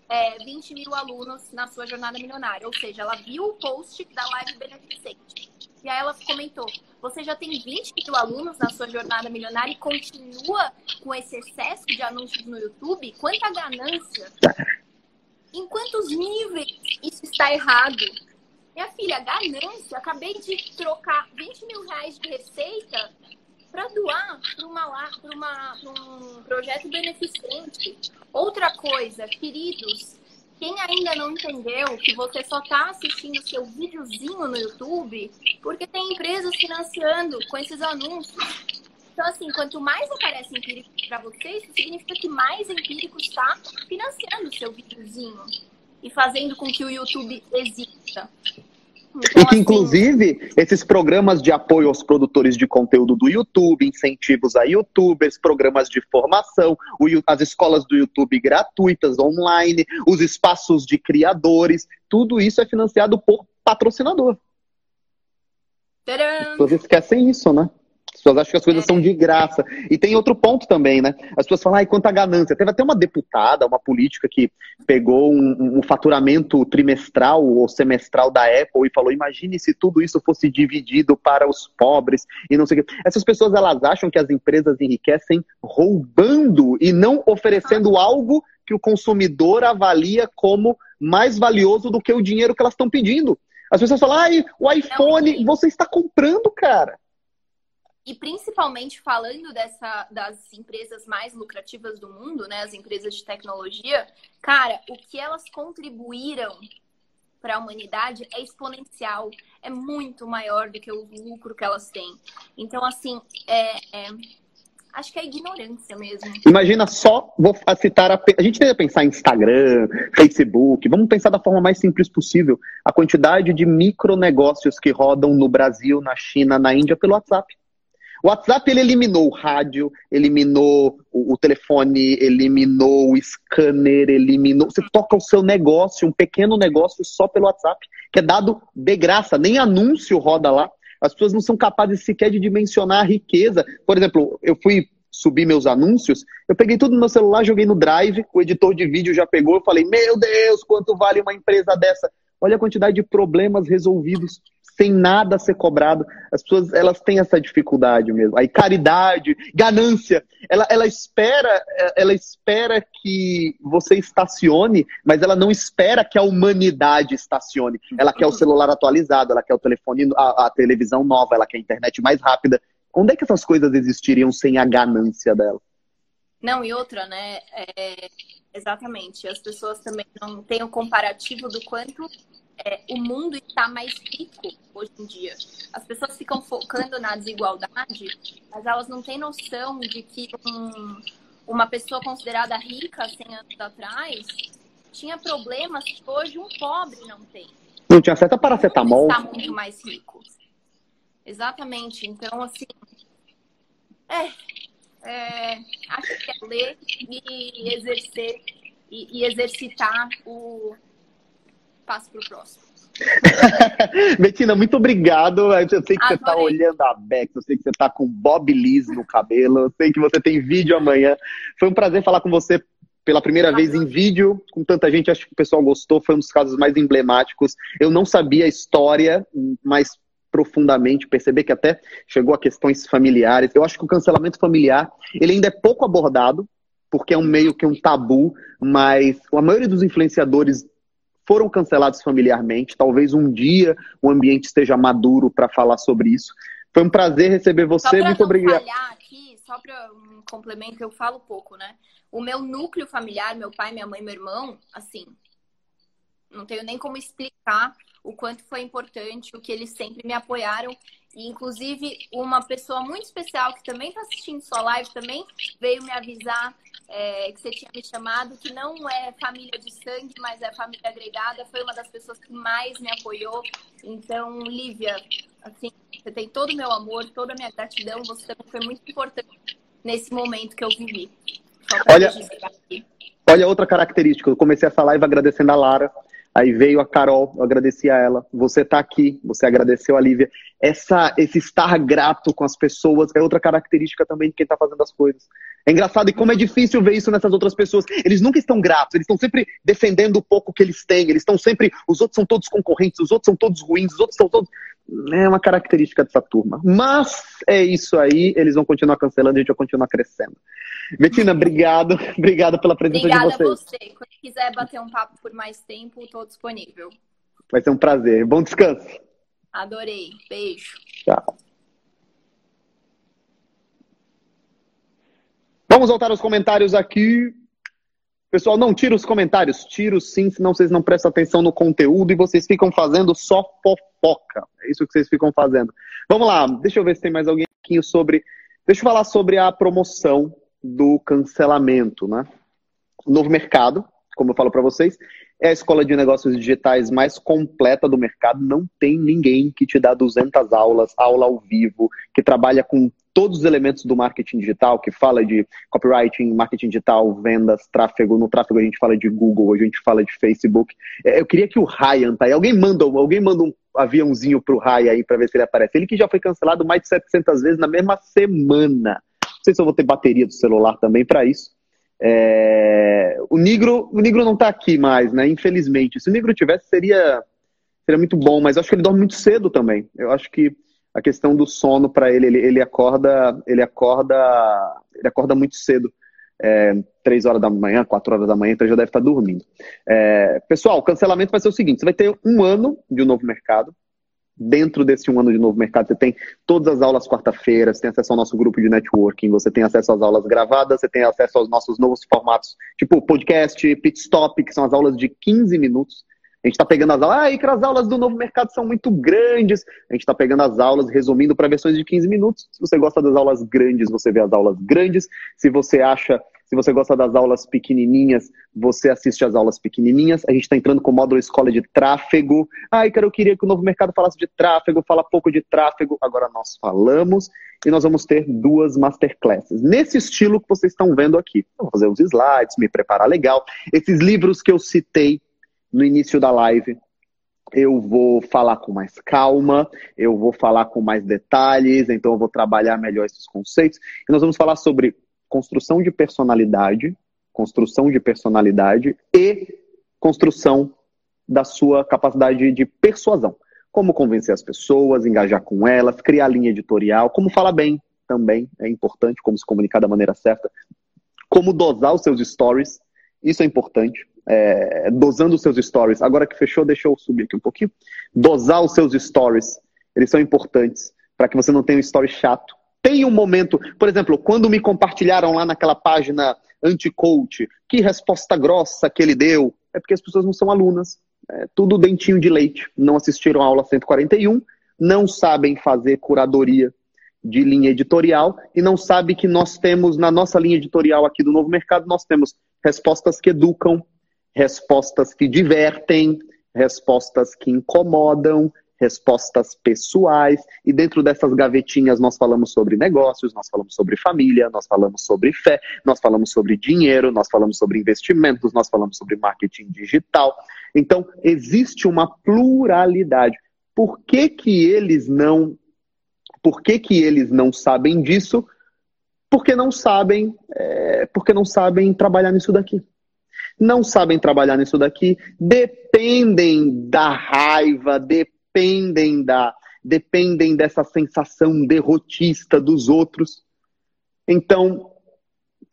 é, 20 mil alunos na sua jornada milionária. Ou seja, ela viu o post da live beneficente. E aí ela comentou: você já tem 20 mil alunos na sua jornada milionária e continua com esse excesso de anúncios no YouTube? Quanta ganância! Em quantos níveis isso está errado? Minha filha, ganância. Acabei de trocar 20 mil reais de receita para doar para uma, uma, um projeto beneficente. Outra coisa, queridos, quem ainda não entendeu que você só está assistindo seu videozinho no YouTube porque tem empresas financiando com esses anúncios. Então, assim, quanto mais aparece empírico para você, isso significa que mais empírico está financiando o seu videozinho e fazendo com que o YouTube exista.
Então, e que, assim, inclusive, esses programas de apoio aos produtores de conteúdo do YouTube, incentivos a youtubers, programas de formação, as escolas do YouTube gratuitas, online, os espaços de criadores, tudo isso é financiado por patrocinador.
Tcharam! As
pessoas esquecem isso, né? As pessoas acham que as coisas são de graça. E tem outro ponto também, né? As pessoas falam, ai, quanta ganância. Teve até uma deputada, uma política que pegou um, um, faturamento trimestral ou semestral da Apple e falou: imagine se tudo isso fosse dividido para os pobres e não sei o quê. Essas pessoas, elas acham que as empresas enriquecem roubando e não oferecendo algo que o consumidor avalia como mais valioso do que o dinheiro que elas estão pedindo. As pessoas falam, ai, o iPhone, você está comprando, cara.
E principalmente falando dessa, das empresas mais lucrativas do mundo, né, as empresas de tecnologia, cara, o que elas contribuíram para a humanidade é exponencial, é muito maior do que o lucro que elas têm. Então, assim, é, é acho que é ignorância mesmo.
Imagina só, vou citar, a, a gente deve pensar em Instagram, Facebook, vamos pensar da forma mais simples possível, a quantidade de micronegócios que rodam no Brasil, na China, na Índia pelo WhatsApp. O WhatsApp ele eliminou o rádio, eliminou o, o, telefone, eliminou o scanner, eliminou. Você toca o seu negócio, um pequeno negócio só pelo WhatsApp, que é dado de graça, nem anúncio roda lá. As pessoas não são capazes sequer de dimensionar a riqueza. Por exemplo, eu fui subir meus anúncios, eu peguei tudo no meu celular, joguei no Drive, o editor de vídeo já pegou, eu falei, meu Deus, quanto vale uma empresa dessa? Olha a quantidade de problemas resolvidos sem nada ser cobrado. As pessoas, elas têm essa dificuldade mesmo. Aí caridade, ganância, ela, ela espera, ela espera que você estacione, mas ela não espera que a humanidade estacione. Ela quer o celular atualizado, ela quer o telefone, a, a televisão nova, ela quer a internet mais rápida. Onde é que essas coisas existiriam sem a ganância dela?
Não, e outra, né? É, exatamente. As pessoas também não têm o comparativo do quanto é, o mundo está mais rico hoje em dia. As pessoas ficam focando na desigualdade, mas elas não têm noção de que um, uma pessoa considerada rica 100 anos atrás tinha problemas que hoje um pobre não tem.
Não tinha certa paracetamol.
Está muito mais rico. Exatamente. Então, assim, é, é, acho que é ler e exercer e, e exercitar o passo para o próximo.
Betina, muito obrigado. Eu sei que Adorei. você está olhando a Bex, eu sei que você está com Bob Liz no cabelo, eu sei que você tem vídeo amanhã. Foi um prazer falar com você pela primeira vez em vídeo, com tanta gente, acho que o pessoal gostou, foi um dos casos mais emblemáticos. Eu não sabia a história, mas profundamente, perceber que até chegou a questões familiares. Eu acho que o cancelamento familiar, ele ainda é pouco abordado, porque é um meio que um tabu, mas a maioria dos influenciadores foram cancelados familiarmente. Talvez um dia o ambiente esteja maduro para falar sobre isso. Foi um prazer receber você. Muito obrigado.
aqui, só para um complemento, eu falo pouco, né? O meu núcleo familiar, meu pai, minha mãe, meu irmão, assim, não tenho nem como explicar o quanto foi importante, o que eles sempre me apoiaram. E, inclusive, uma pessoa muito especial que também está assistindo sua live também veio me avisar é, que você tinha me chamado, que não é família de sangue, mas é família agregada. Foi uma das pessoas que mais me apoiou. Então, Lívia, assim, você tem todo o meu amor, toda a minha gratidão. Você também foi muito importante nesse momento que eu vivi.
Olha, olha outra característica. Eu comecei essa live agradecendo a Lara Aí veio a Carol, eu agradeci a ela. Você está aqui, você agradeceu a Lívia. Essa, esse estar grato com as pessoas é outra característica também de quem está fazendo as coisas. É engraçado e como é difícil ver isso nessas outras pessoas. Eles nunca estão gratos, eles estão sempre defendendo o pouco que eles têm. Eles estão sempre. Os outros são todos concorrentes, os outros são todos ruins, os outros são todos. É uma característica dessa turma. Mas é isso aí, eles vão continuar cancelando e a gente vai continuar crescendo. Betina, obrigado. Obrigada pela presença
Obrigada
de vocês.
Obrigada a você. Quiser bater um papo por mais tempo, estou disponível.
Vai ser um prazer. Bom descanso.
Adorei. Beijo.
Tchau. Vamos voltar aos comentários aqui. Pessoal, não tira os comentários, tira sim, senão vocês não prestam atenção no conteúdo e vocês ficam fazendo só fofoca. É isso que vocês ficam fazendo. Vamos lá, deixa eu ver se tem mais alguém aqui sobre. Deixa eu falar sobre a promoção do cancelamento, né? O novo mercado, como eu falo para vocês, é a escola de negócios digitais mais completa do mercado. Não tem ninguém que te dá 200 aulas, aula ao vivo, que trabalha com todos os elementos do marketing digital, que fala de copywriting, marketing digital, vendas, tráfego. No tráfego a gente fala de Google, a gente fala de Facebook. É, eu queria que o Ryan tá. Alguém manda, alguém manda um aviãozinho pro Ryan aí para ver se ele aparece. Ele que já foi cancelado mais de 700 vezes na mesma semana. Não sei se eu vou ter bateria do celular também para isso. É... O Negro, o Negro não está aqui mais, né? Infelizmente. Se o Negro tivesse, seria, seria muito bom, mas acho que ele dorme muito cedo também. Eu acho que a questão do sono para ele, ele, ele acorda, ele acorda, ele acorda muito cedo. É, 3 horas da manhã, 4 horas da manhã, então já deve estar dormindo. É, pessoal, o cancelamento vai ser o seguinte: você vai ter um ano de um novo mercado, dentro desse um ano de novo mercado, você tem todas as aulas quarta-feira, você tem acesso ao nosso grupo de networking, você tem acesso às aulas gravadas, você tem acesso aos nossos novos formatos, tipo podcast, pit stop, que são as aulas de 15 minutos. A gente está pegando as aulas, ah, que as aulas do novo mercado são muito grandes. A gente está pegando as aulas, resumindo para versões de 15 minutos. Se você gosta das aulas grandes, você vê as aulas grandes. Se você acha se você gosta das aulas pequenininhas, você assiste as aulas pequenininhas. A gente está entrando com o módulo Escola de Tráfego. Ai, cara, eu queria que o Novo Mercado falasse de tráfego, fala pouco de tráfego. Agora nós falamos e nós vamos ter duas masterclasses. Nesse estilo que vocês estão vendo aqui. Vou fazer os slides, me preparar legal. Esses livros que eu citei no início da live, eu vou falar com mais calma, eu vou falar com mais detalhes, então eu vou trabalhar melhor esses conceitos. E nós vamos falar sobre construção de personalidade, construção de personalidade e construção da sua capacidade de persuasão. Como convencer as pessoas, engajar com elas, criar linha editorial, como falar bem também é importante, como se comunicar da maneira certa, como dosar os seus stories, isso é importante. É, dosando os seus stories. Agora que fechou, deixa eu subir aqui um pouquinho. Dosar os seus stories, eles são importantes para que você não tenha um story chato. Tem um momento, por exemplo, quando me compartilharam lá naquela página anti-coach, que resposta grossa que ele deu, é porque as pessoas não são alunas. É tudo dentinho de leite. Não assistiram a aula 141, não sabem fazer curadoria de linha editorial e não sabe que nós temos na nossa linha editorial aqui do Novo Mercado, nós temos respostas que educam, respostas que divertem, respostas que incomodam, respostas pessoais, e dentro dessas gavetinhas nós falamos sobre negócios, nós falamos sobre família, nós falamos sobre fé, nós falamos sobre dinheiro, nós falamos sobre investimentos, nós falamos sobre marketing digital. Então, existe uma pluralidade. Por que, que eles não por que, que eles não sabem disso? Porque não sabem, é, porque não sabem trabalhar nisso daqui não sabem trabalhar nisso daqui, dependem da raiva, dependem da dependem dessa sensação derrotista dos outros. Então,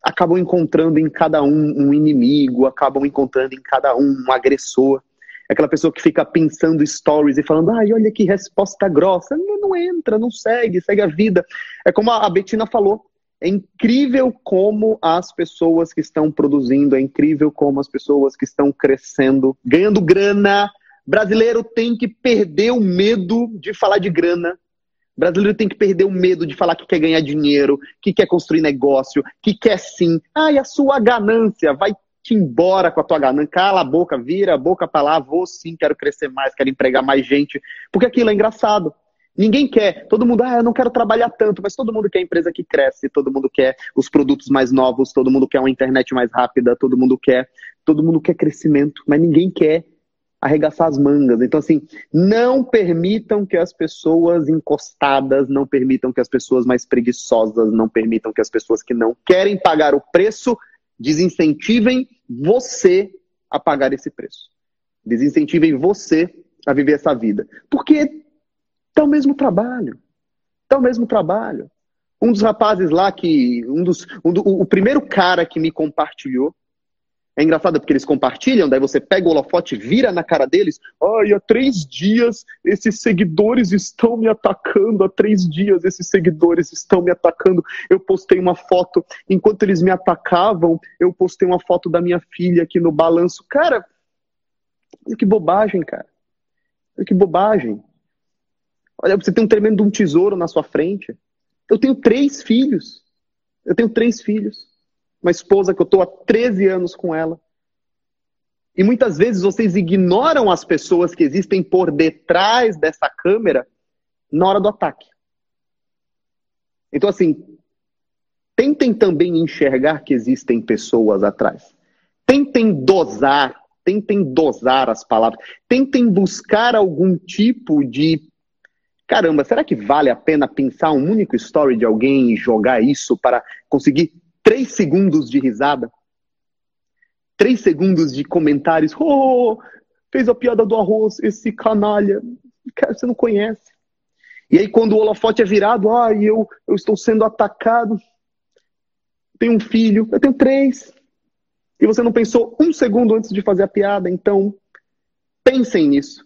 acabam encontrando em cada um um inimigo, acabam encontrando em cada um um agressor. Aquela pessoa que fica pensando stories e falando, ai, olha que resposta grossa. Não, não entra, não segue, segue a vida. É como a Betina falou, é incrível como as pessoas que estão produzindo, é incrível como as pessoas que estão crescendo, ganhando grana. Brasileiro tem que perder o medo de falar de grana. Brasileiro tem que perder o medo de falar que quer ganhar dinheiro, que quer construir negócio, que quer sim. Ah, e a sua ganância vai te embora com a tua ganância. Cala a boca, vira a boca para lá, vou sim, quero crescer mais, quero empregar mais gente. Porque aquilo é engraçado. Ninguém quer. Todo mundo, ah, eu não quero trabalhar tanto, mas todo mundo quer empresa que cresce, todo mundo quer os produtos mais novos, todo mundo quer uma internet mais rápida, todo mundo quer, todo mundo quer crescimento, mas ninguém quer arregaçar as mangas. Então, assim, não permitam que as pessoas encostadas, não permitam que as pessoas mais preguiçosas, não permitam que as pessoas que não querem pagar o preço desincentivem você a pagar esse preço. Desincentivem você a viver essa vida. Porque Dá o mesmo trabalho. Dá o mesmo trabalho. Um dos rapazes lá que. Um dos, um do, o primeiro cara que me compartilhou. É engraçado porque eles compartilham, daí você pega o holofote, vira na cara deles. Ai, há três dias esses seguidores estão me atacando. Há três dias esses seguidores estão me atacando. Eu postei uma foto. Enquanto eles me atacavam, eu postei uma foto da minha filha aqui no balanço. Cara, que bobagem, cara. Que bobagem. Olha, você tem um tremendo um tesouro na sua frente. Eu tenho três filhos. Eu tenho três filhos. Uma esposa que eu estou há 13 anos com ela. E muitas vezes vocês ignoram as pessoas que existem por detrás dessa câmera na hora do ataque. Então, assim, tentem também enxergar que existem pessoas atrás. Tentem dosar, tentem dosar as palavras. Tentem buscar algum tipo de caramba, será que vale a pena pensar um único story de alguém e jogar isso para conseguir três segundos de risada? Três segundos de comentários. Oh, fez a piada do arroz, esse canalha. Cara, você não conhece. E aí, quando o holofote é virado, ah, eu, eu estou sendo atacado. Tenho um filho, eu tenho três. E você não pensou um segundo antes de fazer a piada. Então, pensem nisso.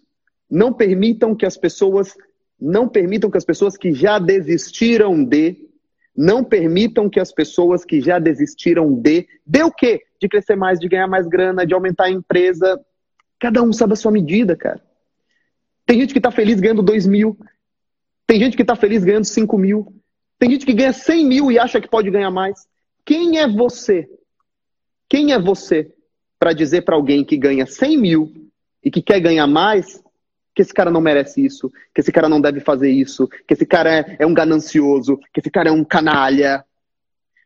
Não permitam que as pessoas não permitam que as pessoas que já desistiram de, não permitam que as pessoas que já desistiram de, de o quê? De crescer mais, de ganhar mais grana, de aumentar a empresa. Cada um sabe a sua medida, cara. Tem gente que está feliz ganhando 2 mil. Tem gente que está feliz ganhando 5 mil. Tem gente que ganha 100 mil e acha que pode ganhar mais. Quem é você? Quem é você para dizer para alguém que ganha 100 mil e que quer ganhar mais que esse cara não merece isso, que esse cara não deve fazer isso, que esse cara é, é um ganancioso, que esse cara é um canalha.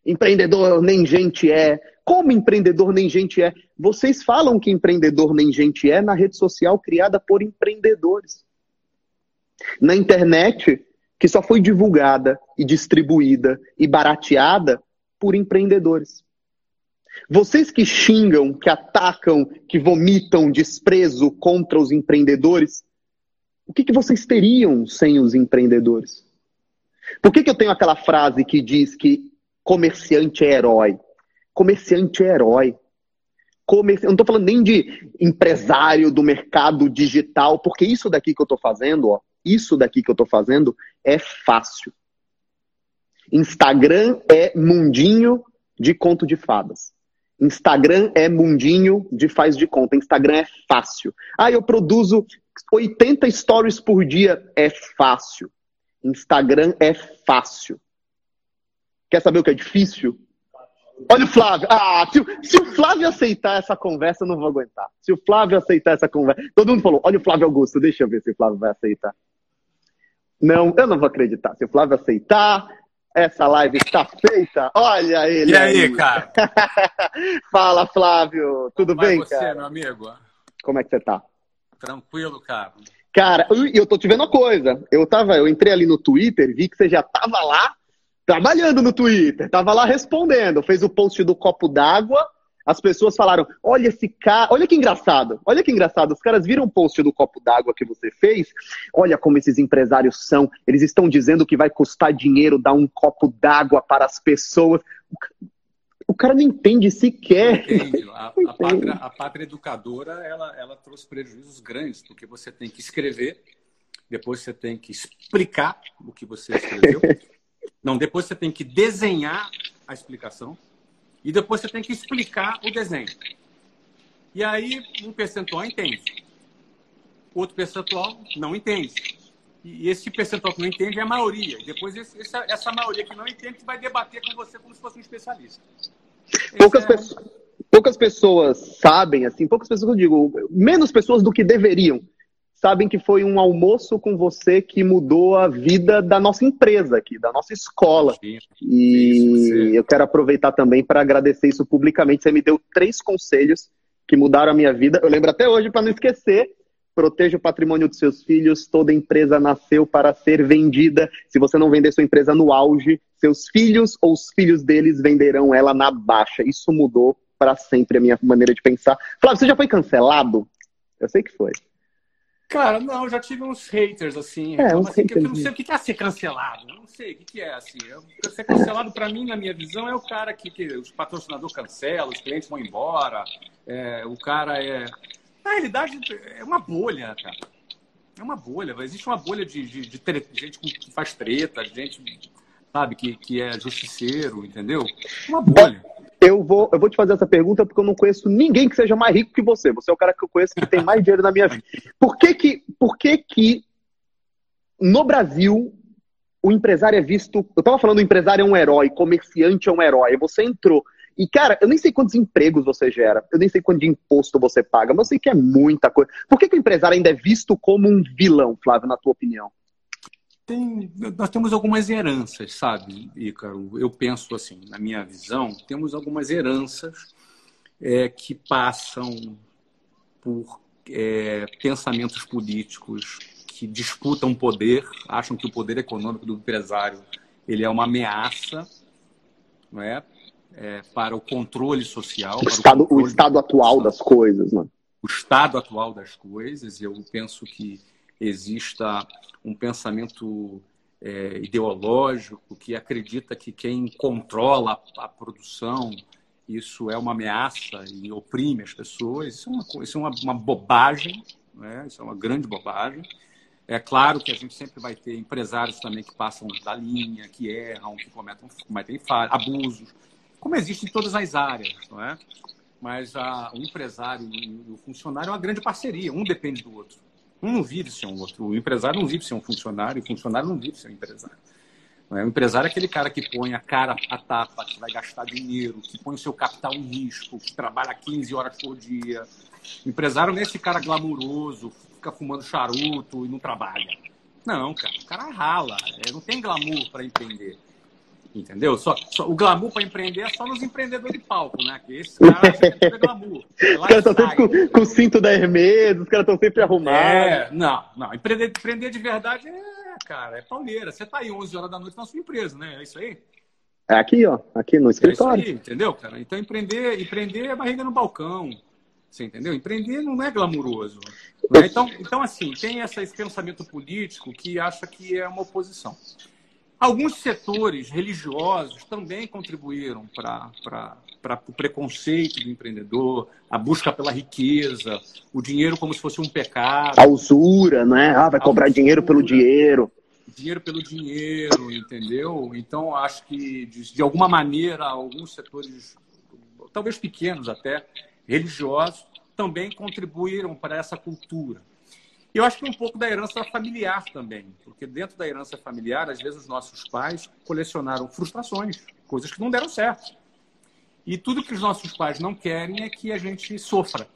Empreendedor nem gente é. Como empreendedor nem gente é? Vocês falam que empreendedor nem gente é na rede social criada por empreendedores. Na internet, que só foi divulgada e distribuída e barateada por empreendedores. Vocês que xingam, que atacam, que vomitam desprezo contra os empreendedores, o que, que vocês teriam sem os empreendedores? Por que, que eu tenho aquela frase que diz que comerciante é herói? Comerciante é herói. Comerci... Eu não estou falando nem de empresário do mercado digital, porque isso daqui que eu estou fazendo, ó, isso daqui que eu estou fazendo é fácil. Instagram é mundinho de conto de fadas. Instagram é mundinho de faz de conta. Instagram é fácil. Ah, eu produzo 80 stories por dia. É fácil. Instagram é fácil. Quer saber o que é difícil? Olha o Flávio. Ah, se, se, o Flávio aceitar essa conversa, eu não vou aguentar. Se o Flávio aceitar essa conversa. Todo mundo falou: olha o Flávio Augusto, deixa eu ver se o Flávio vai aceitar. Não, eu não vou acreditar. Se o Flávio aceitar, essa live está feita. Olha ele.
E aí, aí. cara?
Fala, Flávio. Tudo
Como
bem,
você,
cara?
meu amigo?
Como é que você tá?
Tranquilo, cara.
Cara, eu tô te vendo uma coisa. Eu tava, eu entrei ali no Twitter, vi que você já tava lá trabalhando no Twitter, tava lá respondendo, fez o post do copo d'água, as pessoas falaram: olha esse cara, olha que engraçado, olha que engraçado. Os caras viram o post do copo d'água que você fez, olha como esses empresários são, eles estão dizendo que vai custar dinheiro dar um copo d'água para as pessoas. O cara não entende sequer.
Entende. A, a, pátria, a pátria educadora ela, ela trouxe prejuízos grandes, porque você tem que escrever, depois você tem que explicar o que você escreveu. Não, depois você tem que desenhar a explicação e depois você tem que explicar o desenho. E aí um percentual entende, outro percentual não entende. E esse percentual que não entende é a maioria. Depois esse, essa, essa maioria que não entende vai debater com você como se fosse um especialista.
Poucas, é... pessoas, poucas pessoas sabem, assim, poucas pessoas eu digo, menos pessoas do que deveriam sabem que foi um almoço com você que mudou a vida da nossa empresa aqui, da nossa escola. Sim, e eu quero aproveitar também para agradecer isso publicamente. Você me deu três conselhos que mudaram a minha vida. Eu lembro até hoje para não esquecer. Proteja o patrimônio dos seus filhos. Toda empresa nasceu para ser vendida. Se você não vender sua empresa no auge, seus filhos ou os filhos deles venderão ela na baixa. Isso mudou para sempre a minha maneira de pensar. Flávio, você já foi cancelado? Eu sei que foi.
Cara, não, já tive uns haters, assim.
É,
uns assim haters. eu não sei o que é ser cancelado. Eu não sei o que é, assim. Eu, ser cancelado, para mim, na minha visão, é o cara que, que os patrocinadores cancelam, os clientes vão embora. É, o cara é. Na realidade, é uma bolha, cara. É uma bolha. Existe uma bolha de, de, de, de gente que faz treta, gente, sabe, que, que é justiceiro, entendeu? Uma bolha.
Eu vou, eu vou te fazer essa pergunta porque eu não conheço ninguém que seja mais rico que você. Você é o cara que eu conheço que tem mais dinheiro na minha vida. Por que que, por que, que no Brasil o empresário é visto. Eu tava falando o empresário é um herói, comerciante é um herói. Você entrou. E, cara, eu nem sei quantos empregos você gera, eu nem sei quanto de imposto você paga, mas eu sei que é muita coisa. Por que, que o empresário ainda é visto como um vilão, Flávio, na tua opinião?
Tem, nós temos algumas heranças, sabe, Ícaro? Eu penso assim, na minha visão, temos algumas heranças é, que passam por é, pensamentos políticos que disputam poder, acham que o poder econômico do empresário ele é uma ameaça, não é? é para o controle social.
O estado,
o,
o estado atual das coisas, mano.
O estado atual das coisas. Eu penso que exista um pensamento é, ideológico que acredita que quem controla a, produção isso é uma ameaça e oprime as pessoas. Isso é uma, isso é uma, uma bobagem, né? isso é uma grande bobagem. É claro que a gente sempre vai ter empresários também que passam da linha, que erram, que cometem, cometem abusos, como existe em todas as áreas, não é? Mas a, o empresário e o funcionário é uma grande parceria, um depende do outro. Um não vive sem o outro. O empresário não vive sem um funcionário, o funcionário não vive sem o empresário. O empresário é aquele cara que põe a cara a tapa, que vai gastar dinheiro, que põe o seu capital em risco, que trabalha 15 horas por dia. O empresário não é esse cara glamuroso, fica fumando charuto e não trabalha. Não, cara. O cara rala. É, não tem glamour para empreender. Entendeu? Só, só o glamour para empreender é só nos empreendedores de palco, né? Que esse cara sempre é glamour.
É os caras estão sempre com, com, o cinto da Hermes, os caras estão sempre arrumados.
É, não, não. Empreender, empreender de verdade é, cara, é pauleira. Você tá aí 11 horas da noite na sua empresa, né? É isso aí?
É aqui, ó. Aqui no escritório. É
isso aí, entendeu, cara? Então empreender, empreender é barriga no balcão. Você entendeu? Empreender não é glamuroso. Né? Então, então, assim, tem essa, esse pensamento político que acha que é uma oposição. Alguns setores religiosos também contribuíram para o preconceito do empreendedor, a busca pela riqueza, o dinheiro como se fosse um pecado.
A usura, né? Ah, vai cobrar usura, dinheiro pelo dinheiro.
Dinheiro pelo dinheiro, entendeu? Então, acho que, de, de alguma maneira, alguns setores, talvez pequenos até, religiosos, também contribuíram para essa cultura. E eu acho que um pouco da herança familiar também, porque dentro da herança familiar, às vezes os nossos pais colecionaram frustrações, coisas que não deram certo. E tudo que os nossos pais não querem é que a gente sofra.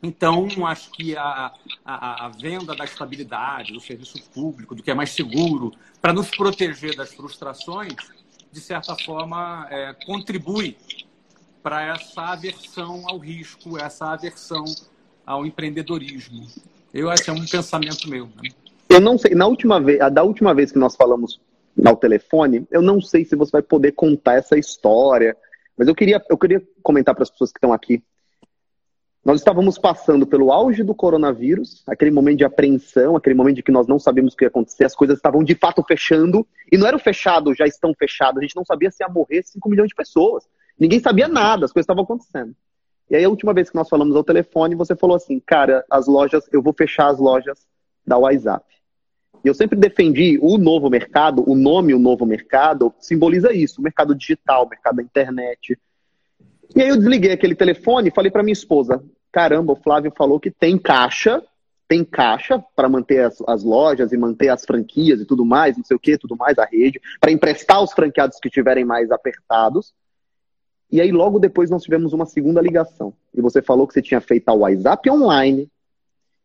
Então, acho que a, a, a, venda da estabilidade, do serviço público, do que é mais seguro, para nos proteger das frustrações, de certa forma, é, contribui para essa aversão ao risco, essa aversão ao empreendedorismo. Eu acho que é um pensamento meu. Né?
Eu não sei, na última vez, da última vez que nós falamos ao telefone, eu não sei se você vai poder contar essa história, mas eu queria, eu queria comentar para as pessoas que estão aqui. Nós estávamos passando pelo auge do coronavírus, aquele momento de apreensão, aquele momento de que nós não sabíamos o que ia acontecer, as coisas estavam de fato fechando, e não era o fechado, já estão fechados, a gente não sabia se ia morrer 5 milhões de pessoas. Ninguém sabia nada, as coisas estavam acontecendo. E aí, a última vez que nós falamos ao telefone, você falou assim, cara, as lojas, eu vou fechar as lojas da WhatsApp. E eu sempre defendi o novo mercado, o nome o novo mercado, simboliza isso, o mercado digital, o mercado da internet. E aí eu desliguei aquele telefone e falei para minha esposa, caramba, o Flávio falou que tem caixa, tem caixa para manter as, as, lojas e manter as franquias e tudo mais, não sei o que, tudo mais, a rede, para emprestar os franqueados que estiverem mais apertados. E aí, logo depois, nós tivemos uma segunda ligação. E você falou que você tinha feito a WhatsApp online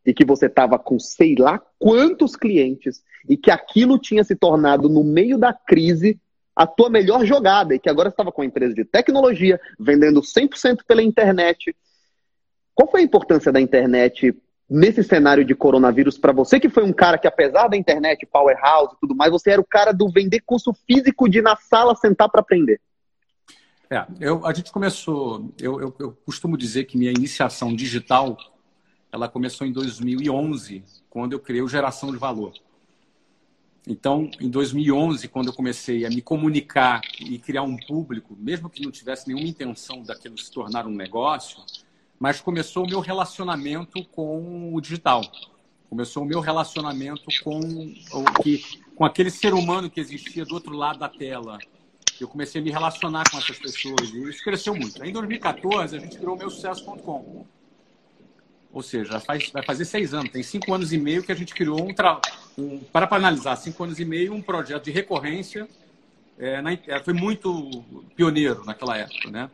e que você estava com sei lá quantos clientes e que aquilo tinha se tornado, no meio da crise, a tua melhor jogada e que agora estava com uma empresa de tecnologia, vendendo 100% pela internet. Qual foi a importância da internet nesse cenário de coronavírus para você, que foi um cara que, apesar da internet, powerhouse e tudo mais, você era o cara do vender curso físico de na sala sentar para aprender?
É, eu, a gente começou, eu, eu, eu, costumo dizer que minha iniciação digital, ela começou em 2011, quando eu criei o Geração de Valor. Então, em 2011, quando eu comecei a me comunicar e criar um público, mesmo que não tivesse nenhuma intenção daquilo se tornar um negócio, mas começou o meu relacionamento com o digital. Começou o meu relacionamento com o que com aquele ser humano que existia do outro lado da tela, eu comecei a me relacionar com essas pessoas e isso cresceu muito. Aí, em 2014, a gente criou o meu sucesso.com. Ou seja, faz, vai fazer seis anos, tem cinco anos e meio que a gente criou um, tra... um para analisar, cinco anos e meio, um projeto de recorrência. É, na... É, foi muito pioneiro naquela época, né?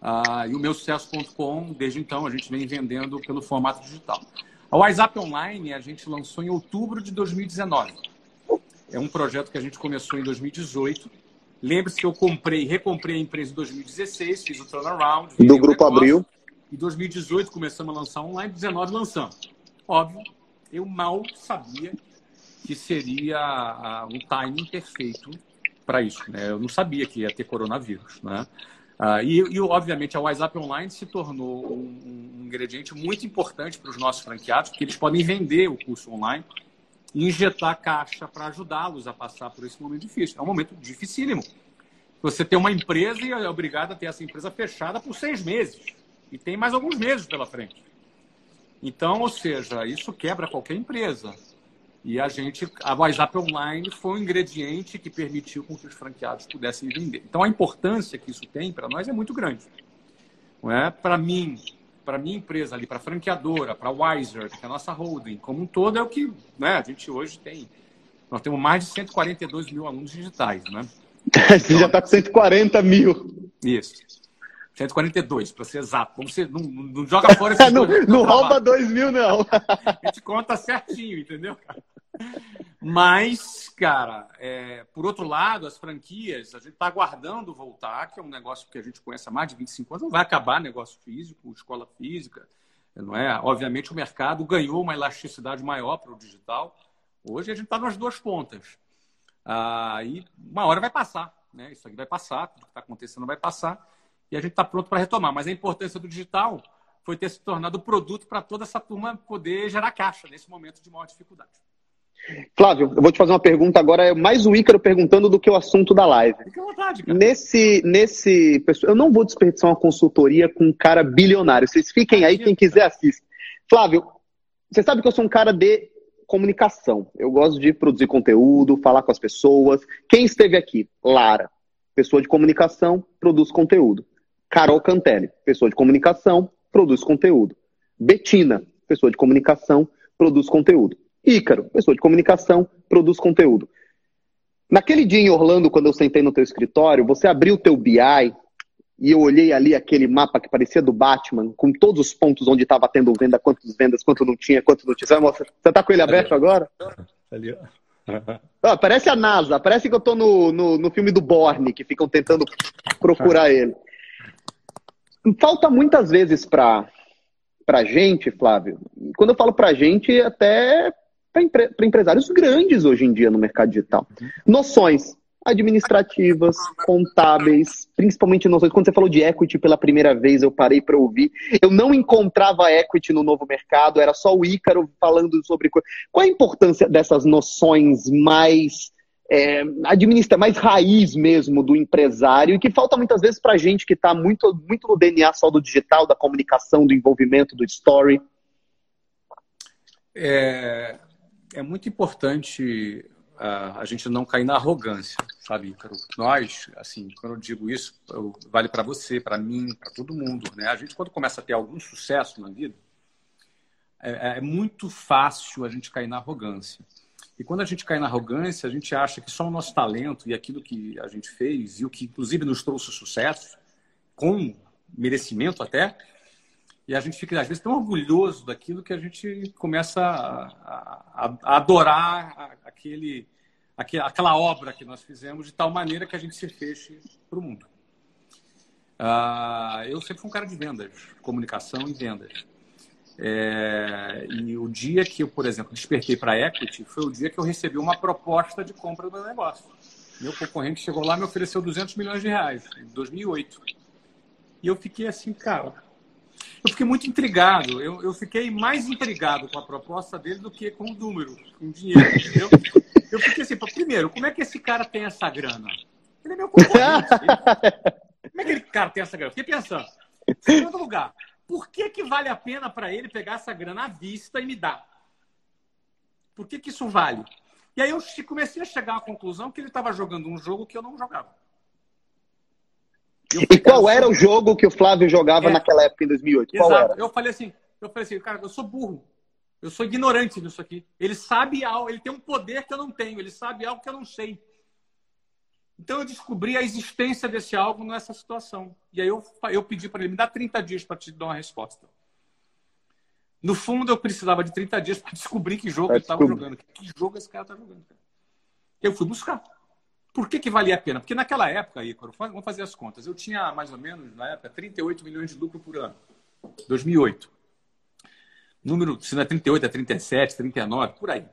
Ah, e o meu sucesso.com, desde então, a gente vem vendendo pelo formato digital. A WhatsApp Online a gente lançou em outubro de 2019. É um projeto que a gente começou em 2018 Lembre-se que eu comprei, recomprei a empresa em 2016, fiz o turnaround.
Do Grupo negócio, Abril.
Em 2018 começamos a lançar online, 2019 lançamos. Óbvio, eu mal sabia que seria um timing perfeito para isso. Né? Eu não sabia que ia ter coronavírus. Né? Ah, e, e, obviamente, a WhatsApp Online se tornou um, um ingrediente muito importante para os nossos franqueados, porque eles podem vender o curso online injetar caixa para ajudá-los a passar por esse momento difícil. É um momento dificílimo. Você tem uma empresa e é obrigado a ter essa empresa fechada por seis meses. E tem mais alguns meses pela frente. Então, ou seja, isso quebra qualquer empresa. E a gente, a WhatsApp Online foi um ingrediente que permitiu que os franqueados pudessem vender. Então, a importância que isso tem para nós é muito grande. É? Para mim, para a minha empresa ali, para a franqueadora, para a Wiser, que é a nossa holding, como um todo, é o que né, a gente hoje tem. Nós temos mais de 142 mil alunos digitais, né?
Você já está com 140 mil.
Isso. 142, para ser exato. Vamos ser, não, não joga fora esse
Não, não rouba 2 mil, não.
a gente conta certinho, entendeu? Mas, cara, é, por outro lado, as franquias, a gente está aguardando voltar, que é um negócio que a gente conhece há mais de 25 anos, não vai acabar negócio físico, escola física, não é? Obviamente o mercado ganhou uma elasticidade maior para o digital. Hoje a gente está nas duas pontas. Ah, e uma hora vai passar, né? Isso aqui vai passar, tudo que está acontecendo vai passar, e a gente está pronto para retomar. Mas a importância do digital foi ter se tornado produto para toda essa turma poder gerar caixa nesse momento de maior dificuldade.
Flávio, eu vou te fazer uma pergunta agora, é mais o Ícaro perguntando do que o assunto da live.
Fique à vontade, cara.
Nesse, nesse, eu não vou desperdiçar uma consultoria com um cara bilionário. Vocês fiquem aí, quem quiser assiste. Flávio, você sabe que eu sou um cara de comunicação. Eu gosto de produzir conteúdo, falar com as pessoas. Quem esteve aqui? Lara, pessoa de comunicação, produz conteúdo. Carol Cantelli, pessoa de comunicação, produz conteúdo. Betina, pessoa de comunicação, produz conteúdo. Ícaro, pessoa de comunicação, produz conteúdo. Naquele dia em Orlando, quando eu sentei no teu escritório, você abriu o teu BI e eu olhei ali aquele mapa que parecia do Batman, com todos os pontos onde estava tendo venda, quantas vendas, quanto não tinha, quanto não tinha. Você está com ele aberto agora? Ali, ó. parece a NASA, parece que eu estou no, no, no, filme do Borne, que ficam tentando procurar ele. Falta muitas vezes para a gente, Flávio, quando eu falo para gente, até para empre empresários grandes hoje em dia no mercado digital. Noções administrativas, contábeis, principalmente noções. Quando você falou de equity pela primeira vez, eu parei para ouvir. Eu não encontrava equity no novo mercado, era só o Ícaro falando sobre. Qual a importância dessas noções mais. É, administra mais raiz mesmo do empresário e que falta muitas vezes para gente que está muito, muito no DNA só do digital, da comunicação, do envolvimento, do story.
É, é muito importante a gente não cair na arrogância, sabe? Nós, assim, quando eu digo isso, eu, vale para você, para mim, para todo mundo, né? A gente, quando começa a ter algum sucesso na vida, é, é, muito fácil a gente cair na arrogância. E quando a gente cai na arrogância, a gente acha que só o nosso talento e aquilo que a gente fez, e o que inclusive nos trouxe sucesso, com merecimento até, e a gente fica, às vezes, tão orgulhoso daquilo que a gente começa a, a, a adorar aquele, aquela obra que nós fizemos de tal maneira que a gente se feche para o mundo. Uh, eu sempre fui um cara de vendas, comunicação e vendas. É, e o dia que eu, por exemplo, despertei para Equity foi o dia que eu recebi uma proposta de compra do meu negócio. Meu concorrente chegou lá e me ofereceu 200 milhões de reais, em 2008. E eu fiquei assim, cara, eu fiquei muito intrigado. Eu, eu fiquei mais intrigado com a proposta dele do que com o número, com o dinheiro, entendeu? Eu fiquei assim, primeiro, como é que esse cara tem essa grana? Ele é meu concorrente. Como é que esse cara tem essa grana? Fiquei pensando. Segundo lugar, por que, que vale a pena para ele pegar essa grana à vista e me dar? Por que, que isso vale? E aí eu comecei a chegar à conclusão que ele estava jogando um jogo que eu não jogava.
E qual era o jogo que o Flávio jogava é. naquela época, em 2008? Qual
Exato.
Era?
Eu falei assim, eu falei assim, cara, eu sou burro. Eu sou ignorante nisso aqui. Ele sabe algo, ele tem um poder que eu não tenho, ele sabe algo que eu não sei. Então eu descobri a existência desse algo nessa situação. E aí eu, eu pedi para ele, me dá 30 dias para te dar uma resposta. No fundo, eu precisava de 30 dias para descobrir que jogo ele estava jogando. Que jogo esse cara está jogando. Eu fui buscar. Por que, que valia a pena? Porque naquela época, Ícaro, vamos fazer as contas, eu tinha mais ou menos, na época, 38 milhões de lucro por ano. 2008. Número, se não é 38, é 37, 39, por aí.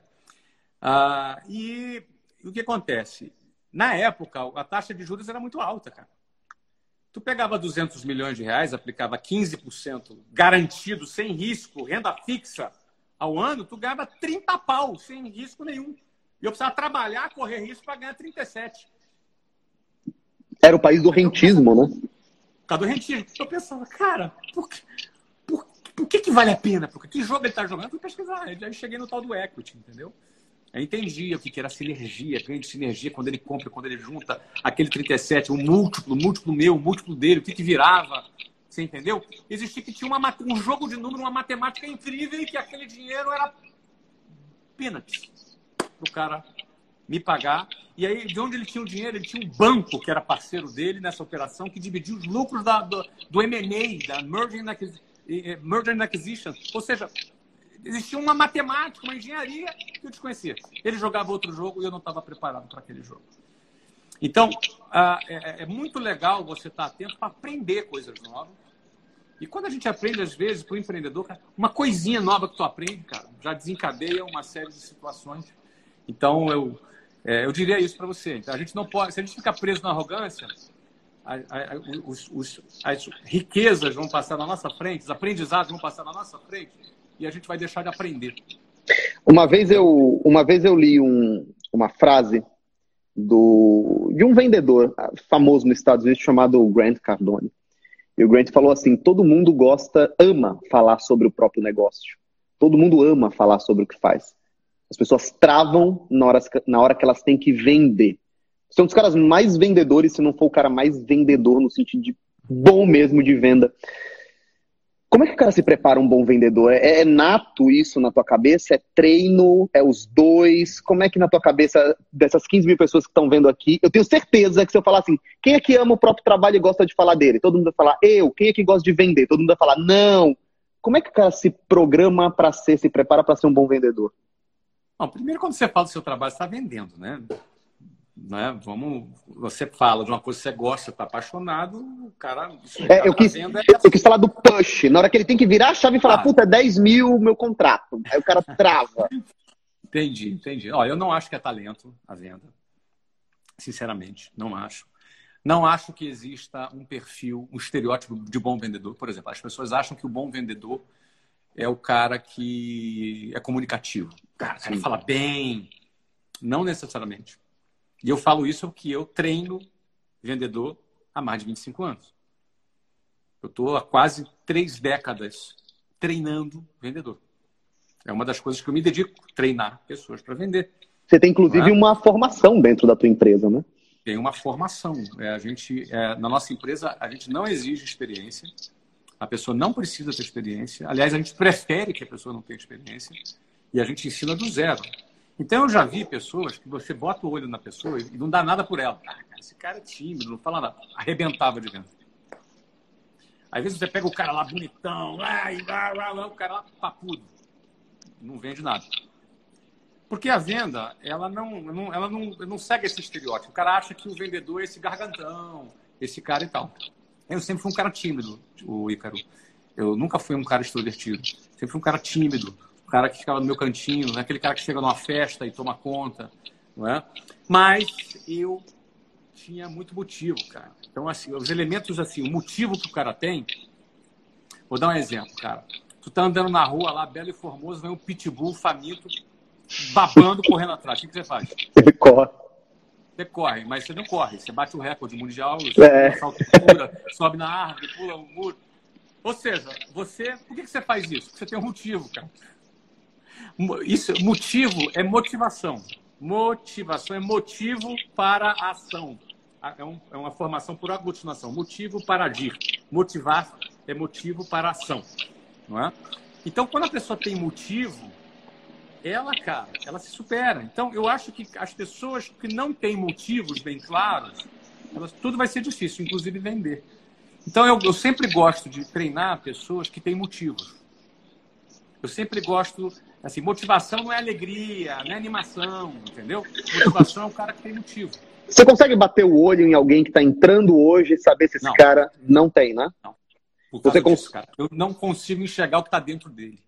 Ah, e, e o que acontece? Na época, a taxa de juros era muito alta, cara. Tu pegava 200 milhões de reais, aplicava 15% garantido, sem risco, renda fixa ao ano, tu ganhava 30 pau, sem risco nenhum. E eu precisava trabalhar, correr risco para ganhar 37.
Era o país do rentismo, né?
Por causa do rentismo. Eu pensava, cara, por que, por, por que, que vale a pena? Porque que jogo ele está jogando? Eu fui pesquisar. Aí cheguei no tal do equity, entendeu? Eu entendi o que era sinergia, ganho de sinergia, quando ele compra, quando ele junta aquele 37, o múltiplo, múltiplo meu, múltiplo dele, o que, que virava. Você entendeu? Existia que tinha uma, um jogo de número, uma matemática incrível e que aquele dinheiro era peanuts para o cara me pagar. E aí, de onde ele tinha o dinheiro? Ele tinha um banco que era parceiro dele nessa operação, que dividia os lucros da, do, do M&A, da Merger and, Merger and Acquisition. Ou seja, existia uma matemática, uma engenharia que eu desconhecia. Ele jogava outro jogo e eu não estava preparado para aquele jogo. Então, ah, é, é, muito legal você estar atento para aprender coisas novas. E quando a gente aprende, às vezes, para o empreendedor, uma coisinha nova que tu aprende, cara, já desencadeia uma série de situações. Então, eu, é, eu diria isso para você. A gente não pode, se a gente ficar preso na arrogância, a, a, os, os, as riquezas vão passar na nossa frente, os aprendizados vão passar na nossa frente e a gente vai deixar de aprender.
Uma vez eu, uma vez eu li um, uma frase do, de um vendedor famoso nos Estados Unidos chamado Grant Cardone. E o Grant falou assim: todo mundo gosta, ama falar sobre o próprio negócio. Todo mundo ama falar sobre o que faz. As pessoas travam na hora, na hora que elas têm que vender. São um dos caras mais vendedores, se não for o cara mais vendedor no sentido de bom mesmo de venda. Como é que o cara se prepara um bom vendedor? É, é, nato isso na tua cabeça? É treino? É os dois? Como é que na tua cabeça, dessas 15 mil pessoas que estão vendo aqui, eu tenho certeza que se eu falar assim, quem é que ama o próprio trabalho e gosta de falar dele? Todo mundo vai falar, eu. Quem é que gosta de vender? Todo mundo vai falar, não. Como é que o cara se programa para ser, se prepara para ser um bom vendedor?
Bom, primeiro, quando você fala do seu trabalho, você está vendendo, né? Né? Vamos, você fala de uma coisa que você gosta, está apaixonado, o cara.
É, eu, quis, é assim. eu quis falar do push. Na hora que ele tem que virar a chave e falar, ah. puta, é 10 mil o meu contrato. Aí o cara trava.
entendi, entendi. Olha, eu não acho que é talento a venda. Sinceramente, não acho. Não acho que exista um perfil, um estereótipo de bom vendedor. Por exemplo, as pessoas acham que o bom vendedor é o cara que é comunicativo. Cara, o cara fala bem. Não necessariamente. E eu falo isso porque eu treino vendedor há mais de 25 anos. Eu estou há quase três décadas treinando vendedor. É uma das coisas que eu me dedico, treinar pessoas para vender.
Você tem, inclusive, é? uma formação dentro da tua empresa, né?
Tem uma formação. É, a gente, é, na nossa empresa, a gente não exige experiência. A pessoa não precisa ter experiência. Aliás, a gente prefere que a pessoa não tenha experiência. E a gente ensina do zero. Então eu já vi pessoas que você bota o olho na pessoa e não dá nada por ela. Ah, cara, esse cara é tímido, não fala nada. Arrebentava de dentro. Às vezes você pega o cara lá bonitão, lá, lá, lá, lá, o cara lá papudo. Não vende nada. Porque a venda, ela não, ela não, não segue esse estereótipo. O cara acha que o vendedor é esse gargantão, esse cara e tal. Eu sempre fui um cara tímido, o Ícaro. Eu nunca fui um cara extrovertido. Sempre fui um cara tímido o cara que ficava no meu cantinho, né? aquele cara que chega numa festa e toma conta, não é? Mas eu tinha muito motivo, cara. Então, assim, os elementos, assim, o motivo que o cara tem. Vou dar um exemplo, cara. Tu tá andando na rua lá, belo e formoso, vem um pitbull faminto, babando, correndo atrás. O que, que você faz?
Ele corre.
Você corre, mas você não corre. Você bate o recorde mundial, você é. altura, sobe na árvore, pula o muro. Ou seja, você. Por que, que você faz isso? Porque você tem um motivo, cara. Isso, motivo é motivação. Motivação é motivo para a ação. É, um, é uma formação por aglutinação. Motivo para agir. Motivar é motivo para ação. Não é? Então, quando a pessoa tem motivo, ela, cara, ela se supera. Então, eu acho que as pessoas que não têm motivos bem claros, elas, tudo vai ser difícil, inclusive vender. Então, eu, eu sempre gosto de treinar pessoas que têm motivos. Eu sempre gosto Assim, motivação não é alegria, não é animação, entendeu? Motivação é um cara que tem motivo.
Você consegue bater o olho em alguém que está entrando hoje e saber se esse não. cara não tem, né? Não.
Você cons... cara. Eu não consigo enxergar o que está dentro dele.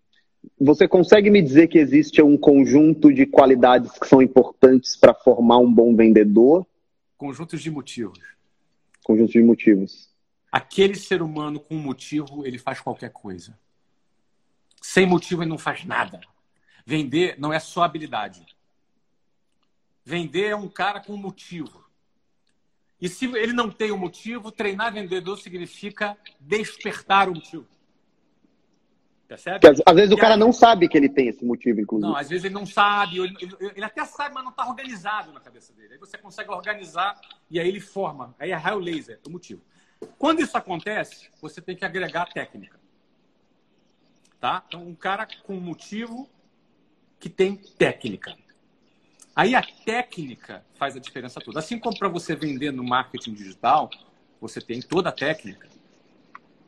Você consegue me dizer que existe um conjunto de qualidades que são importantes para formar um bom vendedor?
Conjuntos de motivos.
Conjuntos de motivos.
Aquele ser humano com motivo, ele faz qualquer coisa. Sem motivo, ele não faz nada. Vender não é só habilidade. Vender é um cara com motivo. E se ele não tem um motivo, treinar vendedor significa despertar o motivo.
Percebe? Às, às vezes e o cara aí... não sabe que ele tem esse motivo, inclusive.
Não, às vezes ele não sabe, ele, ele, ele até sabe, mas não está organizado na cabeça dele. Aí você consegue organizar e aí ele forma. Aí é raio laser, o motivo. Quando isso acontece, você tem que agregar técnica. Tá? Então, um cara com motivo que tem técnica. Aí a técnica faz a diferença toda. Assim como para você vender no marketing digital, você tem toda a técnica.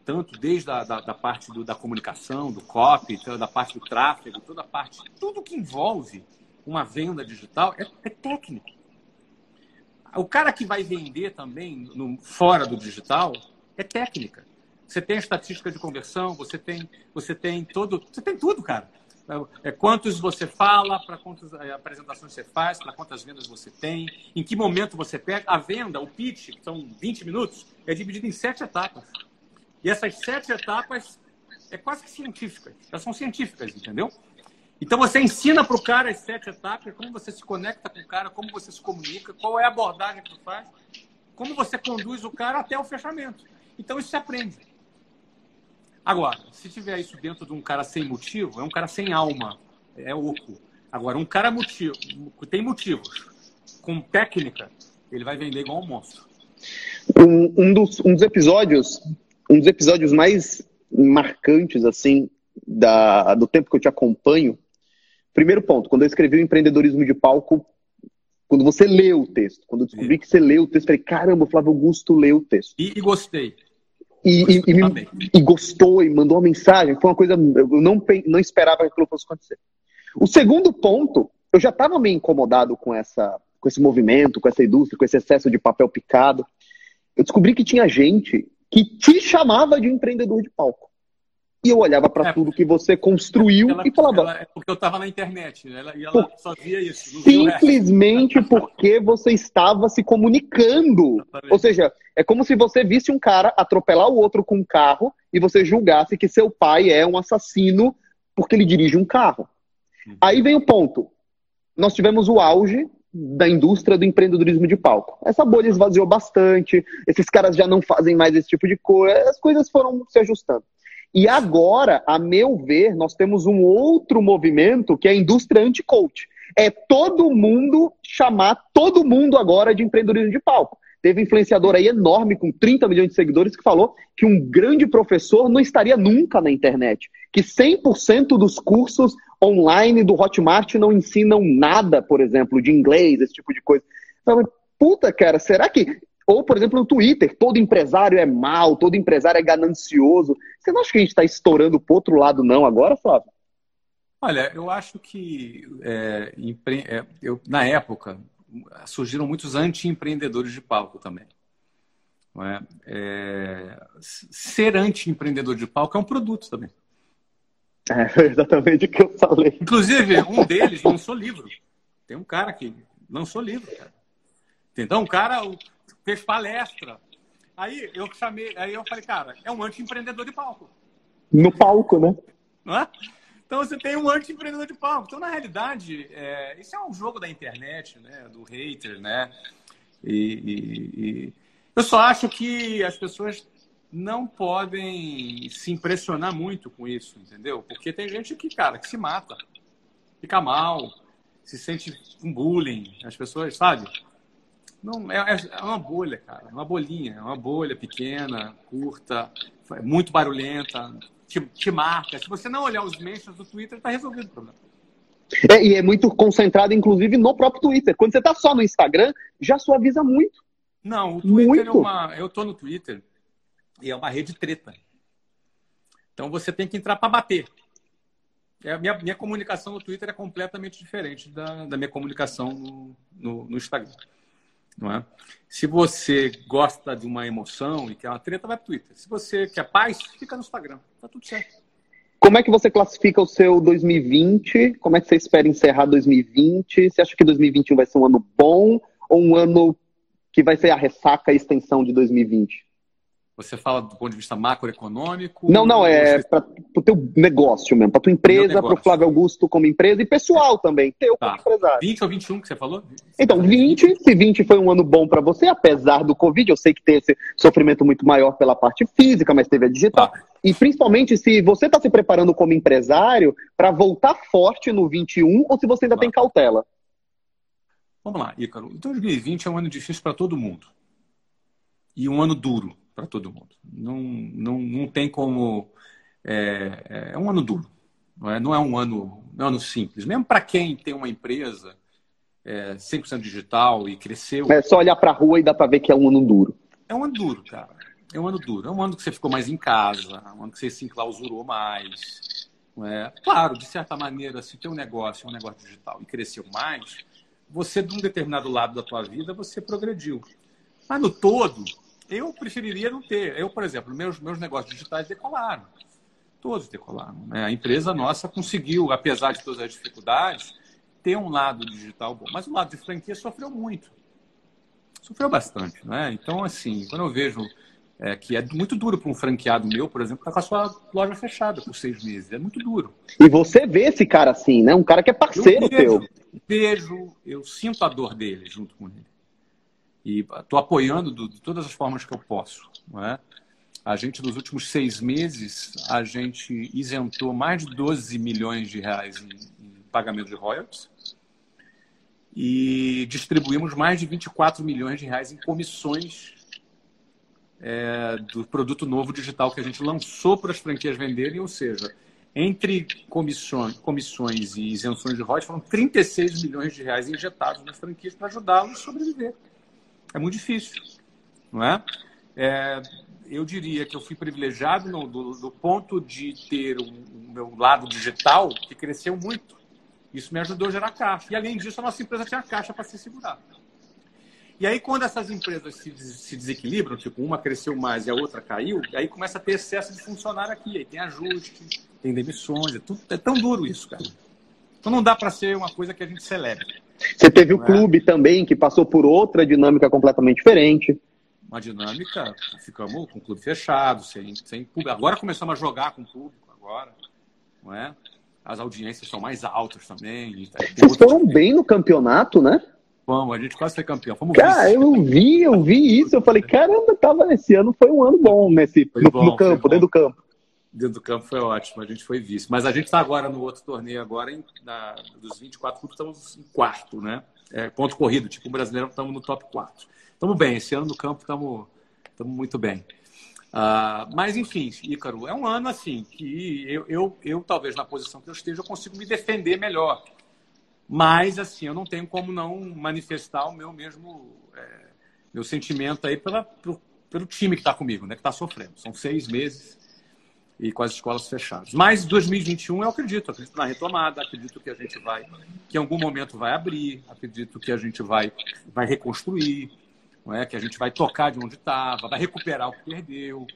Tanto desde a da, da parte do, da comunicação, do copy, da parte do tráfego, toda a parte, tudo que envolve uma venda digital é, é técnico. O cara que vai vender também no, fora do digital é técnica. Você tem estatística de conversão, você tem, você tem todo, você tem tudo, cara. É, quantos você fala, para quantas é, apresentações você faz, para quantas vendas você tem, em que momento você pega. A venda, o pitch, que são 20 minutos, é dividido em sete etapas. E essas sete etapas é quase que científicas. Elas são científicas, entendeu? Então você ensina para o cara as sete etapas, como você se conecta com o cara, como você se comunica, qual é a abordagem que você faz, como você conduz o cara até o fechamento. Então isso se aprende. Agora, se tiver isso dentro de um cara sem motivo, é um cara sem alma, é oco. Agora, um cara motivo, tem motivos, com técnica, ele vai vender igual um monstro.
Um, um, dos, um dos episódios, um dos episódios mais marcantes assim da, do tempo que eu te acompanho Primeiro ponto, quando eu escrevi o empreendedorismo de palco, quando você lê o texto, quando eu descobri que você leu o texto, falei, caramba, o Flávio Augusto leu o texto.
E, e gostei.
E, e, me, e, gostou e mandou uma mensagem. Foi uma coisa. Eu não, não esperava que aquilo fosse acontecer. O segundo ponto, eu já estava meio incomodado com, essa, com esse movimento, com essa indústria, com esse excesso de papel picado. Eu descobri que tinha gente que te chamava de empreendedor de palco e eu olhava para é, tudo que você construiu ela, e falava. Ela,
é porque eu estava na internet, né? ela, e ela por, só via isso.
Simplesmente porque você estava se comunicando. Ou seja, é como se você visse um cara atropelar o outro com um carro e você julgasse que seu pai é um assassino porque ele dirige um carro. Uhum. Aí vem o ponto. Nós tivemos o auge da indústria do empreendedorismo de palco. Essa bolha esvaziou bastante, esses caras já não fazem mais esse tipo de coisa, as coisas foram se ajustando. E agora, a meu ver, nós temos um outro movimento que é a indústria anti-coach. É todo mundo chamar todo mundo agora de empreendedorismo de palco. Teve influenciador aí enorme, com 30 milhões de seguidores, que falou que um grande professor não estaria nunca na internet. Que 100% dos cursos online do Hotmart não ensinam nada, por exemplo, de inglês, esse tipo de coisa. Então, puta, cara, será que ou, por exemplo, no Twitter, todo empresário é mal, todo empresário é ganancioso. Você não acha que a gente está estourando para outro lado, não, agora, Flávio?
Olha, eu acho que é, empre... é, eu, na época surgiram muitos anti-empreendedores de palco também. É? É... Ser anti-empreendedor de palco é um produto também.
É exatamente o que eu falei.
Inclusive, um deles lançou livro. Tem um cara que lançou livro, cara. Então, um cara, fez palestra. Aí eu chamei, aí eu falei, cara, é um anti-empreendedor de palco.
No palco, né?
Não é? Então você tem um anti-empreendedor de palco. Então, na realidade, é, isso é um jogo da internet, né? Do hater, né? E, e, e, eu só acho que as pessoas não podem se impressionar muito com isso, entendeu? Porque tem gente que, cara, que se mata, fica mal, se sente um bullying. As pessoas, sabe? Não, é, é, é uma bolha, cara. É uma bolinha. É uma bolha pequena, curta, muito barulhenta, te, te marca. Se você não olhar os mentions do Twitter, está resolvido o problema.
É, e é muito concentrado, inclusive, no próprio Twitter. Quando você está só no Instagram, já suaviza muito.
Não, o Twitter muito. é uma. Eu estou no Twitter e é uma rede treta. Então você tem que entrar para bater. É, minha, minha comunicação no Twitter é completamente diferente da, da minha comunicação no, no, no Instagram. Não é? Se você gosta de uma emoção e quer uma treta, vai para o Twitter. Se você quer paz, fica no Instagram. Tá tudo certo.
Como é que você classifica o seu 2020? Como é que você espera encerrar 2020? Você acha que 2021 vai ser um ano bom ou um ano que vai ser a ressaca e extensão de 2020?
Você fala do ponto de vista macroeconômico?
Não, não, é para o teu negócio mesmo, para tua empresa, para o Flávio Augusto como empresa e pessoal também, teu tá. como empresário.
20 ou 21 que você falou?
Então, 20, se 20 foi um ano bom para você, apesar do Covid, eu sei que tem esse sofrimento muito maior pela parte física, mas teve a digital. Tá. E principalmente se você está se preparando como empresário para voltar forte no 21 ou se você ainda tá. tem cautela.
Vamos lá, Ícaro. 2020 é um ano difícil para todo mundo. E um ano duro para todo mundo. Não, não, não tem como. É, é um ano duro. Não é, não é um ano, é um ano simples. Mesmo para quem tem uma empresa é, 100% digital e cresceu.
É só olhar para a rua e dá para ver que é um ano duro.
É um ano duro, cara. É um ano duro. É um ano que você ficou mais em casa, é um ano que você se enclausurou mais. É, claro, de certa maneira, se tem um negócio, um negócio digital e cresceu mais, você, de um determinado lado da tua vida, você progrediu. Mas no todo, eu preferiria não ter. Eu, por exemplo, meus, meus negócios digitais decolaram. Todos decolaram. Né? A empresa nossa conseguiu, apesar de todas as dificuldades, ter um lado digital bom. Mas o lado de franquia sofreu muito. Sofreu bastante. Né? Então, assim, quando eu vejo é, que é muito duro para um franqueado meu, por exemplo, estar tá com a sua loja fechada por seis meses. É muito duro.
E você vê esse cara assim, né? Um cara que é parceiro eu vejo, teu.
Vejo, eu sinto a dor dele junto com ele. E estou apoiando do, de todas as formas que eu posso. Não é? A gente, nos últimos seis meses, a gente isentou mais de 12 milhões de reais em, em pagamento de royalties e distribuímos mais de 24 milhões de reais em comissões é, do produto novo digital que a gente lançou para as franquias venderem, ou seja, entre comissões, comissões e isenções de royalties, foram 36 milhões de reais injetados nas franquias para ajudá-los a sobreviver. É muito difícil, não é? é? eu diria que eu fui privilegiado no, do, do, ponto de ter o, meu lado digital, que cresceu muito. Isso me ajudou a gerar caixa. E, além disso, a nossa empresa tinha caixa para se segurar. E aí, quando essas empresas se, se desequilibram, tipo, uma cresceu mais e a outra caiu, aí começa a ter excesso de funcionário aqui. Aí tem ajuste, tem demissões, é, tudo, é tão duro isso, cara. Então não dá para ser uma coisa que a gente celebre.
Você teve o é? clube também, que passou por outra dinâmica completamente diferente.
Uma dinâmica, ficamos com o clube fechado, sem, sem público. Agora começamos a jogar com o público, agora. Não é? As audiências são mais altas também.
Vocês foram bem no campeonato, né?
Vamos, a gente quase foi campeão. Fomos
Cara, vice. eu vi, eu vi isso. Eu falei, caramba, tava esse ano foi um ano bom nesse no, bom, no, campo, dentro do campo.
Dentro do campo foi ótimo, a gente foi vice. Mas a gente está agora no outro torneio, agora em, na, dos 24 clubes, estamos em quarto, né? É, ponto corrido, tipo o brasileiro, estamos no top 4. Estamos bem, esse ano no campo estamos muito bem. Uh, mas, enfim, Ícaro, é um ano assim que eu, eu, eu, talvez na posição que eu esteja, eu consigo me defender melhor. Mas, assim, eu não tenho como não manifestar o meu mesmo é, meu sentimento aí pela, pro, pelo time que está comigo, né? Que está sofrendo. São seis meses e com as escolas fechadas. Mas 2021 eu acredito, acredito na retomada, acredito que a gente vai, que em algum momento vai abrir, acredito que a gente vai, vai reconstruir, não é? que a gente vai tocar de onde estava, vai recuperar o que perdeu,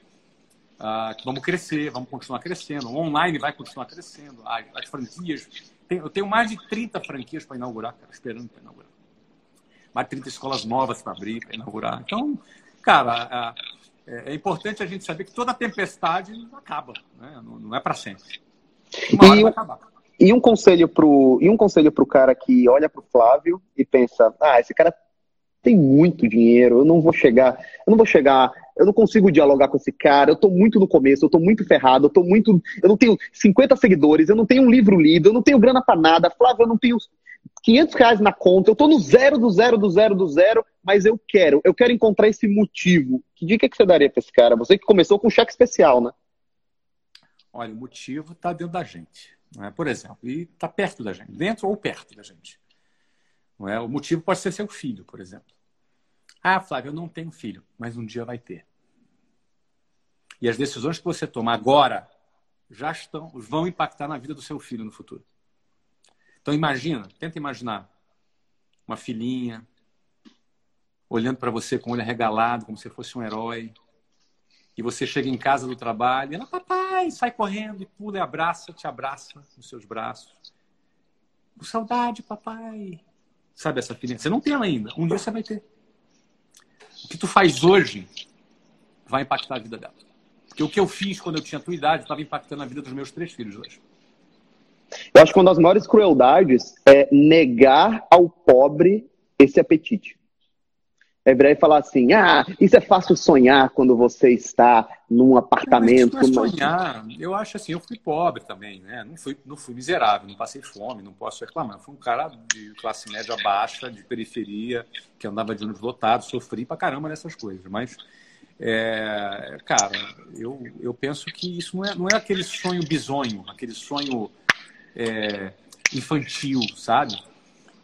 ah, vamos crescer, vamos continuar crescendo, o online vai continuar crescendo, as, as franquias eu tenho mais de 30 franquias para inaugurar, cara, esperando para inaugurar. Mais de 30 escolas novas para abrir, para inaugurar. Então, cara, é, é, importante a gente saber que toda tempestade acaba, né? não, não é para sempre.
Uma hora e, vai acabar. E um conselho pro e um conselho pro cara que olha pro Flávio e pensa, ah, esse cara tem muito dinheiro, eu não vou chegar, eu não vou chegar eu não consigo dialogar com esse cara, eu tô muito no começo, eu tô muito ferrado, eu tô muito. Eu não tenho 50 seguidores, eu não tenho um livro lido, eu não tenho grana para nada, Flávio, eu não tenho 500 reais na conta, eu tô no zero do zero do zero do zero, mas eu quero, eu quero encontrar esse motivo. Que dica que você daria para esse cara? Você que começou com um cheque especial, né?
Olha, o motivo está dentro da gente, não é? por exemplo, e está perto da gente, dentro ou perto da gente. Não é? O motivo pode ser seu filho, por exemplo. Ah, Flávio, eu não tenho filho, mas um dia vai ter. E as decisões que você toma agora já estão, vão impactar na vida do seu filho no futuro. Então imagina, tenta imaginar uma filhinha olhando para você com o olho arregalado, como se fosse um herói. E você chega em casa do trabalho, e ela, papai, sai correndo e pula e abraça, te abraça nos seus braços. Com saudade, papai. Sabe essa filhinha? Você não tem ela ainda. Um dia você vai ter. O que tu faz hoje vai impactar a vida dela. Porque o que eu fiz quando eu tinha a tua idade estava impactando a vida dos meus três filhos hoje.
Eu acho que uma das maiores crueldades é negar ao pobre esse apetite. É breve falar assim: ah, isso é fácil sonhar quando você está num apartamento.
Não, não é sonhar. Eu acho assim, eu fui pobre também, né? Não fui, não fui miserável, não passei fome, não posso reclamar. Eu fui um cara de classe média baixa, de periferia, que andava de ônibus lotado, sofri pra caramba nessas coisas. Mas, é, cara, eu, eu penso que isso não é, não é aquele sonho bizonho, aquele sonho é, infantil, sabe?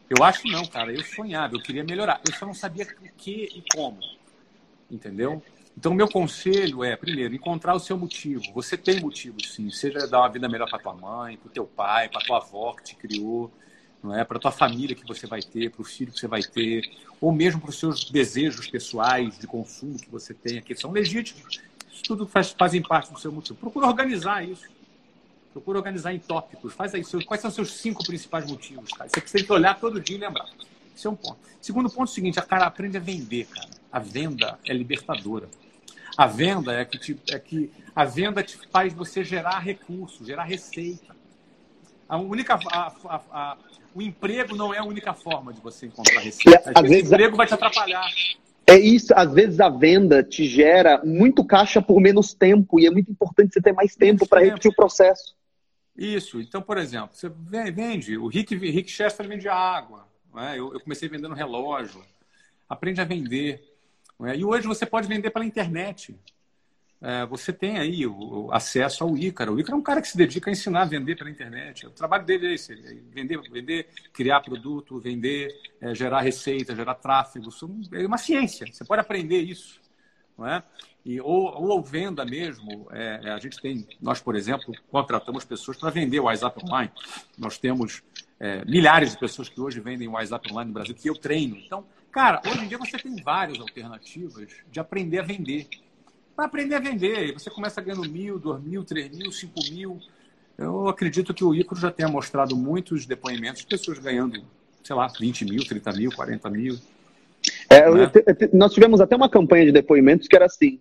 Eu acho não, cara. Eu sonhava, eu queria melhorar. Eu só não sabia o que e como. Entendeu? Então, meu conselho é, primeiro, encontrar o seu motivo. Você tem motivos, sim. Seja dar uma vida melhor para tua mãe, para teu pai, para tua avó que te criou, não é? Para tua família que você vai ter, para o filho que você vai ter, ou mesmo para os seus desejos pessoais de consumo que você tem, que são legítimos. Isso tudo faz, fazem parte do seu motivo. Procura organizar isso. Procura organizar em tópicos. Faz aí seus, quais são os seus cinco principais motivos, cara. Você que olhar todo dia e lembrar. Esse é um ponto. Segundo ponto é o seguinte, a cara aprende a vender, cara. A venda é libertadora. A venda é que, te, é que a venda te faz você gerar recursos, gerar receita. A única, a, a, a, o emprego não é a única forma de você encontrar receita. Às vezes, o emprego vai te atrapalhar.
É isso, às vezes a venda te gera muito caixa por menos tempo e é muito importante você ter mais tempo para repetir o processo.
Isso. Então, por exemplo, você vende. O Rick, Rick Chester vende água. É? Eu, eu, comecei vendendo relógio. Aprende a vender. É? E hoje você pode vender pela internet. É, você tem aí o, o, acesso ao Ícaro. O Ícaro é um cara que se dedica a ensinar a vender pela internet. O trabalho dele é esse: é vender, vender criar produto, vender, é, gerar receita, gerar tráfego. É uma ciência. Você pode aprender isso. É? E, ou, ou venda mesmo, é, é, a gente tem, nós, por exemplo, contratamos pessoas para vender o WhatsApp online. Nós temos é, milhares de pessoas que hoje vendem o WhatsApp online no Brasil, que eu treino. Então, cara, hoje em dia você tem várias alternativas de aprender a vender. Para aprender a vender, você começa ganhando mil, dois mil, três mil, cinco mil. Eu acredito que o Icaro já tenha mostrado muitos depoimentos de pessoas ganhando, sei lá, 20 mil, 30 mil, 40 mil.
É, né? nós tivemos até uma campanha de depoimentos que era assim: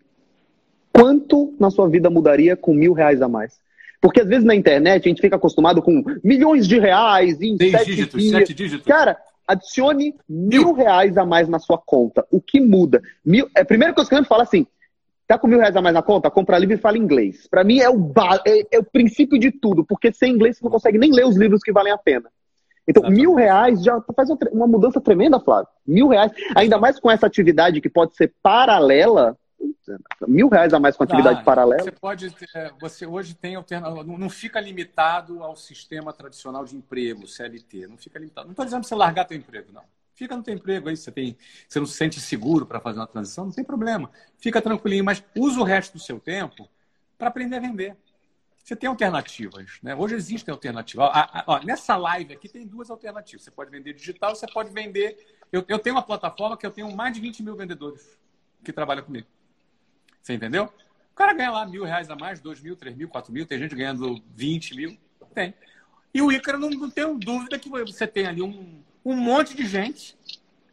quanto na sua vida mudaria com mil reais a mais? Porque às vezes na internet a gente fica acostumado com milhões de reais em
Seis sete dígitos, dias. sete dígitos.
Cara, adicione mil, mil reais a mais na sua conta. O que muda? Mil, é, coisa que eu falo assim, tá com mil reais a mais na conta? Compra livro e fala inglês. Para mim é o, é, é, o princípio de tudo, porque sem inglês você não consegue nem ler os livros que valem a pena. Então, Exatamente. mil reais já faz uma mudança tremenda, Flávio. Mil reais, ainda mais com essa atividade que pode ser paralela, mil reais a mais com atividade ah, paralela.
Você pode, é, você hoje tem alternativa, não fica limitado ao sistema tradicional de emprego, CLT, não fica limitado. Não estou dizendo para você largar teu emprego, não. Fica no teu emprego aí, você tem, você não se sente seguro para fazer uma transição, não tem problema. Fica tranquilinho, mas usa o resto do seu tempo para aprender a vender. Você tem alternativas, né? Hoje existem alternativas. Ó, ó, nessa live aqui tem duas alternativas. Você pode vender digital, você pode vender. Eu, eu tenho uma plataforma que eu tenho mais de 20 mil vendedores que trabalham comigo. Você entendeu? O cara ganha lá mil reais a mais, dois mil, três mil, quatro mil, tem gente ganhando 20 mil. Tem. E o Ícaro, não, não tenho dúvida que você tem ali um, um monte de gente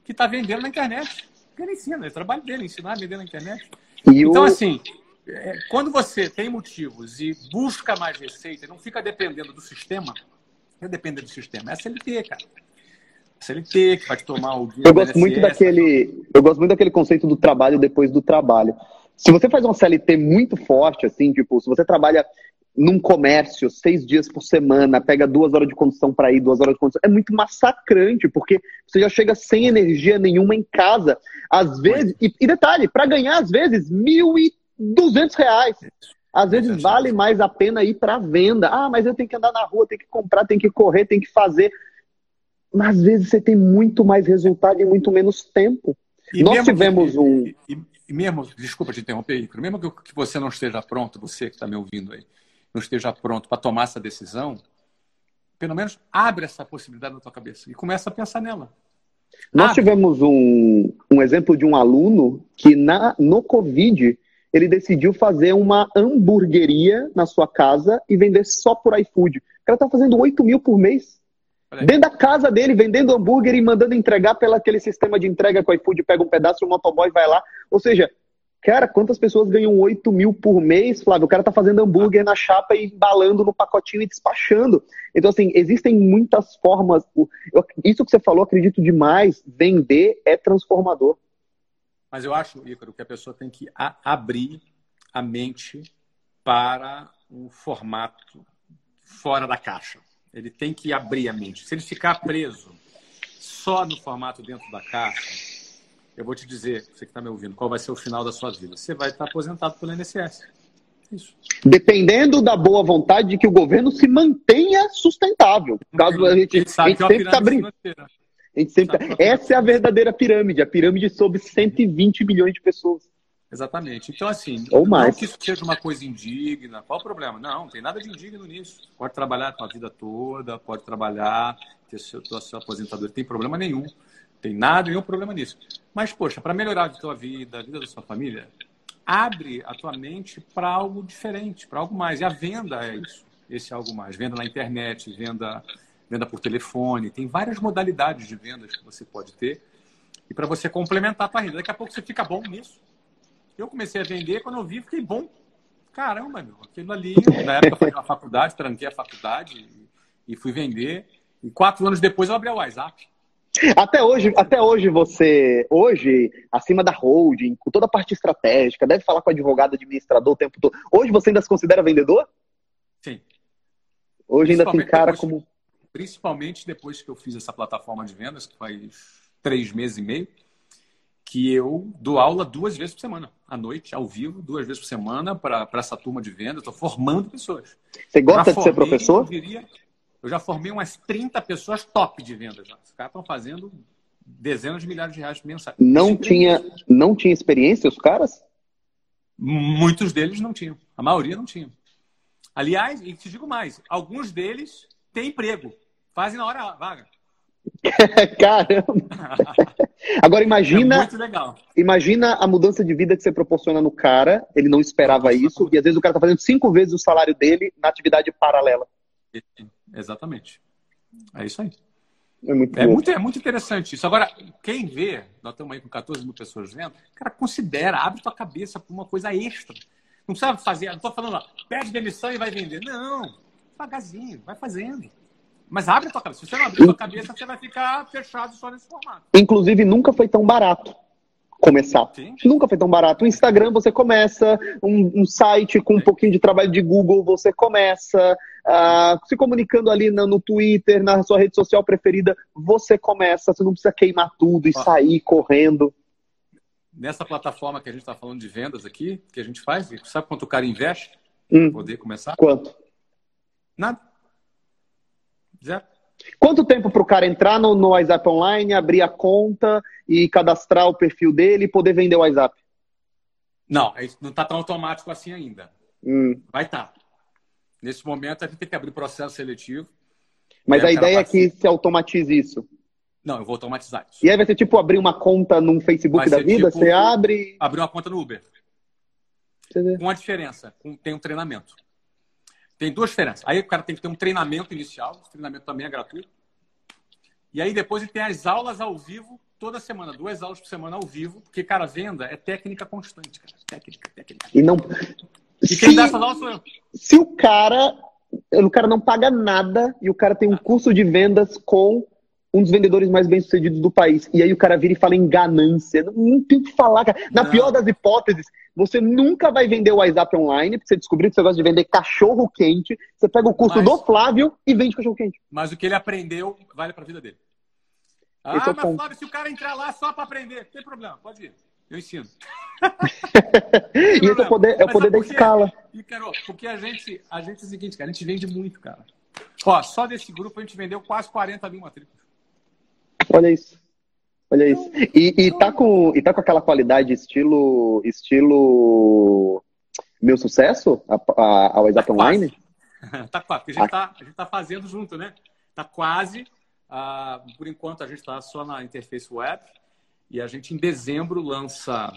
que está vendendo na internet. Ele ensina, é o trabalho dele, ensinar a vender na internet. E então, o... assim, é, quando você tem motivos e busca mais receita, não fica dependendo do sistema, não depende do sistema, é a CLT, cara. A CLT que vai tomar o
dia. Eu gosto muito daquele, eu gosto muito daquele conceito do trabalho depois do trabalho. Se você faz uma CLT muito forte, assim, tipo, se você trabalha num comércio seis dias por semana, pega duas horas de condução para ir, duas horas de condução, é muito massacrante, porque você já chega sem energia nenhuma em casa. Às vezes, e, e detalhe, para ganhar, às vezes, mil e duzentos reais. Às vezes vale mais a pena ir para venda. Ah, mas eu tenho que andar na rua, tenho que comprar, tenho que correr, tenho que fazer. Mas às vezes você tem muito mais resultado e muito menos tempo. E Nós tivemos
que,
um.
E mesmo, desculpa te interromper, Icaro, mesmo que, que você não esteja pronto, você que está me ouvindo aí, não esteja pronto para tomar essa decisão, pelo menos abre essa possibilidade na tua cabeça e começa a pensar nela.
Nós abre. tivemos um, um exemplo de um aluno que na, no Covid ele decidiu fazer uma hamburgueria na sua casa e vender só por iFood. O cara tá fazendo 8 mil por mês. Dentro da casa dele, vendendo hambúrguer e mandando entregar pelo aquele sistema de entrega o iFood pega um pedaço, o motoboy vai lá. Ou seja, cara, quantas pessoas ganham 8 mil por mês, Flávio? O cara tá fazendo hambúrguer na chapa e embalando no pacotinho e despachando. Então, assim, existem muitas formas. Isso que você falou, acredito demais. Vender é transformador.
Mas eu acho, Ícaro, que a pessoa tem que abrir a mente para um formato fora da caixa. Ele tem que abrir a mente. Se ele ficar preso só no formato dentro da caixa, eu vou te dizer, você que está me ouvindo, qual vai ser o final da sua vida. Você vai estar aposentado pelo INSS.
Isso. Dependendo da boa vontade de que o governo se mantenha sustentável. Caso a gente, a gente, a gente sempre está abrindo. Sempre... Essa é a verdadeira pirâmide, a pirâmide sobre 120 milhões de pessoas.
Exatamente. Então, assim,
Ou mais.
não que isso seja uma coisa indigna. Qual o problema? Não, não tem nada de indigno nisso. Pode trabalhar a vida toda, pode trabalhar, ter seu, tua, sua aposentadoria, tem problema nenhum. Tem nada, nenhum problema nisso. Mas, poxa, para melhorar a tua vida, a vida da sua família, abre a tua mente para algo diferente, para algo mais. E a venda é isso, esse algo mais. Venda na internet, venda, venda por telefone. Tem várias modalidades de vendas que você pode ter. E para você complementar a tua renda. Daqui a pouco você fica bom nisso. Eu comecei a vender, quando eu vi, fiquei bom. Caramba, meu, aquilo ali, na época eu fazia uma faculdade, tranquei a faculdade e, fui vender. E quatro anos depois eu abri a WhatsApp.
Até hoje, até hoje você, hoje, acima da holding, com toda a parte estratégica, deve falar com o advogado administrador o tempo todo. Hoje você ainda se considera vendedor?
Sim.
Hoje ainda tem cara
depois-
como.
Principalmente depois que eu fiz essa plataforma de vendas, que faz três meses e meio, que eu dou aula duas vezes por semana, à noite, ao vivo, duas vezes por semana, para essa turma de vendas. Estou formando pessoas.
Você gosta de ser professor?
Eu, diria, eu já formei umas 30 pessoas top de vendas. Já. Os caras estão fazendo dezenas de milhares de reais mensais.
Não
é
tinha, não tinha experiência os caras?
Muitos deles não tinham. A maioria não tinha. Aliás, e te digo mais, alguns deles têm emprego. Fazem na hora vaga.
Caramba! Agora
É
imagina,
muito legal.
imagina a mudança de vida que você proporciona no cara, ele não esperava isso, e às vezes o cara tá fazendo cinco vezes o salário dele na atividade paralela.
Exatamente. É isso aí.
É muito
É muito, é muito interessante isso. Agora, quem vê, nós estamos aí com 14 mil pessoas vendo, cara, considera, abre tua cabeça para uma coisa extra. Não precisa fazer, não estou falando, ó, pede demissão e vai vender. Não, devagarzinho, vai fazendo. Mas abre a tua cabeça. Se você não abrir a tua cabeça, você vai ficar fechado só nesse formato.
Inclusive, nunca foi tão barato começar.
Sim.
Nunca foi tão barato. O Instagram você começa, um, um site com um pouquinho de trabalho de Google você começa, ah, se comunicando ali no, no Twitter, na sua rede social preferida, você começa. Você não precisa queimar tudo e
Ó.
sair correndo.
Nessa plataforma que a gente está falando de vendas aqui, que a gente faz, sabe quanto o cara investe
Hum,
para poder começar?
quanto?
Nada.
Quanto tempo para o cara entrar no, no WhatsApp Online, abrir a conta e cadastrar o perfil dele e poder vender o WhatsApp?
Não, é não está tão automático assim ainda.
Hum.
Vai estar. Nesse momento, a gente tem que abrir processo seletivo.
Mas a ideia é que se automatize isso.
Não, eu vou automatizar isso.
E aí vai ser tipo abrir uma conta num Facebook da vida,
tipo-
você abre.
Abrir uma conta no Uber. Com uma diferença. Tem um treinamento. Tem duas diferenças. Aí o cara tem que ter um treinamento inicial. Esse treinamento também é gratuito. E aí depois ele tem as aulas ao vivo toda semana. Duas aulas por semana ao vivo. Porque, cara, venda é técnica constante, cara. Técnica, técnica.
E não.
E
Se,
quem dá essas aulas sou eu.
se o cara. O cara não paga nada e o cara tem um curso de vendas com um dos vendedores mais bem-sucedidos do país. E aí o cara vira e fala em ganância. Não, não tem o que falar, cara. Na
Não.
pior das hipóteses, você nunca vai vender o WhatsApp online, porque você descobriu que você gosta de vender cachorro quente. Você pega o curso
Mas-
do Flávio e vende cachorro quente.
Mas o que ele aprendeu vale para a vida dele. Ah,
Esse é
mas
ponto.
Flávio, se o cara entrar lá só para aprender, não tem problema, pode ir. Eu ensino.
E esse é o poder, é o poder da
por quê?
escala.
E, Carol, porque a gente, a gente é o seguinte, cara, a gente vende muito, cara. Ó, só desse grupo a gente vendeu quase 40 mil matrículas.
Olha isso. Olha isso. E, e, tá com, e tá com aquela qualidade estilo. estilo. Meu sucesso? A, a,
Tá
Online?
tá quase, porque a gente tá, a gente tá fazendo junto, né? Tá quase. ah, por enquanto a gente está só na interface web e a gente em dezembro lança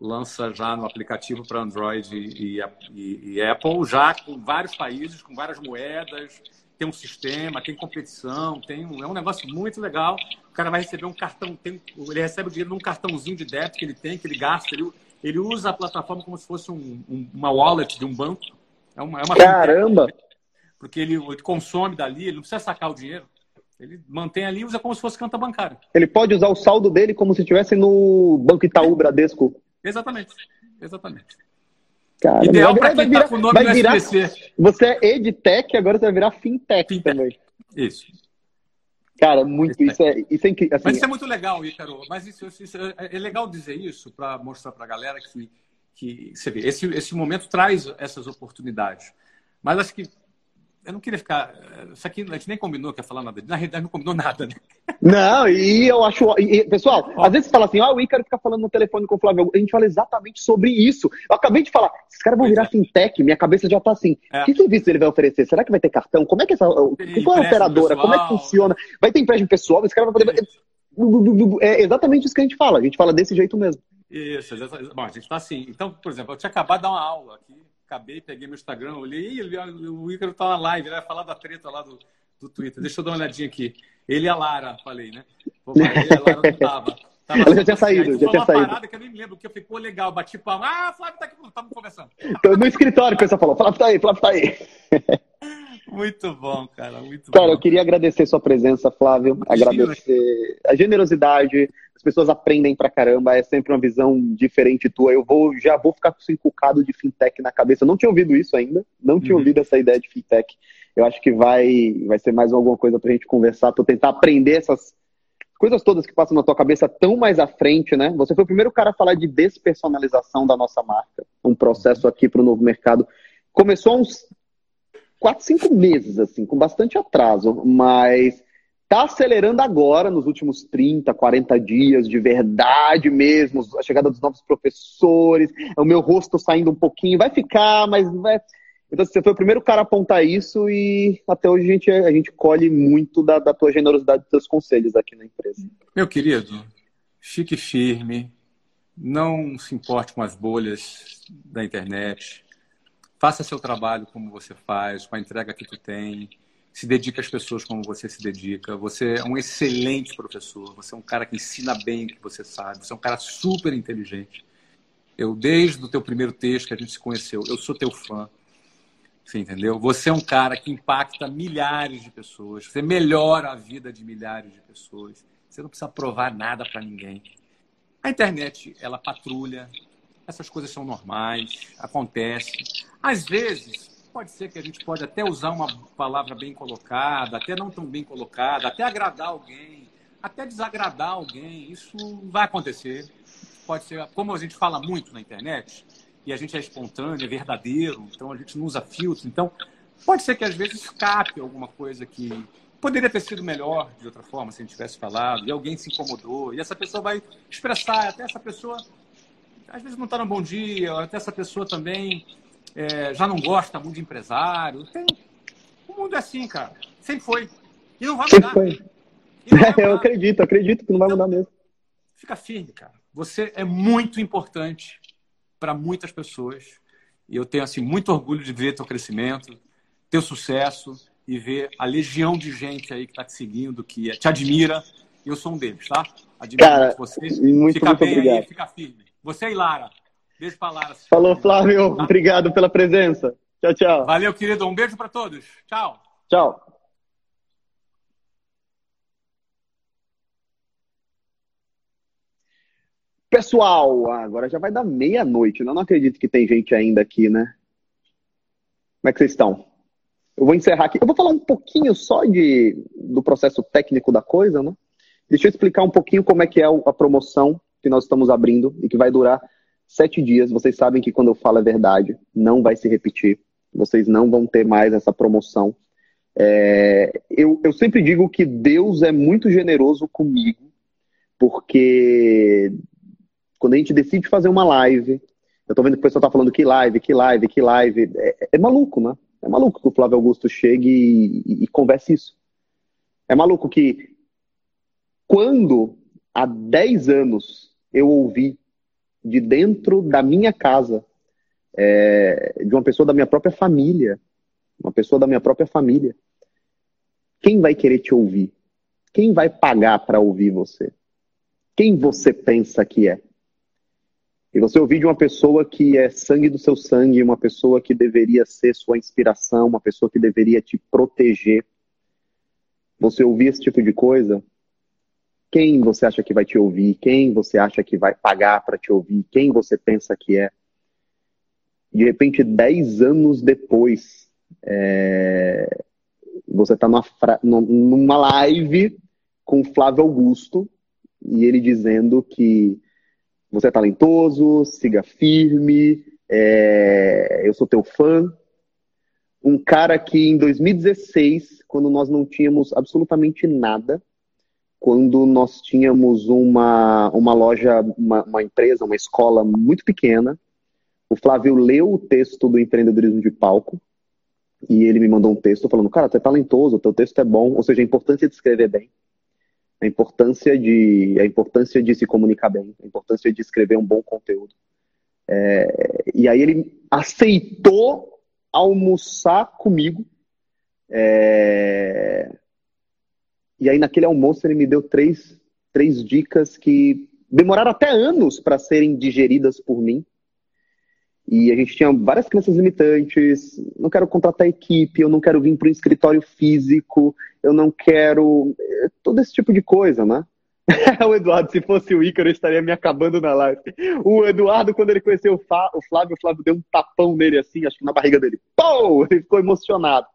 lança já no aplicativo para Android e, e- e Apple, já com vários países, com várias moedas, tem um sistema, tem competição, tem um, é um negócio muito legal. O cara vai receber um cartão, tem, ele recebe o dinheiro num cartãozinho de débito que ele tem, que ele gasta, ele, ele usa a plataforma como se fosse um- um- uma wallet de um banco. É uma, é uma
Caramba!
porque ele, ele consome dali, ele não precisa sacar o dinheiro. Ele mantém ali e usa como se fosse conta bancária.
Ele pode usar o saldo dele como se estivesse no Banco Itaú Bradesco.
Exatamente. Exatamente.
Caramba,
Ideal para quem está com o nome no
virar-
SPC.
Você é edtech, agora você vai virar fintech,
Fintech.
também.
Isso.
Cara, muito. Isso é, isso é incrível.
Mas
Assim,
isso é muito legal, Ícaro. Mas isso, isso é, é legal dizer isso para mostrar para a galera que, que você vê, esse, esse momento traz essas oportunidades. Mas acho que eu não queria ficar. Isso aqui a gente nem combinou que ia falar nada. Na realidade, não combinou nada, né?
Não, e eu acho. E, pessoal, às vezes você fala assim, ah, o Ícaro fica falando no telefone com o Flávio. A gente fala exatamente sobre isso. Eu acabei de falar, esses caras vão virar é. fintech, minha cabeça já tá assim. É. Que serviço ele vai oferecer? Será que vai ter cartão? Como é que essa. Qual é a operadora? Pessoal. Como é que funciona? Vai ter empréstimo pessoal? Esse cara vai poder. É exatamente isso que a gente fala. A gente fala desse jeito mesmo.
Isso, bom, a gente tá assim. Então, por exemplo, eu tinha acabado de dar uma aula aqui acabei, peguei meu Instagram, olhei, e o Ícaro tá na live, ele vai falar da treta lá do, do Twitter. Deixa eu dar uma olhadinha aqui. Ele e a Lara, falei, né? Pô, ele e a Lara não tava.
tava Ela já tinha saído, já tinha saído. parada
que eu nem me lembro, que eu falei, pô, legal, bati palma. Ah, Flávio tá aqui, estamos conversando.
no escritório o pessoal falou, Flávio tá aí, Flávio tá aí.
Muito bom, cara, muito
cara, bom. eu queria agradecer sua presença, Flávio, agradecer a generosidade, as pessoas aprendem pra caramba, é sempre uma visão diferente tua. Eu vou, já vou ficar com esse inculcado de fintech na cabeça. Eu não tinha ouvido isso ainda, não tinha uhum. ouvido essa ideia de fintech. Eu acho que vai, vai ser mais alguma coisa pra gente conversar, pra tentar aprender essas coisas todas que passam na tua cabeça tão mais à frente, né? Você foi o primeiro cara a falar de despersonalização da nossa marca, um processo aqui para o novo mercado. Começou há uns quatro, cinco meses, assim, com bastante atraso, mas está acelerando agora, nos últimos 30, 40 dias, de verdade mesmo, a chegada dos novos professores, o meu rosto saindo um pouquinho, vai ficar, mas vai. Então, você foi o primeiro cara a apontar isso e até hoje a gente, a gente colhe muito da, da tua generosidade dos teus conselhos aqui na empresa.
Meu querido, fique firme, não se importe com as bolhas da internet, Faça seu trabalho como você faz, com a entrega que tu tem. Se dedique às pessoas como você se dedica. Você é um excelente professor. Você é um cara que ensina bem o que você sabe. Você é um cara super inteligente. Eu, desde o teu primeiro texto que a gente se conheceu, eu sou teu fã. Você entendeu? Você é um cara que impacta milhares de pessoas. Você melhora a vida de milhares de pessoas. Você não precisa provar nada para ninguém. A internet, ela patrulha, essas coisas são normais, acontece. Às vezes, pode ser que a gente pode até usar uma palavra bem colocada, até não tão bem colocada, até agradar alguém, até desagradar alguém. Isso vai acontecer. Pode ser, como a gente fala muito na internet, e a gente é espontâneo, é verdadeiro, então a gente não usa filtro. Então, pode ser que às vezes escape alguma coisa que poderia ter sido melhor de outra forma se a gente tivesse falado, e alguém se incomodou, e essa pessoa vai expressar, até essa pessoa às vezes não está no bom dia, até essa pessoa também é, já não gosta muito de empresário. Tem... O mundo é assim, cara. Sempre foi. E não vai mudar. Foi.
Vai mudar. Eu acredito, acredito que não vai mudar mesmo.
Fica firme, cara. Você é muito importante para muitas pessoas. E eu tenho assim muito orgulho de ver teu crescimento, teu sucesso e ver a legião de gente aí que está te seguindo, que te admira. E eu sou um deles, tá?
Admiro Cara, você. Muito, fica muito bem obrigado. aí,
fica firme. Você e Lara. Beijo pra Lara.
Falou, Flávio. Tá? Obrigado pela presença. Tchau, tchau.
Valeu, querido. Um beijo para todos. Tchau.
Tchau. Pessoal, agora já vai dar meia-noite. Eu não acredito que tem gente ainda aqui, né? Como é que vocês estão? Eu vou encerrar aqui. Eu vou falar um pouquinho só de, do processo técnico da coisa, né? Deixa eu explicar um pouquinho como é que é a promoção que nós estamos abrindo e que vai durar sete dias. Vocês sabem que quando eu falo é verdade, não vai se repetir. Vocês não vão ter mais essa promoção. É, eu, eu sempre digo que Deus é muito generoso comigo, porque quando a gente decide fazer uma live, eu tô vendo que o pessoal tá falando que live, que live, que live. É, é maluco, né? É maluco que o Flávio Augusto chegue e, e, e converse isso. É maluco que quando há 10 anos eu ouvi de dentro da minha casa, é, de uma pessoa da minha própria família, uma pessoa da minha própria família, quem vai querer te ouvir? Quem vai pagar para ouvir você? Quem você pensa que é? E você ouvir de uma pessoa que é sangue do seu sangue, uma pessoa que deveria ser sua inspiração, uma pessoa que deveria te proteger. Você ouvir esse tipo de coisa quem você acha que vai te ouvir, quem você acha que vai pagar para te ouvir, quem você pensa que é. De repente, dez anos depois, é... você está numa, numa live com Flávio Augusto e ele dizendo que você é talentoso, siga firme, é... eu sou teu fã. Um cara que em 2016, quando nós não tínhamos absolutamente nada, quando nós tínhamos uma, uma loja, uma, uma empresa, uma escola muito pequena, o Flávio leu o texto do empreendedorismo de palco e ele me mandou um texto falando, cara, tu é talentoso, teu texto é bom, ou seja, a importância de escrever bem, a importância de, a importância de se comunicar bem, a importância de escrever um bom conteúdo. É, e aí ele aceitou almoçar comigo. É, e aí naquele almoço ele me deu três, três dicas que demoraram até anos para serem digeridas por mim. E a gente tinha várias crenças limitantes. Não quero contratar equipe, eu não quero vir para um escritório físico, eu não quero. Eh, todo esse tipo de coisa, né? o Eduardo, se fosse o Ícaro, estaria me acabando na live. O Eduardo, quando ele conheceu o, Flávio, o Flávio deu um tapão nele assim, acho que na barriga dele. Pô! Ele ficou emocionado.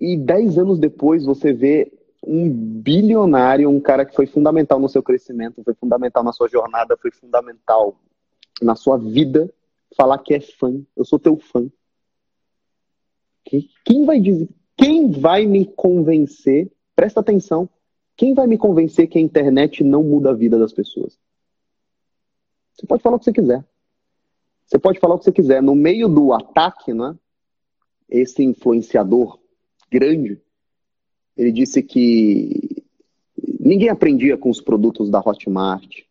E dez anos depois, você vê um bilionário, um cara que foi fundamental no seu crescimento, foi fundamental na sua jornada, foi fundamental na sua vida falar que é fã. Eu sou teu fã. Quem vai dizer? Quem vai me convencer? Presta atenção. Quem vai me convencer que a internet não muda a vida das pessoas? Você pode falar o que você quiser. Você pode falar o que você quiser. No meio do ataque, né? Esse influenciador grande, ele disse que ninguém aprendia com os produtos da Hotmart,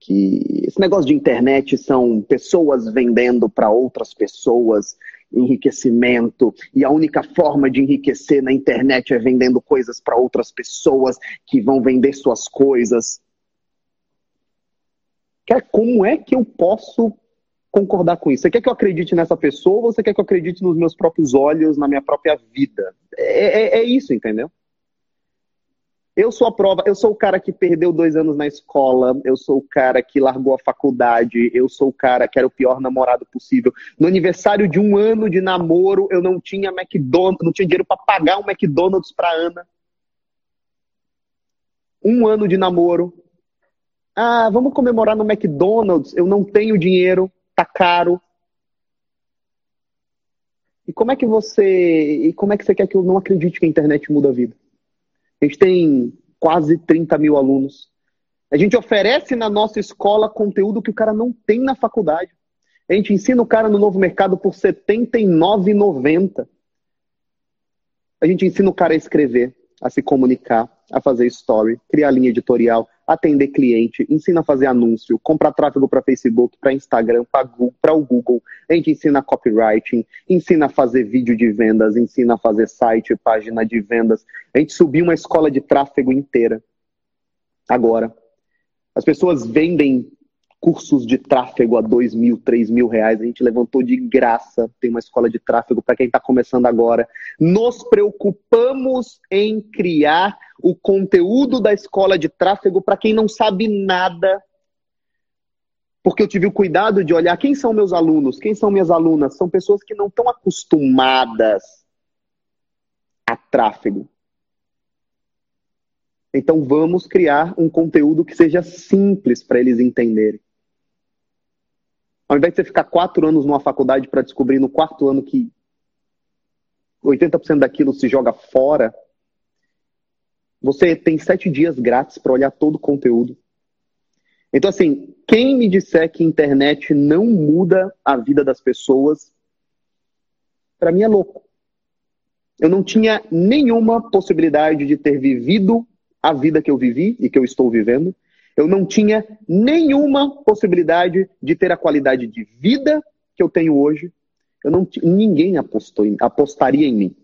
que esse negócio de internet são pessoas vendendo para outras pessoas, enriquecimento, e a única forma de enriquecer na internet é vendendo coisas para outras pessoas que vão vender suas coisas. Como é que eu posso concordar com isso? Você quer que eu acredite nessa pessoa ou você quer que eu acredite nos meus próprios olhos, na minha própria vida? É, é, é isso, entendeu? Eu sou a prova, eu sou o cara que perdeu dois anos na escola, eu sou o cara que largou a faculdade, eu sou o cara que era o pior namorado possível. No aniversário de um ano de namoro, eu não tinha McDonald's, não tinha dinheiro para pagar um McDonald's para Ana. Um ano de namoro. Ah, vamos comemorar no McDonald's, eu não tenho dinheiro, tá caro. E como é que você, e como é que você quer que eu não acredite que a internet muda a vida? A gente tem quase 30 mil alunos. A gente oferece na nossa escola conteúdo que o cara não tem na faculdade. A gente ensina o cara no novo mercado por R$ 79,90. A gente ensina o cara a escrever, a se comunicar, a fazer story, criar linha editorial, atender cliente, ensina a fazer anúncio, comprar tráfego para Facebook, para Instagram, para o Google. A gente ensina copywriting, ensina a fazer vídeo de vendas, ensina a fazer site, página de vendas. A gente subiu uma escola de tráfego inteira. Agora, as pessoas vendem cursos de tráfego a dois mil, três mil reais. A gente levantou de graça. Tem uma escola de tráfego para quem está começando agora. Nos preocupamos em criar o conteúdo da escola de tráfego para quem não sabe nada. Porque eu tive o cuidado de olhar quem são meus alunos, quem são minhas alunas. São pessoas que não estão acostumadas a tráfego. Então vamos criar um conteúdo que seja simples para eles entenderem. Ao invés de você ficar quatro anos numa faculdade para descobrir no quarto ano que 80% daquilo se joga fora, você tem sete dias grátis para olhar todo o conteúdo. Então, assim, quem me disser que internet não muda a vida das pessoas, para mim é louco. Eu não tinha nenhuma possibilidade de ter vivido a vida que eu vivi e que eu estou vivendo eu não tinha nenhuma possibilidade de ter a qualidade de vida que eu tenho hoje. Eu não ninguém apostou, apostaria em mim.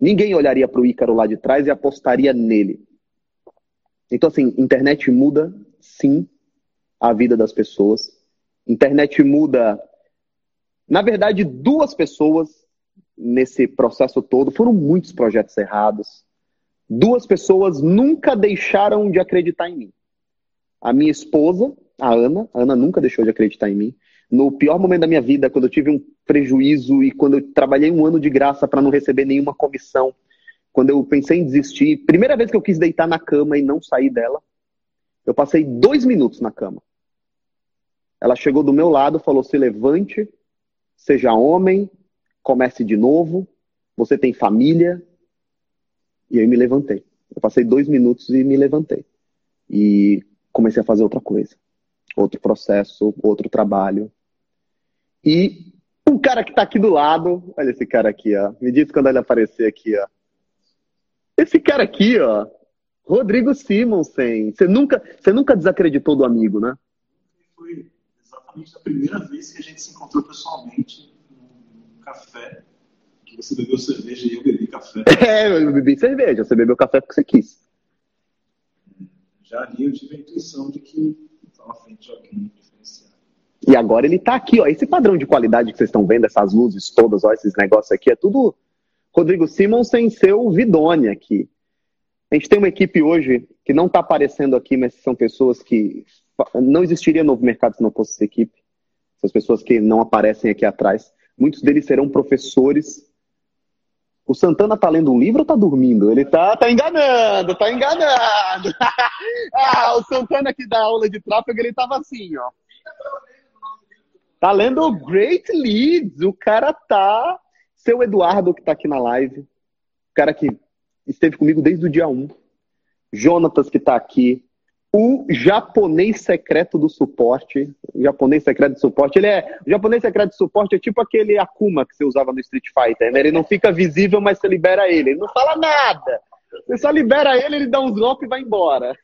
Ninguém olharia para o Ícaro lá de trás e apostaria nele. Então, assim, internet muda, sim, a vida das pessoas. Internet muda. Na verdade, duas pessoas nesse processo todo foram muitos projetos errados. Duas pessoas nunca deixaram de acreditar em mim a minha esposa, a Ana, a Ana nunca deixou de acreditar em mim. No pior momento da minha vida, quando eu tive um prejuízo e quando eu trabalhei um ano de graça para não receber nenhuma comissão, quando eu pensei em desistir, primeira vez que eu quis deitar na cama e não sair dela, eu passei dois minutos na cama. Ela chegou do meu lado, falou: se levante, seja homem, comece de novo, você tem família. E aí me levantei. Eu passei dois minutos e me levantei. E comecei a fazer outra coisa. Outro processo, outro trabalho. E um cara que tá aqui do lado, olha esse cara aqui, ó. Me diz quando ele aparecer aqui, ó. Esse cara aqui, ó. Rodrigo Simonsen. Você nunca, você nunca desacreditou do amigo, né?
Foi exatamente a primeira vez que a gente se encontrou pessoalmente no café. Que você bebeu cerveja e eu bebi café.
É, eu bebi cerveja. Você bebeu café porque você quis.
Já ali eu tive a intuição de que estava à frente de alguém diferenciado.
E agora ele tá aqui, ó. Esse padrão de qualidade que vocês estão vendo, essas luzes todas, ó, esses negócios aqui, é tudo Rodrigo Simon sem seu Vidone aqui. A gente tem uma equipe hoje que não está aparecendo aqui, mas são pessoas que não existiria novo mercado se não fosse essa equipe. Essas pessoas que não aparecem aqui atrás. Muitos deles serão professores. O Santana tá lendo um livro ou tá dormindo? Ele tá, tá enganando, tá enganando. ah, o Santana que dá aula de tráfego, ele tava assim, ó. Tá lendo Great Leads. O cara tá. Seu Eduardo, que tá aqui na live. O cara que esteve comigo desde o dia 1. Jonatas, que tá aqui. O japonês secreto do suporte. O japonês secreto do suporte. Ele é. O japonês secreto do suporte é tipo aquele Akuma que você usava no Street Fighter. Né? Ele não fica visível, mas você libera ele. Ele não fala nada. Você só libera ele, ele dá uns golpes e vai embora.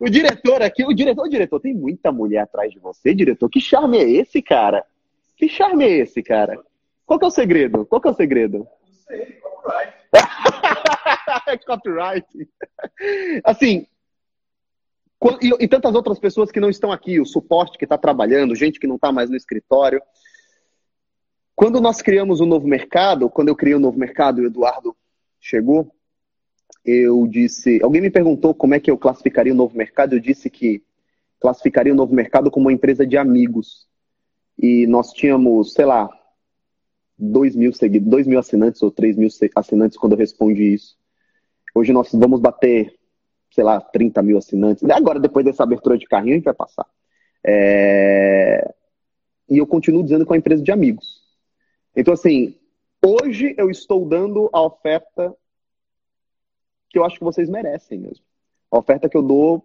O diretor aqui, o diretor, o diretor, tem muita mulher atrás de você, diretor. Que charme é esse, cara? Que charme é esse, cara? Qual que é o segredo? Qual que é o segredo?
Não sei, copyright.
Copyright. Assim, e, e, tantas outras pessoas que não estão aqui, o suporte que está trabalhando, gente que não está mais no escritório. Quando nós criamos o um novo mercado, quando eu criei o um novo mercado e o Eduardo chegou, eu disse. Alguém me perguntou como é que eu classificaria o novo mercado. Eu disse que classificaria o novo mercado como uma empresa de amigos. E nós tínhamos, sei lá, 2 mil, seguidos, 2 mil assinantes ou 3 mil assinantes quando eu respondi isso. Hoje nós vamos bater, sei lá, 30 mil assinantes. Agora, depois dessa abertura de carrinho, a gente vai passar. É... E eu continuo dizendo que é uma empresa de amigos. Então, assim, hoje eu estou dando a oferta que eu acho que vocês merecem mesmo. A oferta que eu dou,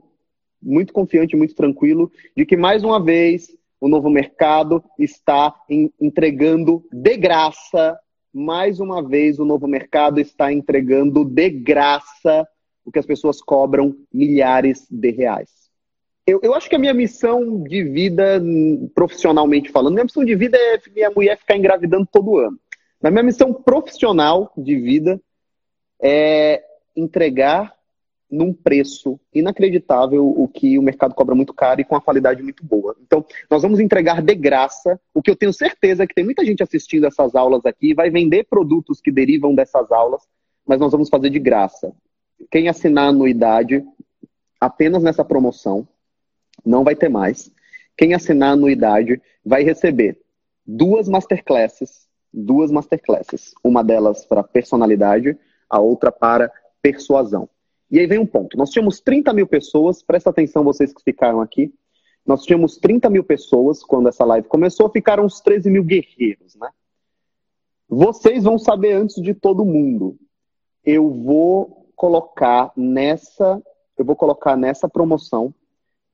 muito confiante, muito tranquilo, de que mais uma vez o novo mercado está em, entregando de graça, mais uma vez o novo mercado está entregando de graça o que as pessoas cobram milhares de reais. Eu, eu acho que a minha missão de vida, profissionalmente falando, minha missão de vida é minha mulher ficar engravidando todo ano. Mas minha missão profissional de vida é entregar num preço inacreditável o que o mercado cobra muito caro e com uma qualidade muito boa. Então, nós vamos entregar de graça, o que eu tenho certeza é que tem muita gente assistindo essas aulas aqui, vai vender produtos que derivam dessas aulas, mas nós vamos fazer de graça. Quem assinar anuidade, apenas nessa promoção, não vai ter mais. Quem assinar anuidade vai receber duas masterclasses, duas masterclasses, uma delas para personalidade, a outra para persuasão. E aí vem um ponto. Nós tínhamos 30 mil pessoas, presta atenção vocês que ficaram aqui. Nós tínhamos 30 mil pessoas quando essa live começou, ficaram uns 13 mil guerreiros, né? Vocês vão saber antes de todo mundo. Eu vou colocar nessa, eu vou colocar nessa promoção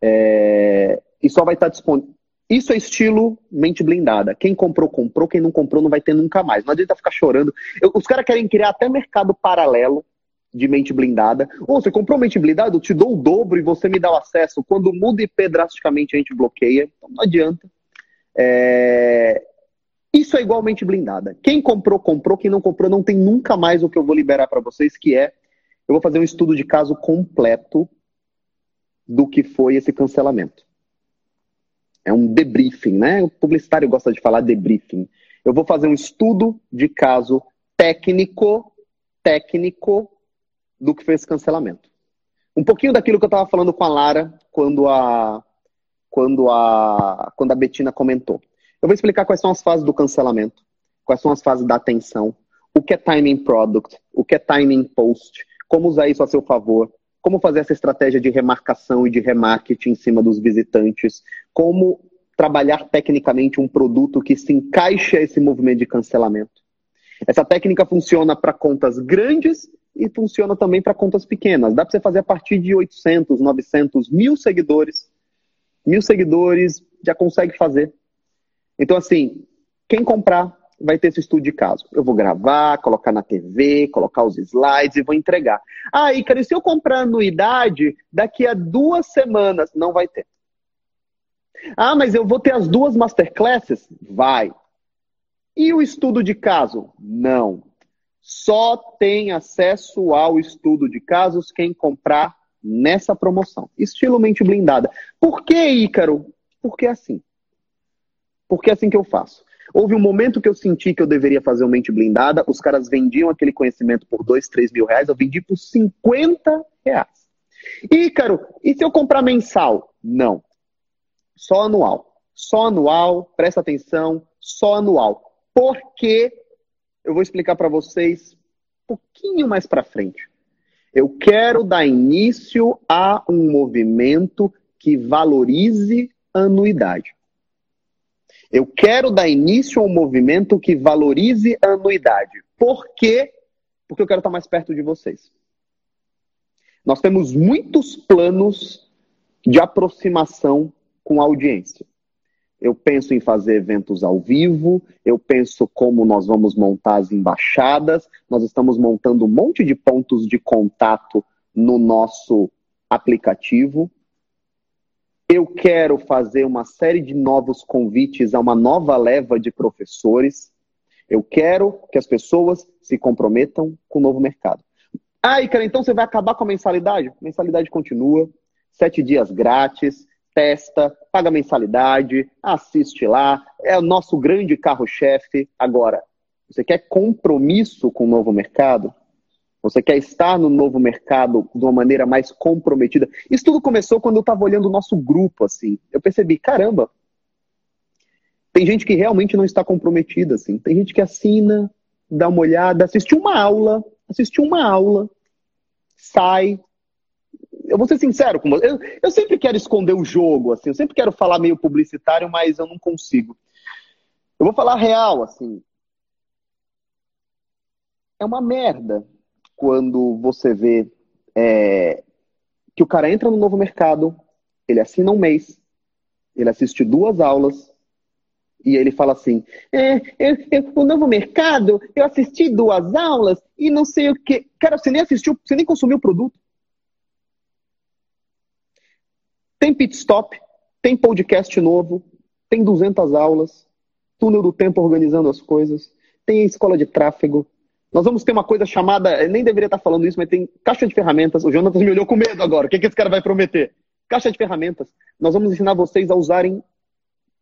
é, e só vai estar disponível. Isso é estilo mente blindada. Quem comprou, comprou. Quem não comprou, não vai ter nunca mais. Não adianta ficar chorando. Eu, os caras querem criar até mercado paralelo de mente blindada. Ou você comprou mente blindada, eu te dou o dobro e você me dá o acesso. Quando muda IP drasticamente, a gente bloqueia. Então não adianta. É... Isso é igualmente blindada. Quem comprou, comprou. Quem não comprou, não tem nunca mais o que eu vou liberar para vocês, que é eu vou fazer um estudo de caso completo do que foi esse cancelamento. É um debriefing, né? O publicitário gosta de falar debriefing. Eu vou fazer um estudo de caso técnico, técnico do que foi esse cancelamento. Um pouquinho daquilo que eu estava falando com a Lara quando a, quando a, quando a Betina comentou. Eu vou explicar quais são as fases do cancelamento, quais são as fases da atenção, o que é timing product, o que é timing post, como usar isso a seu favor, como fazer essa estratégia de remarcação e de remarketing em cima dos visitantes, como trabalhar tecnicamente um produto que se encaixe a esse movimento de cancelamento. Essa técnica funciona para contas grandes e funciona também para contas pequenas. Dá para você fazer a partir de 800, 900, mil seguidores. Mil seguidores já consegue fazer. Então, assim, quem comprar vai ter esse estudo de caso. Eu vou gravar, colocar na TV, colocar os slides e vou entregar. Ah, Ícaro, se eu comprar anuidade, daqui a duas semanas, não vai ter. Ah, mas eu vou ter as duas masterclasses? Vai. E o estudo de caso? Não. Só tem acesso ao estudo de casos quem comprar nessa promoção. Estilo mente blindada. Por que, Ícaro? Porque é assim. Porque é assim que eu faço. Houve um momento que eu senti que eu deveria fazer uma mente blindada, os caras vendiam aquele conhecimento por dois, três mil reais, eu vendi por 50 reais. Ícaro, e se eu comprar mensal? Não. Só anual. Só anual, presta atenção, só anual. Por quê? Eu vou explicar para vocês um pouquinho mais para frente. Eu quero dar início a um movimento que valorize anuidade. Eu quero dar início a um movimento que valorize a anuidade. Por quê? Porque eu quero estar mais perto de vocês. Nós temos muitos planos de aproximação com a audiência. Eu penso em fazer eventos ao vivo, eu penso como nós vamos montar as embaixadas, nós estamos montando um monte de pontos de contato no nosso aplicativo. Eu quero fazer uma série de novos convites a uma nova leva de professores. Eu quero que as pessoas se comprometam com o novo mercado. Ah, Icaro, então você vai acabar com a mensalidade? Mensalidade continua, sete dias grátis, testa, paga mensalidade, assiste lá, é o nosso grande carro-chefe. Agora, você quer compromisso com o novo mercado? Você quer estar no novo mercado de uma maneira mais comprometida. Isso tudo começou quando eu estava olhando o nosso grupo, assim. Eu percebi, caramba, tem gente que realmente não está comprometida, assim. Tem gente que assina, dá uma olhada, assiste uma aula, assiste uma aula, sai. Eu vou ser sincero com você. Eu, eu sempre quero esconder o jogo, assim. Eu sempre quero falar meio publicitário, mas eu não consigo. Eu vou falar real, assim. É uma merda quando você vê é, que o cara entra no novo mercado, ele assina um mês, ele assiste duas aulas, e ele fala assim: é, eu, eu, o novo mercado, eu assisti duas aulas e não sei o que. Cara, você nem assistiu, você nem consumiu o produto. Tem pit stop, tem podcast novo, tem 200 aulas, túnel do tempo organizando as coisas, tem escola de tráfego, nós vamos ter uma coisa chamada, nem deveria estar falando isso, mas tem caixa de ferramentas. O Jonas me olhou com medo agora. O que, que esse cara vai prometer? Caixa de ferramentas. Nós vamos ensinar vocês a usarem,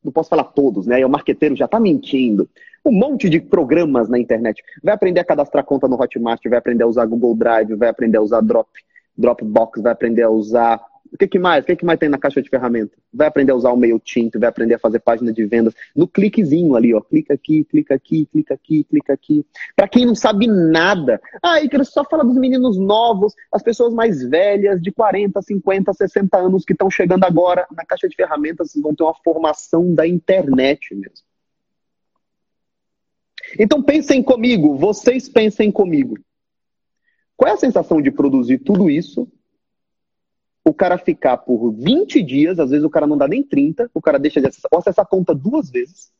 não posso falar todos, né? O marqueteiro já está mentindo. Um monte de programas na internet. Vai aprender a cadastrar conta no Hotmart, vai aprender a usar Google Drive, vai aprender a usar Drop, Dropbox, vai aprender a usar o que, que mais? O que, que mais tem na caixa de ferramentas? Vai aprender a usar o MailChimp, vai aprender a fazer página de vendas no cliquezinho ali, ó. Clica aqui, clica aqui, clica aqui, clica aqui. Para quem não sabe nada, ah, Icaro só fala dos meninos novos, as pessoas mais velhas, de 40, 50, 60 anos que estão chegando agora. Na caixa de ferramentas vão ter uma formação da internet mesmo. Então pensem comigo, vocês pensem comigo. Qual é a sensação de produzir tudo isso o cara ficar por 20 dias, às vezes o cara não dá nem 30, o cara deixa de acessar, ou acessar a conta duas vezes.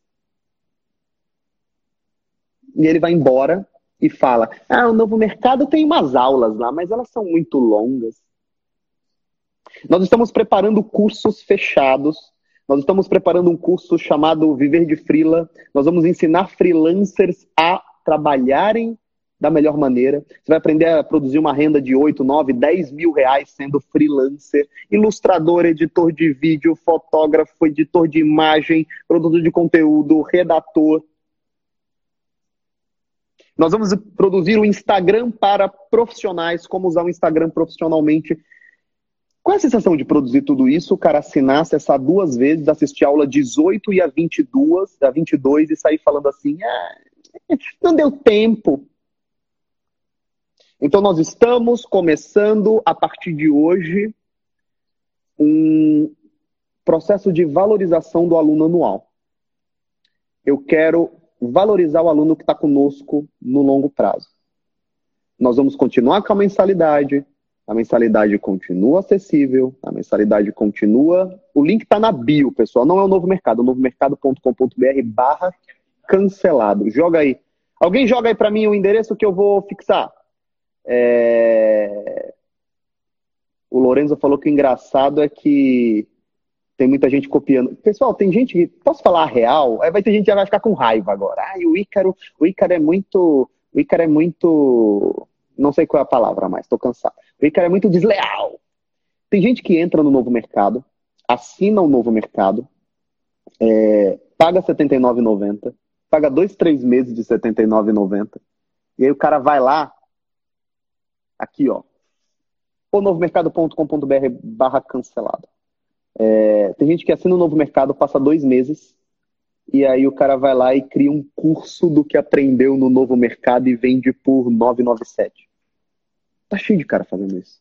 E ele vai embora e fala: Ah, o novo mercado tem umas aulas lá, mas elas são muito longas. Nós estamos preparando cursos fechados. Nós estamos preparando um curso chamado Viver de Freela. Nós vamos ensinar freelancers a trabalharem da melhor maneira. Você vai aprender a produzir uma renda de 8, 9, 10 mil reais sendo freelancer, ilustrador, editor de vídeo, fotógrafo, editor de imagem, produtor de conteúdo, redator. Nós vamos produzir o Instagram para profissionais, como usar o Instagram profissionalmente. Qual é a sensação de produzir tudo isso? O cara assinar, acessar duas vezes, assistir a aula 18 e a 22, a 22 e sair falando assim, ah, não deu tempo. Então, nós estamos começando, a partir de hoje, um processo de valorização do aluno anual. Eu quero valorizar o aluno que está conosco no longo prazo. Nós vamos continuar com a mensalidade, a mensalidade continua acessível, a mensalidade continua. O link está na bio, pessoal. Não é o novo mercado, é o novomercado.com.br barra cancelado. Joga aí. Alguém joga aí para mim o endereço que eu vou fixar. É... O Lorenzo falou que o engraçado é que tem muita gente copiando. Pessoal, tem gente que. Posso falar a real? Aí vai ter gente que vai ficar com raiva agora. Ai, o Ícaro, o Ícaro é muito. O Ícaro é muito. Não sei qual é a palavra mais, tô cansado. O Ícaro é muito desleal. Tem gente que entra no novo mercado, assina o novo mercado, é, paga R$ 79,90, paga dois, três meses de R$ 79,90, e aí o cara vai lá, aqui ó, ou novomercado.com.br barra cancelado. É, tem gente que assina o novo mercado, passa dois meses, e aí o cara vai lá e cria um curso do que aprendeu no novo mercado e vende por 997. Tá cheio de cara fazendo isso.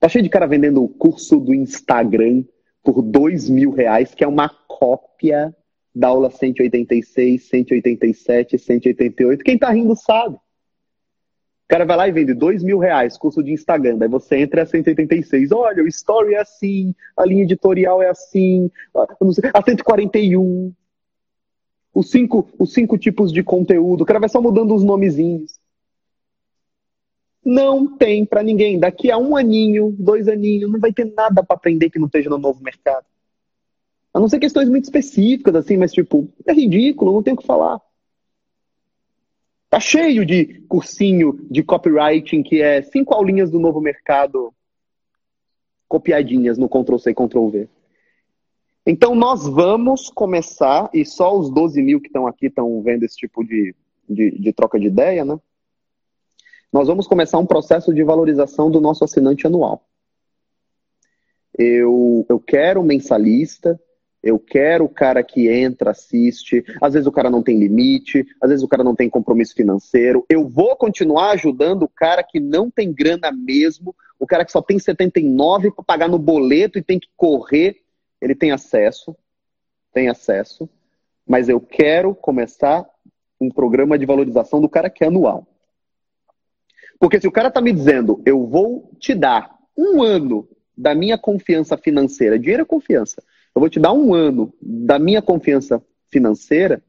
Tá cheio de cara vendendo o curso do Instagram por dois mil reais, que é uma cópia da aula 186, 187, 188. Quem tá rindo sabe. O cara vai lá e vende dois mil reais, curso de Instagram. Daí você entra a 186. Olha, o story é assim, a linha editorial é assim, a 141. Os cinco, os cinco tipos de conteúdo. O cara vai só mudando os nomezinhos. Não tem para ninguém. Daqui a um aninho, dois aninhos, não vai ter nada para aprender que não esteja no novo mercado. A não ser questões muito específicas, assim, mas tipo, é ridículo, não tem o que falar. Tá cheio de cursinho de copywriting que é cinco aulinhas do novo mercado copiadinhas no Ctrl-C, Ctrl-V. Então nós vamos começar, e só os 12 mil que estão aqui estão vendo esse tipo de, de, de troca de ideia, né? nós vamos começar um processo de valorização do nosso assinante anual. Eu, eu quero mensalista, eu quero o cara que entra, assiste. Às vezes o cara não tem limite, às vezes o cara não tem compromisso financeiro. Eu vou continuar ajudando o cara que não tem grana mesmo, o cara que só tem 79 para pagar no boleto e tem que correr. Ele tem acesso, tem acesso, mas eu quero começar um programa de valorização do cara que é anual. Porque se o cara tá me dizendo, eu vou te dar um ano da minha confiança financeira, dinheiro é confiança, eu vou te dar um ano da minha confiança financeira,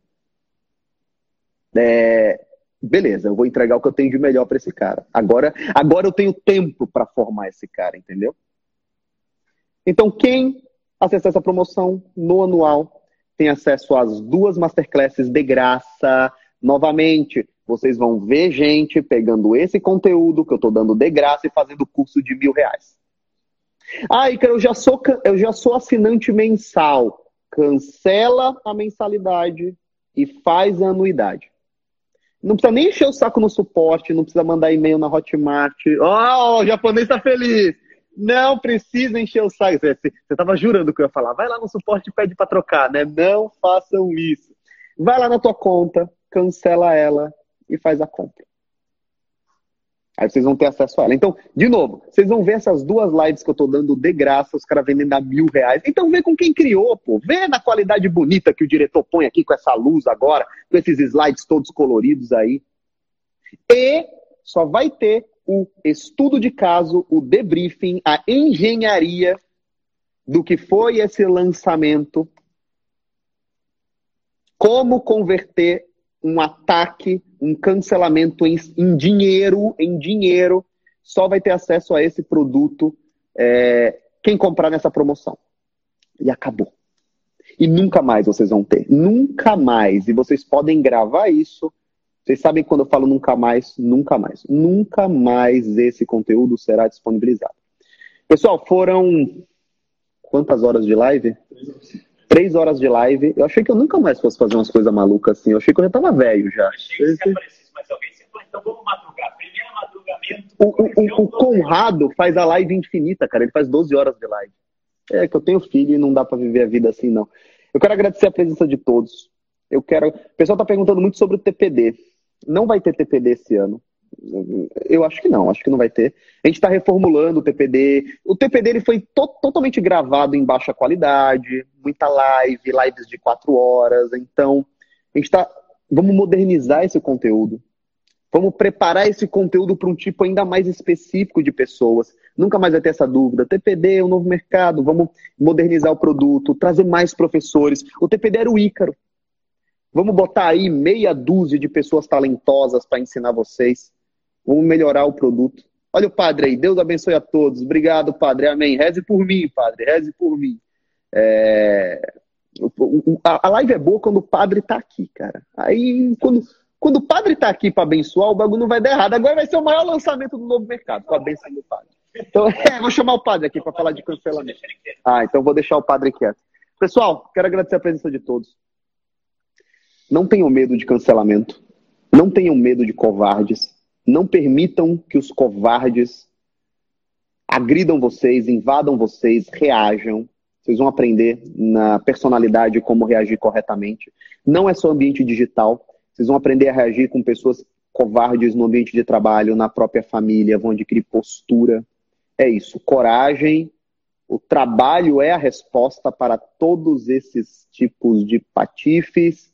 é, beleza, eu vou entregar o que eu tenho de melhor para esse cara. Agora, agora eu tenho tempo para formar esse cara, entendeu? Então, quem acessar essa promoção no anual tem acesso às duas masterclasses de graça. Novamente, vocês vão ver gente pegando esse conteúdo que eu estou dando de graça e fazendo curso de mil reais. Ah, Icaro, eu já sou, eu já sou assinante mensal. Cancela a mensalidade e faz a anuidade. Não precisa nem encher o saco no suporte, não precisa mandar e-mail na Hotmart. Oh, o japonês está feliz. Não precisa encher o saco. Você estava jurando que eu ia falar. Vai lá no suporte e pede para trocar, né? Não façam isso. Vai lá na tua conta, cancela ela e faz a compra. Aí vocês vão ter acesso a ela. Então, de novo, vocês vão ver essas duas lives que eu estou dando de graça, os caras vendendo a mil reais. Então vê com quem criou, pô. Vê na qualidade bonita que o diretor põe aqui com essa luz agora, com esses slides todos coloridos aí. E só vai ter o estudo de caso, o debriefing, a engenharia do que foi esse lançamento, como converter um ataque, um cancelamento em, em dinheiro, em dinheiro, só vai ter acesso a esse produto é, quem comprar nessa promoção. E acabou. E nunca mais vocês vão ter. Nunca mais. E vocês podem gravar isso. Vocês sabem quando eu falo nunca mais, nunca mais. Nunca mais esse conteúdo será disponibilizado. Pessoal, foram quantas horas de live? Três horas de live. Eu achei que eu nunca mais fosse fazer umas coisas malucas assim. Eu achei que eu já tava velho já.
Achei que aparecesse mais alguém. Você falou, então vamos madrugar. Primeiro madrugamento.
O, o, o, o Conrado faz a live infinita, cara. Ele faz 12 horas de live. É que eu tenho filho e não dá para viver a vida assim, não. Eu quero agradecer a presença de todos. Eu quero. O pessoal tá perguntando muito sobre o TPD. Não vai ter TPD esse ano. Eu acho que não, acho que não vai ter. A gente está reformulando o TPD. O TPD ele foi to totalmente gravado em baixa qualidade, muita live, lives de quatro horas. Então, a gente está. Vamos modernizar esse conteúdo. Vamos preparar esse conteúdo para um tipo ainda mais específico de pessoas. Nunca mais vai ter essa dúvida. TPD é um novo mercado, vamos modernizar o produto, trazer mais professores. O TPD era o Ícaro. Vamos botar aí meia dúzia de pessoas talentosas para ensinar vocês. Vamos melhorar o produto. Olha o padre aí. Deus abençoe a todos. Obrigado, padre. Amém. Reze por mim, padre. Reze por mim. É... A live é boa quando o padre está aqui, cara. Aí, quando, quando o padre está aqui para abençoar, o bagulho não vai dar errado. Agora vai ser o maior lançamento do novo mercado, com a benção do padre. Então, é, vou chamar o padre aqui para falar de cancelamento. Ah, então vou deixar o padre quieto. Pessoal, quero agradecer a presença de todos. Não tenham medo de cancelamento. Não tenham medo de covardes. Não permitam que os covardes agridam vocês, invadam vocês, reajam. Vocês vão aprender na personalidade como reagir corretamente. Não é só ambiente digital. Vocês vão aprender a reagir com pessoas covardes no ambiente de trabalho, na própria família, vão adquirir postura. É isso. Coragem. O trabalho é a resposta para todos esses tipos de patifes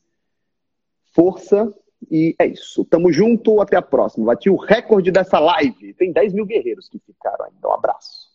força e é isso. Tamo junto, até a próxima. Bati o recorde dessa live. Tem 10 mil guerreiros que ficaram ainda. Um abraço.